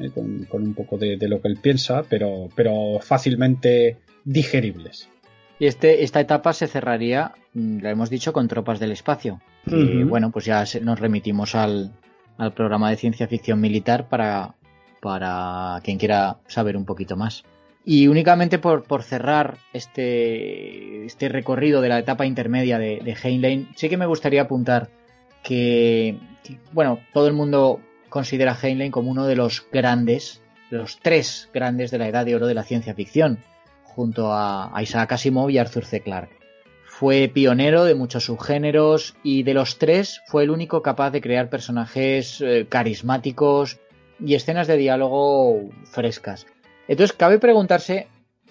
eh, con, un poco de, lo que él piensa, pero, pero fácilmente digeribles. Y este, esta etapa se cerraría, mm, la hemos dicho, con Tropas del Espacio. Y bueno, pues ya nos remitimos al, al programa de ciencia ficción militar para, para quien quiera saber un poquito más. Y únicamente por, cerrar este, este recorrido de la etapa intermedia de, Heinlein, sí que me gustaría apuntar que, bueno, todo el mundo considera a Heinlein como uno de los grandes, de los tres grandes de la edad de oro de la ciencia ficción, junto a, Isaac Asimov y Arthur C. Clarke. Fue pionero de muchos subgéneros y de los tres fue el único capaz de crear personajes eh, carismáticos y escenas de diálogo frescas. Entonces cabe preguntarse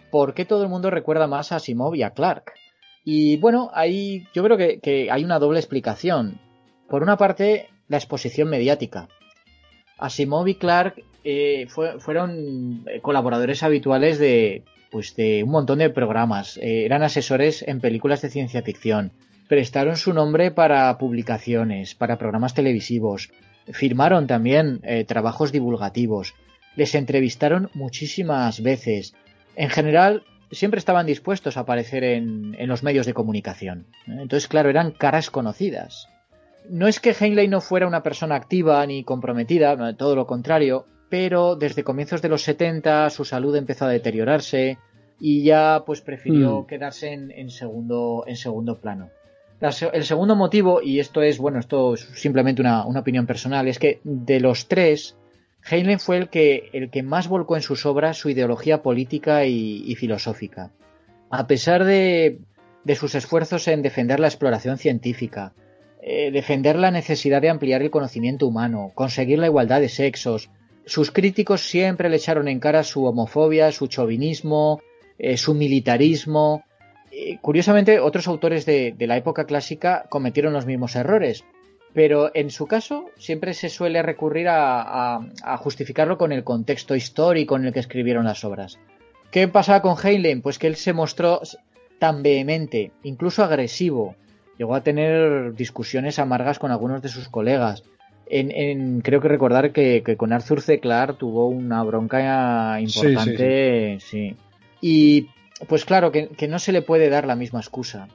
por qué todo el mundo recuerda más a Asimov y a Clark. Y bueno, ahí yo creo que, hay una doble explicación. Por una parte, la exposición mediática. Asimov y Clark eh, fueron colaboradores habituales de, pues de un montón de programas. Eh, eran asesores en películas de ciencia ficción. Prestaron su nombre para publicaciones, para programas televisivos. Firmaron también eh, trabajos divulgativos. Les entrevistaron muchísimas veces. En general, siempre estaban dispuestos a aparecer en, los medios de comunicación. Entonces, claro, eran caras conocidas. No es que Heinlein no fuera una persona activa ni comprometida, todo lo contrario, pero desde comienzos de los 70 su salud empezó a deteriorarse y ya pues prefirió mm. quedarse en, segundo, en segundo plano. el segundo motivo, y esto es, bueno, esto es simplemente una, opinión personal, es que de los tres, Heinlein fue el que, el que más volcó en sus obras su ideología política y, filosófica. A pesar de, de, sus esfuerzos en defender la exploración científica, eh, defender la necesidad de ampliar el conocimiento humano, conseguir la igualdad de sexos, sus críticos siempre le echaron en cara su homofobia, su chauvinismo, eh, su militarismo. curiosamente, otros autores de, la época clásica cometieron los mismos errores, pero en su caso siempre se suele recurrir a, justificarlo con el contexto histórico en el que escribieron las obras. ¿Qué pasaba con Heinlein? Pues que él se mostró tan vehemente, incluso agresivo. Llegó a tener discusiones amargas con algunos de sus colegas en, creo que recordar que, con Arthur C. Clarke tuvo una bronca importante. Sí, Y pues claro, que, no se le puede dar la misma excusa.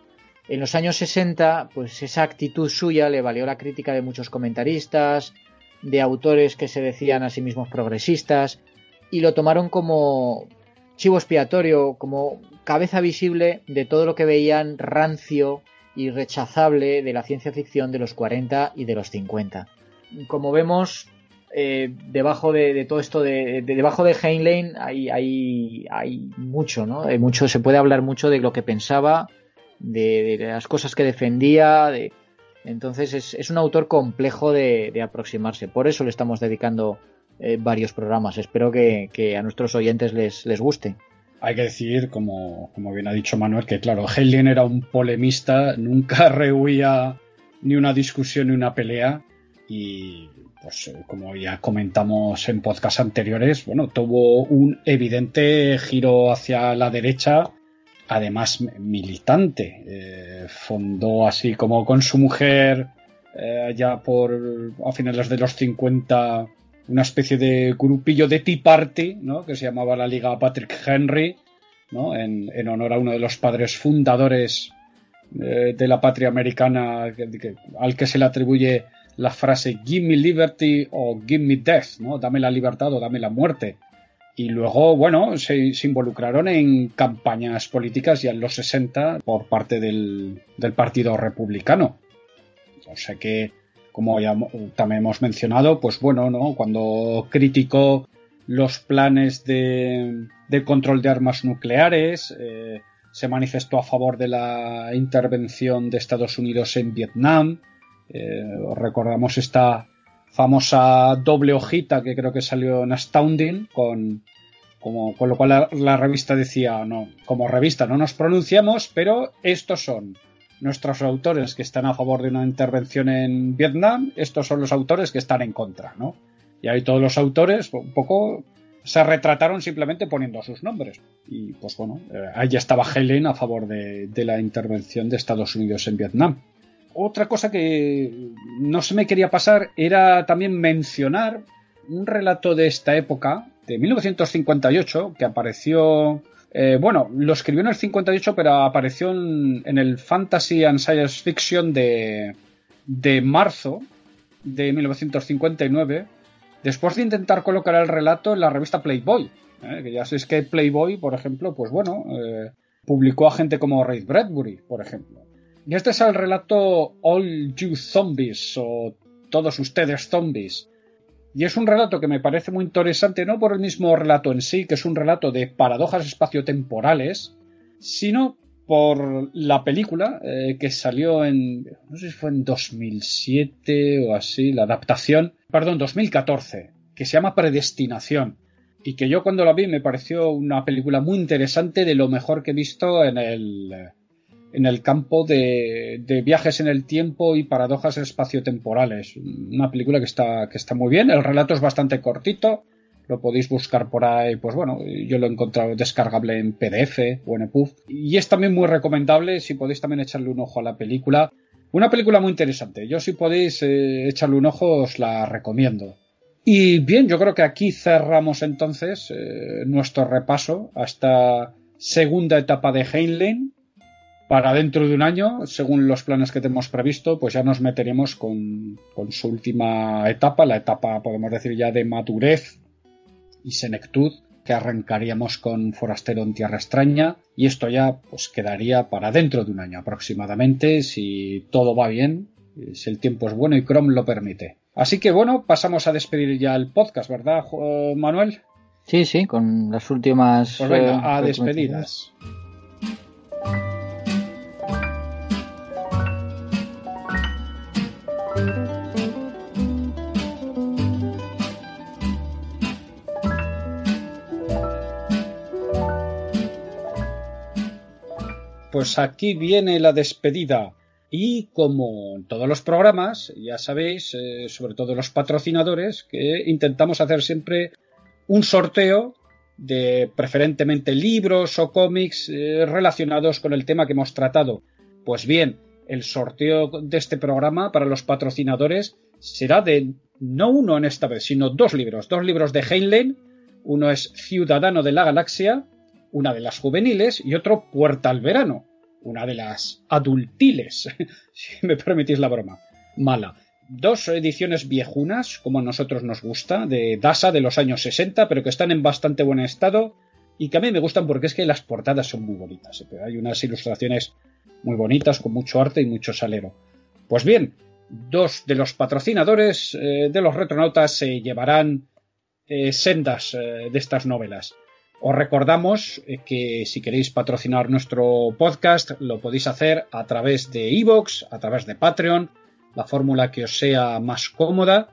En los años 60, pues esa actitud suya le valió la crítica de muchos comentaristas, de autores que se decían a sí mismos progresistas, y lo tomaron como chivo expiatorio, como cabeza visible de todo lo que veían rancio y rechazable de la ciencia ficción de los 40 y de los 50 como vemos, eh, debajo de, todo esto, de, debajo de Heinlein hay, hay, hay mucho, ¿no? Hay mucho, se puede hablar mucho de lo que pensaba, de, las cosas que defendía, de... entonces es, un autor complejo de, aproximarse. Por eso le estamos dedicando eh, varios programas. Espero que, a nuestros oyentes les, les guste. Hay que decir, como, como bien ha dicho Manuel, que claro, Heinlein era un polemista, nunca rehuía ni una discusión ni una pelea y pues eh, como ya comentamos en podcast anteriores, bueno, tuvo un evidente giro hacia la derecha, además militante. Eh, fundó así como con su mujer eh, ya por a finales de los 50 una especie de grupillo de Tea Party, ¿no? que se llamaba la Liga Patrick Henry, ¿no? en, honor a uno de los padres fundadores de la patria americana al que se le atribuye la frase Give me liberty o Give me death, ¿no? Dame la libertad o dame la muerte. Y luego, bueno, se, involucraron en campañas políticas ya en los 60 por parte del, Partido Republicano. O sea que, como ya también hemos mencionado, pues bueno, ¿no? Cuando criticó los planes de, control de armas nucleares, eh, se manifestó a favor de la intervención de Estados Unidos en Vietnam, eh, recordamos esta famosa doble hojita que creo que salió en Astounding, con, como, con lo cual la, revista decía, no, como revista no nos pronunciamos, pero estos son nuestros autores que están a favor de una intervención en Vietnam, estos son los autores que están en contra, ¿no? Y ahí todos los autores un poco se retrataron simplemente poniendo sus nombres. Y pues bueno, eh, ahí estaba Helen a favor de la intervención de Estados Unidos en Vietnam otra cosa que no se me quería pasar era también mencionar un relato de esta época, de 1958, que apareció... Eh, bueno, lo escribió en el 58, pero apareció en, el Fantasy and Science Fiction de, de marzo de 1959, después de intentar colocar el relato en la revista Playboy. Eh, que ya sabéis que Playboy, por ejemplo, pues bueno, eh, publicó a gente como Ray Bradbury, por ejemplo. Y este es el relato All You Zombies o Todos ustedes zombies. Y es un relato que me parece muy interesante, no por el mismo relato en sí, que es un relato de paradojas espaciotemporales, sino por la película eh, que salió en, no sé si fue en 2007 o así, la adaptación, perdón, 2014, que se llama Predestinación. Y que yo cuando la vi me pareció una película muy interesante, de lo mejor que he visto en el, en el campo de, de viajes en el tiempo y paradojas espaciotemporales. Una película que está, que está muy bien, el relato es bastante cortito, lo podéis buscar por ahí, pues bueno, yo lo he encontrado descargable en PDF o en EPUB. Y es también muy recomendable si podéis también echarle un ojo a la película. Una película muy interesante. Yo si podéis eh, echarle un ojo os la recomiendo. Y bien, yo creo que aquí cerramos entonces eh, nuestro repaso a esta segunda etapa de Heinlein. Para dentro de un año, según los planes que tenemos previsto, pues ya nos meteremos con, con su última etapa, la etapa, podemos decir ya, de madurez y senectud que arrancaríamos con Forastero en Tierra Extraña y esto ya pues quedaría para dentro de un año aproximadamente si todo va bien, si el tiempo es bueno y Chrome lo permite. Así que bueno, pasamos a despedir ya el podcast, ¿verdad, Manuel? Sí, sí, con las últimas. Pues venga, eh, a despedidas. Pues aquí viene la despedida. Y como en todos los programas, ya sabéis, eh, sobre todo los patrocinadores, que intentamos hacer siempre un sorteo de preferentemente libros o cómics eh, relacionados con el tema que hemos tratado. Pues bien, el sorteo de este programa para los patrocinadores será de no uno en esta vez, sino dos libros. Dos libros de Heinlein. Uno es Ciudadano de la Galaxia una de las juveniles y otro Puerta al Verano, una de las adultiles, si me permitís la broma. Mala. Dos ediciones viejunas, como a nosotros nos gusta, de Dasa de los años 60, pero que están en bastante buen estado y que a mí me gustan porque es que las portadas son muy bonitas. ¿eh? Hay unas ilustraciones muy bonitas, con mucho arte y mucho salero. Pues bien, dos de los patrocinadores eh, de los retronautas se llevarán eh, sendas de estas novelas. Os recordamos eh, que si queréis patrocinar nuestro podcast lo podéis hacer a través de iVoox, a través de Patreon, la fórmula que os sea más cómoda,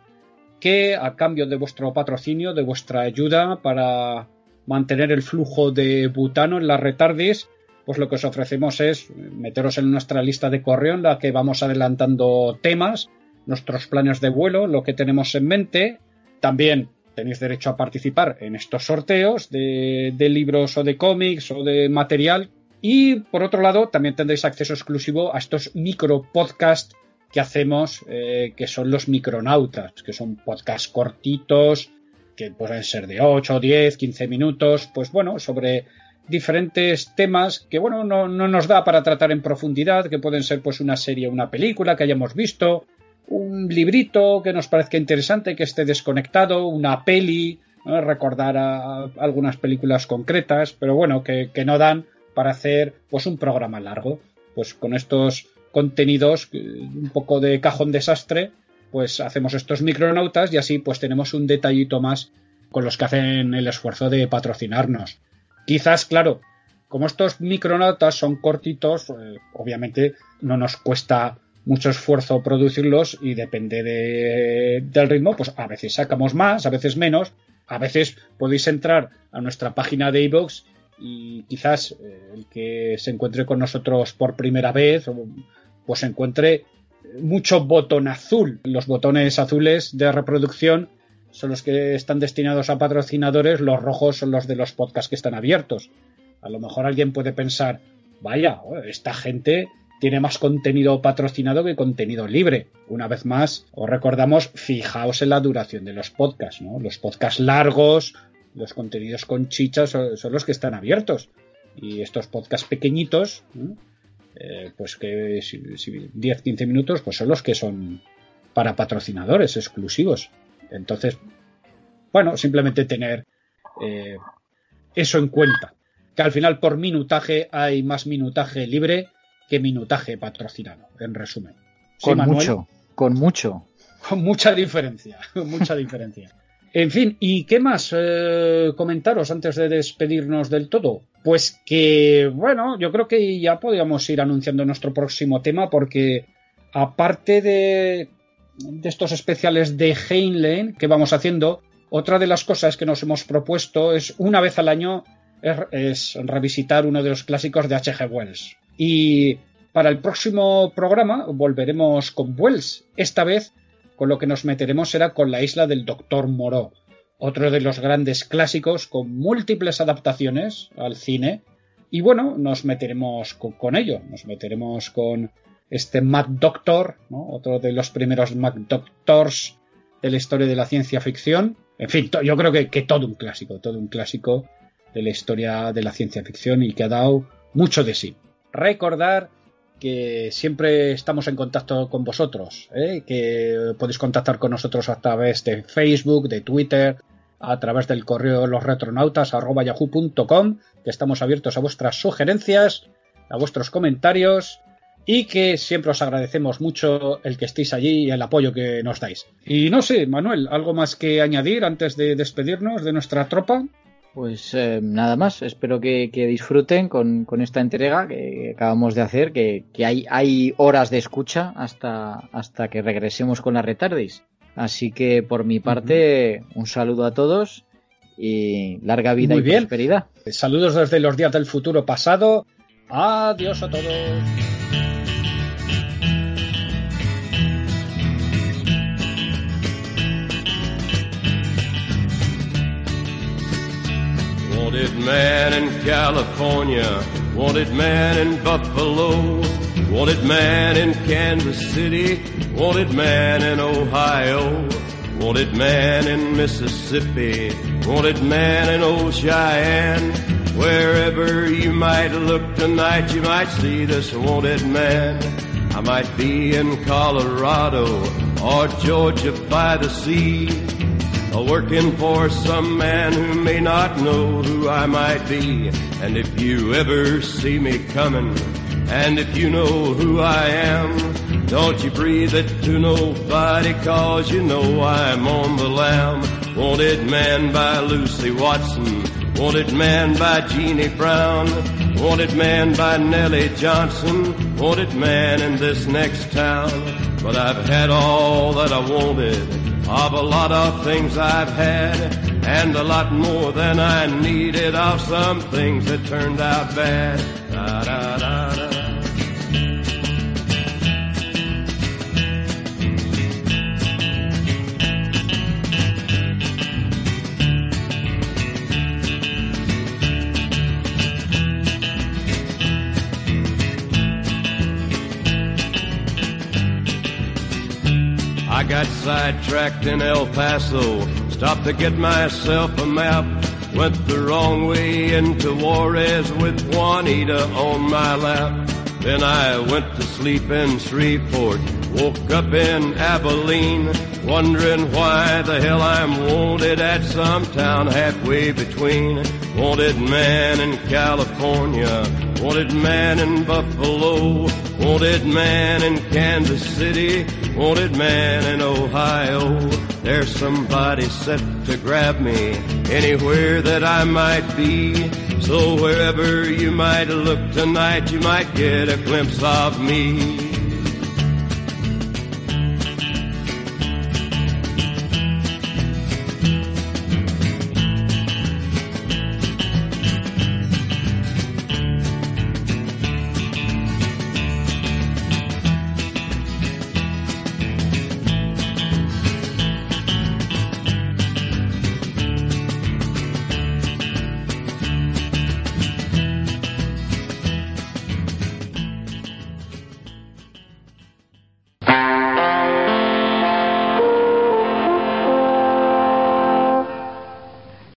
que a cambio de vuestro patrocinio, de vuestra ayuda para mantener el flujo de butano en las retardis, pues lo que os ofrecemos es meteros en nuestra lista de correo en la que vamos adelantando temas, nuestros planes de vuelo, lo que tenemos en mente, también tenéis derecho a participar en estos sorteos de, libros o de cómics o de material. Y por otro lado, también tendréis acceso exclusivo a estos micro podcasts que hacemos, eh, que son los micronautas, que son podcasts cortitos, que pueden ser de 8, 10, 15 minutos, pues bueno, sobre diferentes temas que bueno, no, no nos da para tratar en profundidad, que pueden ser pues una serie, una película que hayamos visto, un librito que nos parezca interesante, que esté desconectado, una peli, recordar a, algunas películas concretas, pero bueno, que, no dan para hacer pues un programa largo. Pues con estos contenidos, un poco de cajón desastre, pues hacemos estos micronautas y así pues tenemos un detallito más con los que hacen el esfuerzo de patrocinarnos. Quizás, claro, como estos micronautas son cortitos, eh, obviamente no nos cuesta mucho esfuerzo producirlos y depende del ritmo, pues a veces sacamos más, a veces menos, a veces podéis entrar a nuestra página de iVoox y quizás eh, el que se encuentre con nosotros por primera vez, pues encuentre mucho botón azul. Los botones azules de reproducción son los que están destinados a patrocinadores, los rojos son los de los podcasts que están abiertos. A lo mejor alguien puede pensar, vaya, esta gente tiene más contenido patrocinado que contenido libre. Una vez más, os recordamos, fijaos en la duración de los podcasts, ¿no? Los podcasts largos, los contenidos con chichas son, los que están abiertos. Y estos podcasts pequeñitos, eh, pues que si, 10-15 minutos, pues son los que son para patrocinadores exclusivos. Entonces, bueno, simplemente tener eh, eso en cuenta. Que al final por minutaje hay más minutaje libre que minutaje patrocinado, en resumen. con mucho, con mucho. Con mucha diferencia, con mucha diferencia. En fin, ¿y qué más eh, comentaros antes de despedirnos del todo? Pues que, bueno, yo creo que ya podríamos ir anunciando nuestro próximo tema porque aparte de, de estos especiales de Heinlein que vamos haciendo, otra de las cosas que nos hemos propuesto es una vez al año es, revisitar uno de los clásicos de H.G. Wells. Y para el próximo programa volveremos con Wells. Esta vez con lo que nos meteremos será con la isla del Doctor Moreau, otro de los grandes clásicos con múltiples adaptaciones al cine. Y bueno, nos meteremos con, ello, nos meteremos con este Mad Doctor, otro de los primeros Mad Doctors de la historia de la ciencia ficción. En fin, yo creo que, que todo un clásico, todo un clásico de la historia de la ciencia ficción y que ha dado mucho de sí. Recordar que siempre estamos en contacto con vosotros, ¿eh? que podéis contactar con nosotros a través de Facebook, de Twitter, a través del correo losretronautas.yahoo.com, que estamos abiertos a vuestras sugerencias, a vuestros comentarios y que siempre os agradecemos mucho el que estéis allí y el apoyo que nos dais. Y no sé, Manuel, ¿algo más que añadir antes de despedirnos de nuestra tropa? Pues eh, nada más, espero que, disfruten con, esta entrega que acabamos de hacer, que, hay, hay, horas de escucha hasta, hasta que regresemos con la retardis. Así que por mi parte, un saludo a todos y larga vida y prosperidad. Saludos desde los días del futuro pasado. Adiós a todos. Wanted man in California, wanted man in Buffalo, wanted man in Kansas City, wanted man in Ohio, wanted man in Mississippi, wanted man in old Cheyenne. Wherever you might look tonight, you might see this wanted man. I might be in Colorado or Georgia by the sea working for some man who may not know who I might be. And if you ever see me coming, and if you know who I am, don't you breathe it to nobody, cause you know I'm on the lam. Wanted man by Lucy Watson, wanted man by Jeannie Brown, wanted man by Nellie Johnson, wanted man in this next town. But I've had all that I wanted of a lot of things I've had and a lot more than I needed of some things that turned out bad. Da, da, da, got sidetracked in El Paso, stopped to get myself a map. Went the wrong way into Juarez with Juanita on my lap. Then I went to sleep in Shreveport, woke up in Abilene, wondering why the hell I'm wanted at some town halfway between. Wanted man in California, wanted man in Buffalo, wanted man in Kansas City, wanted man in Ohio. There's somebody set to grab me anywhere that I might be. So wherever you might look tonight, you might get a glimpse of me.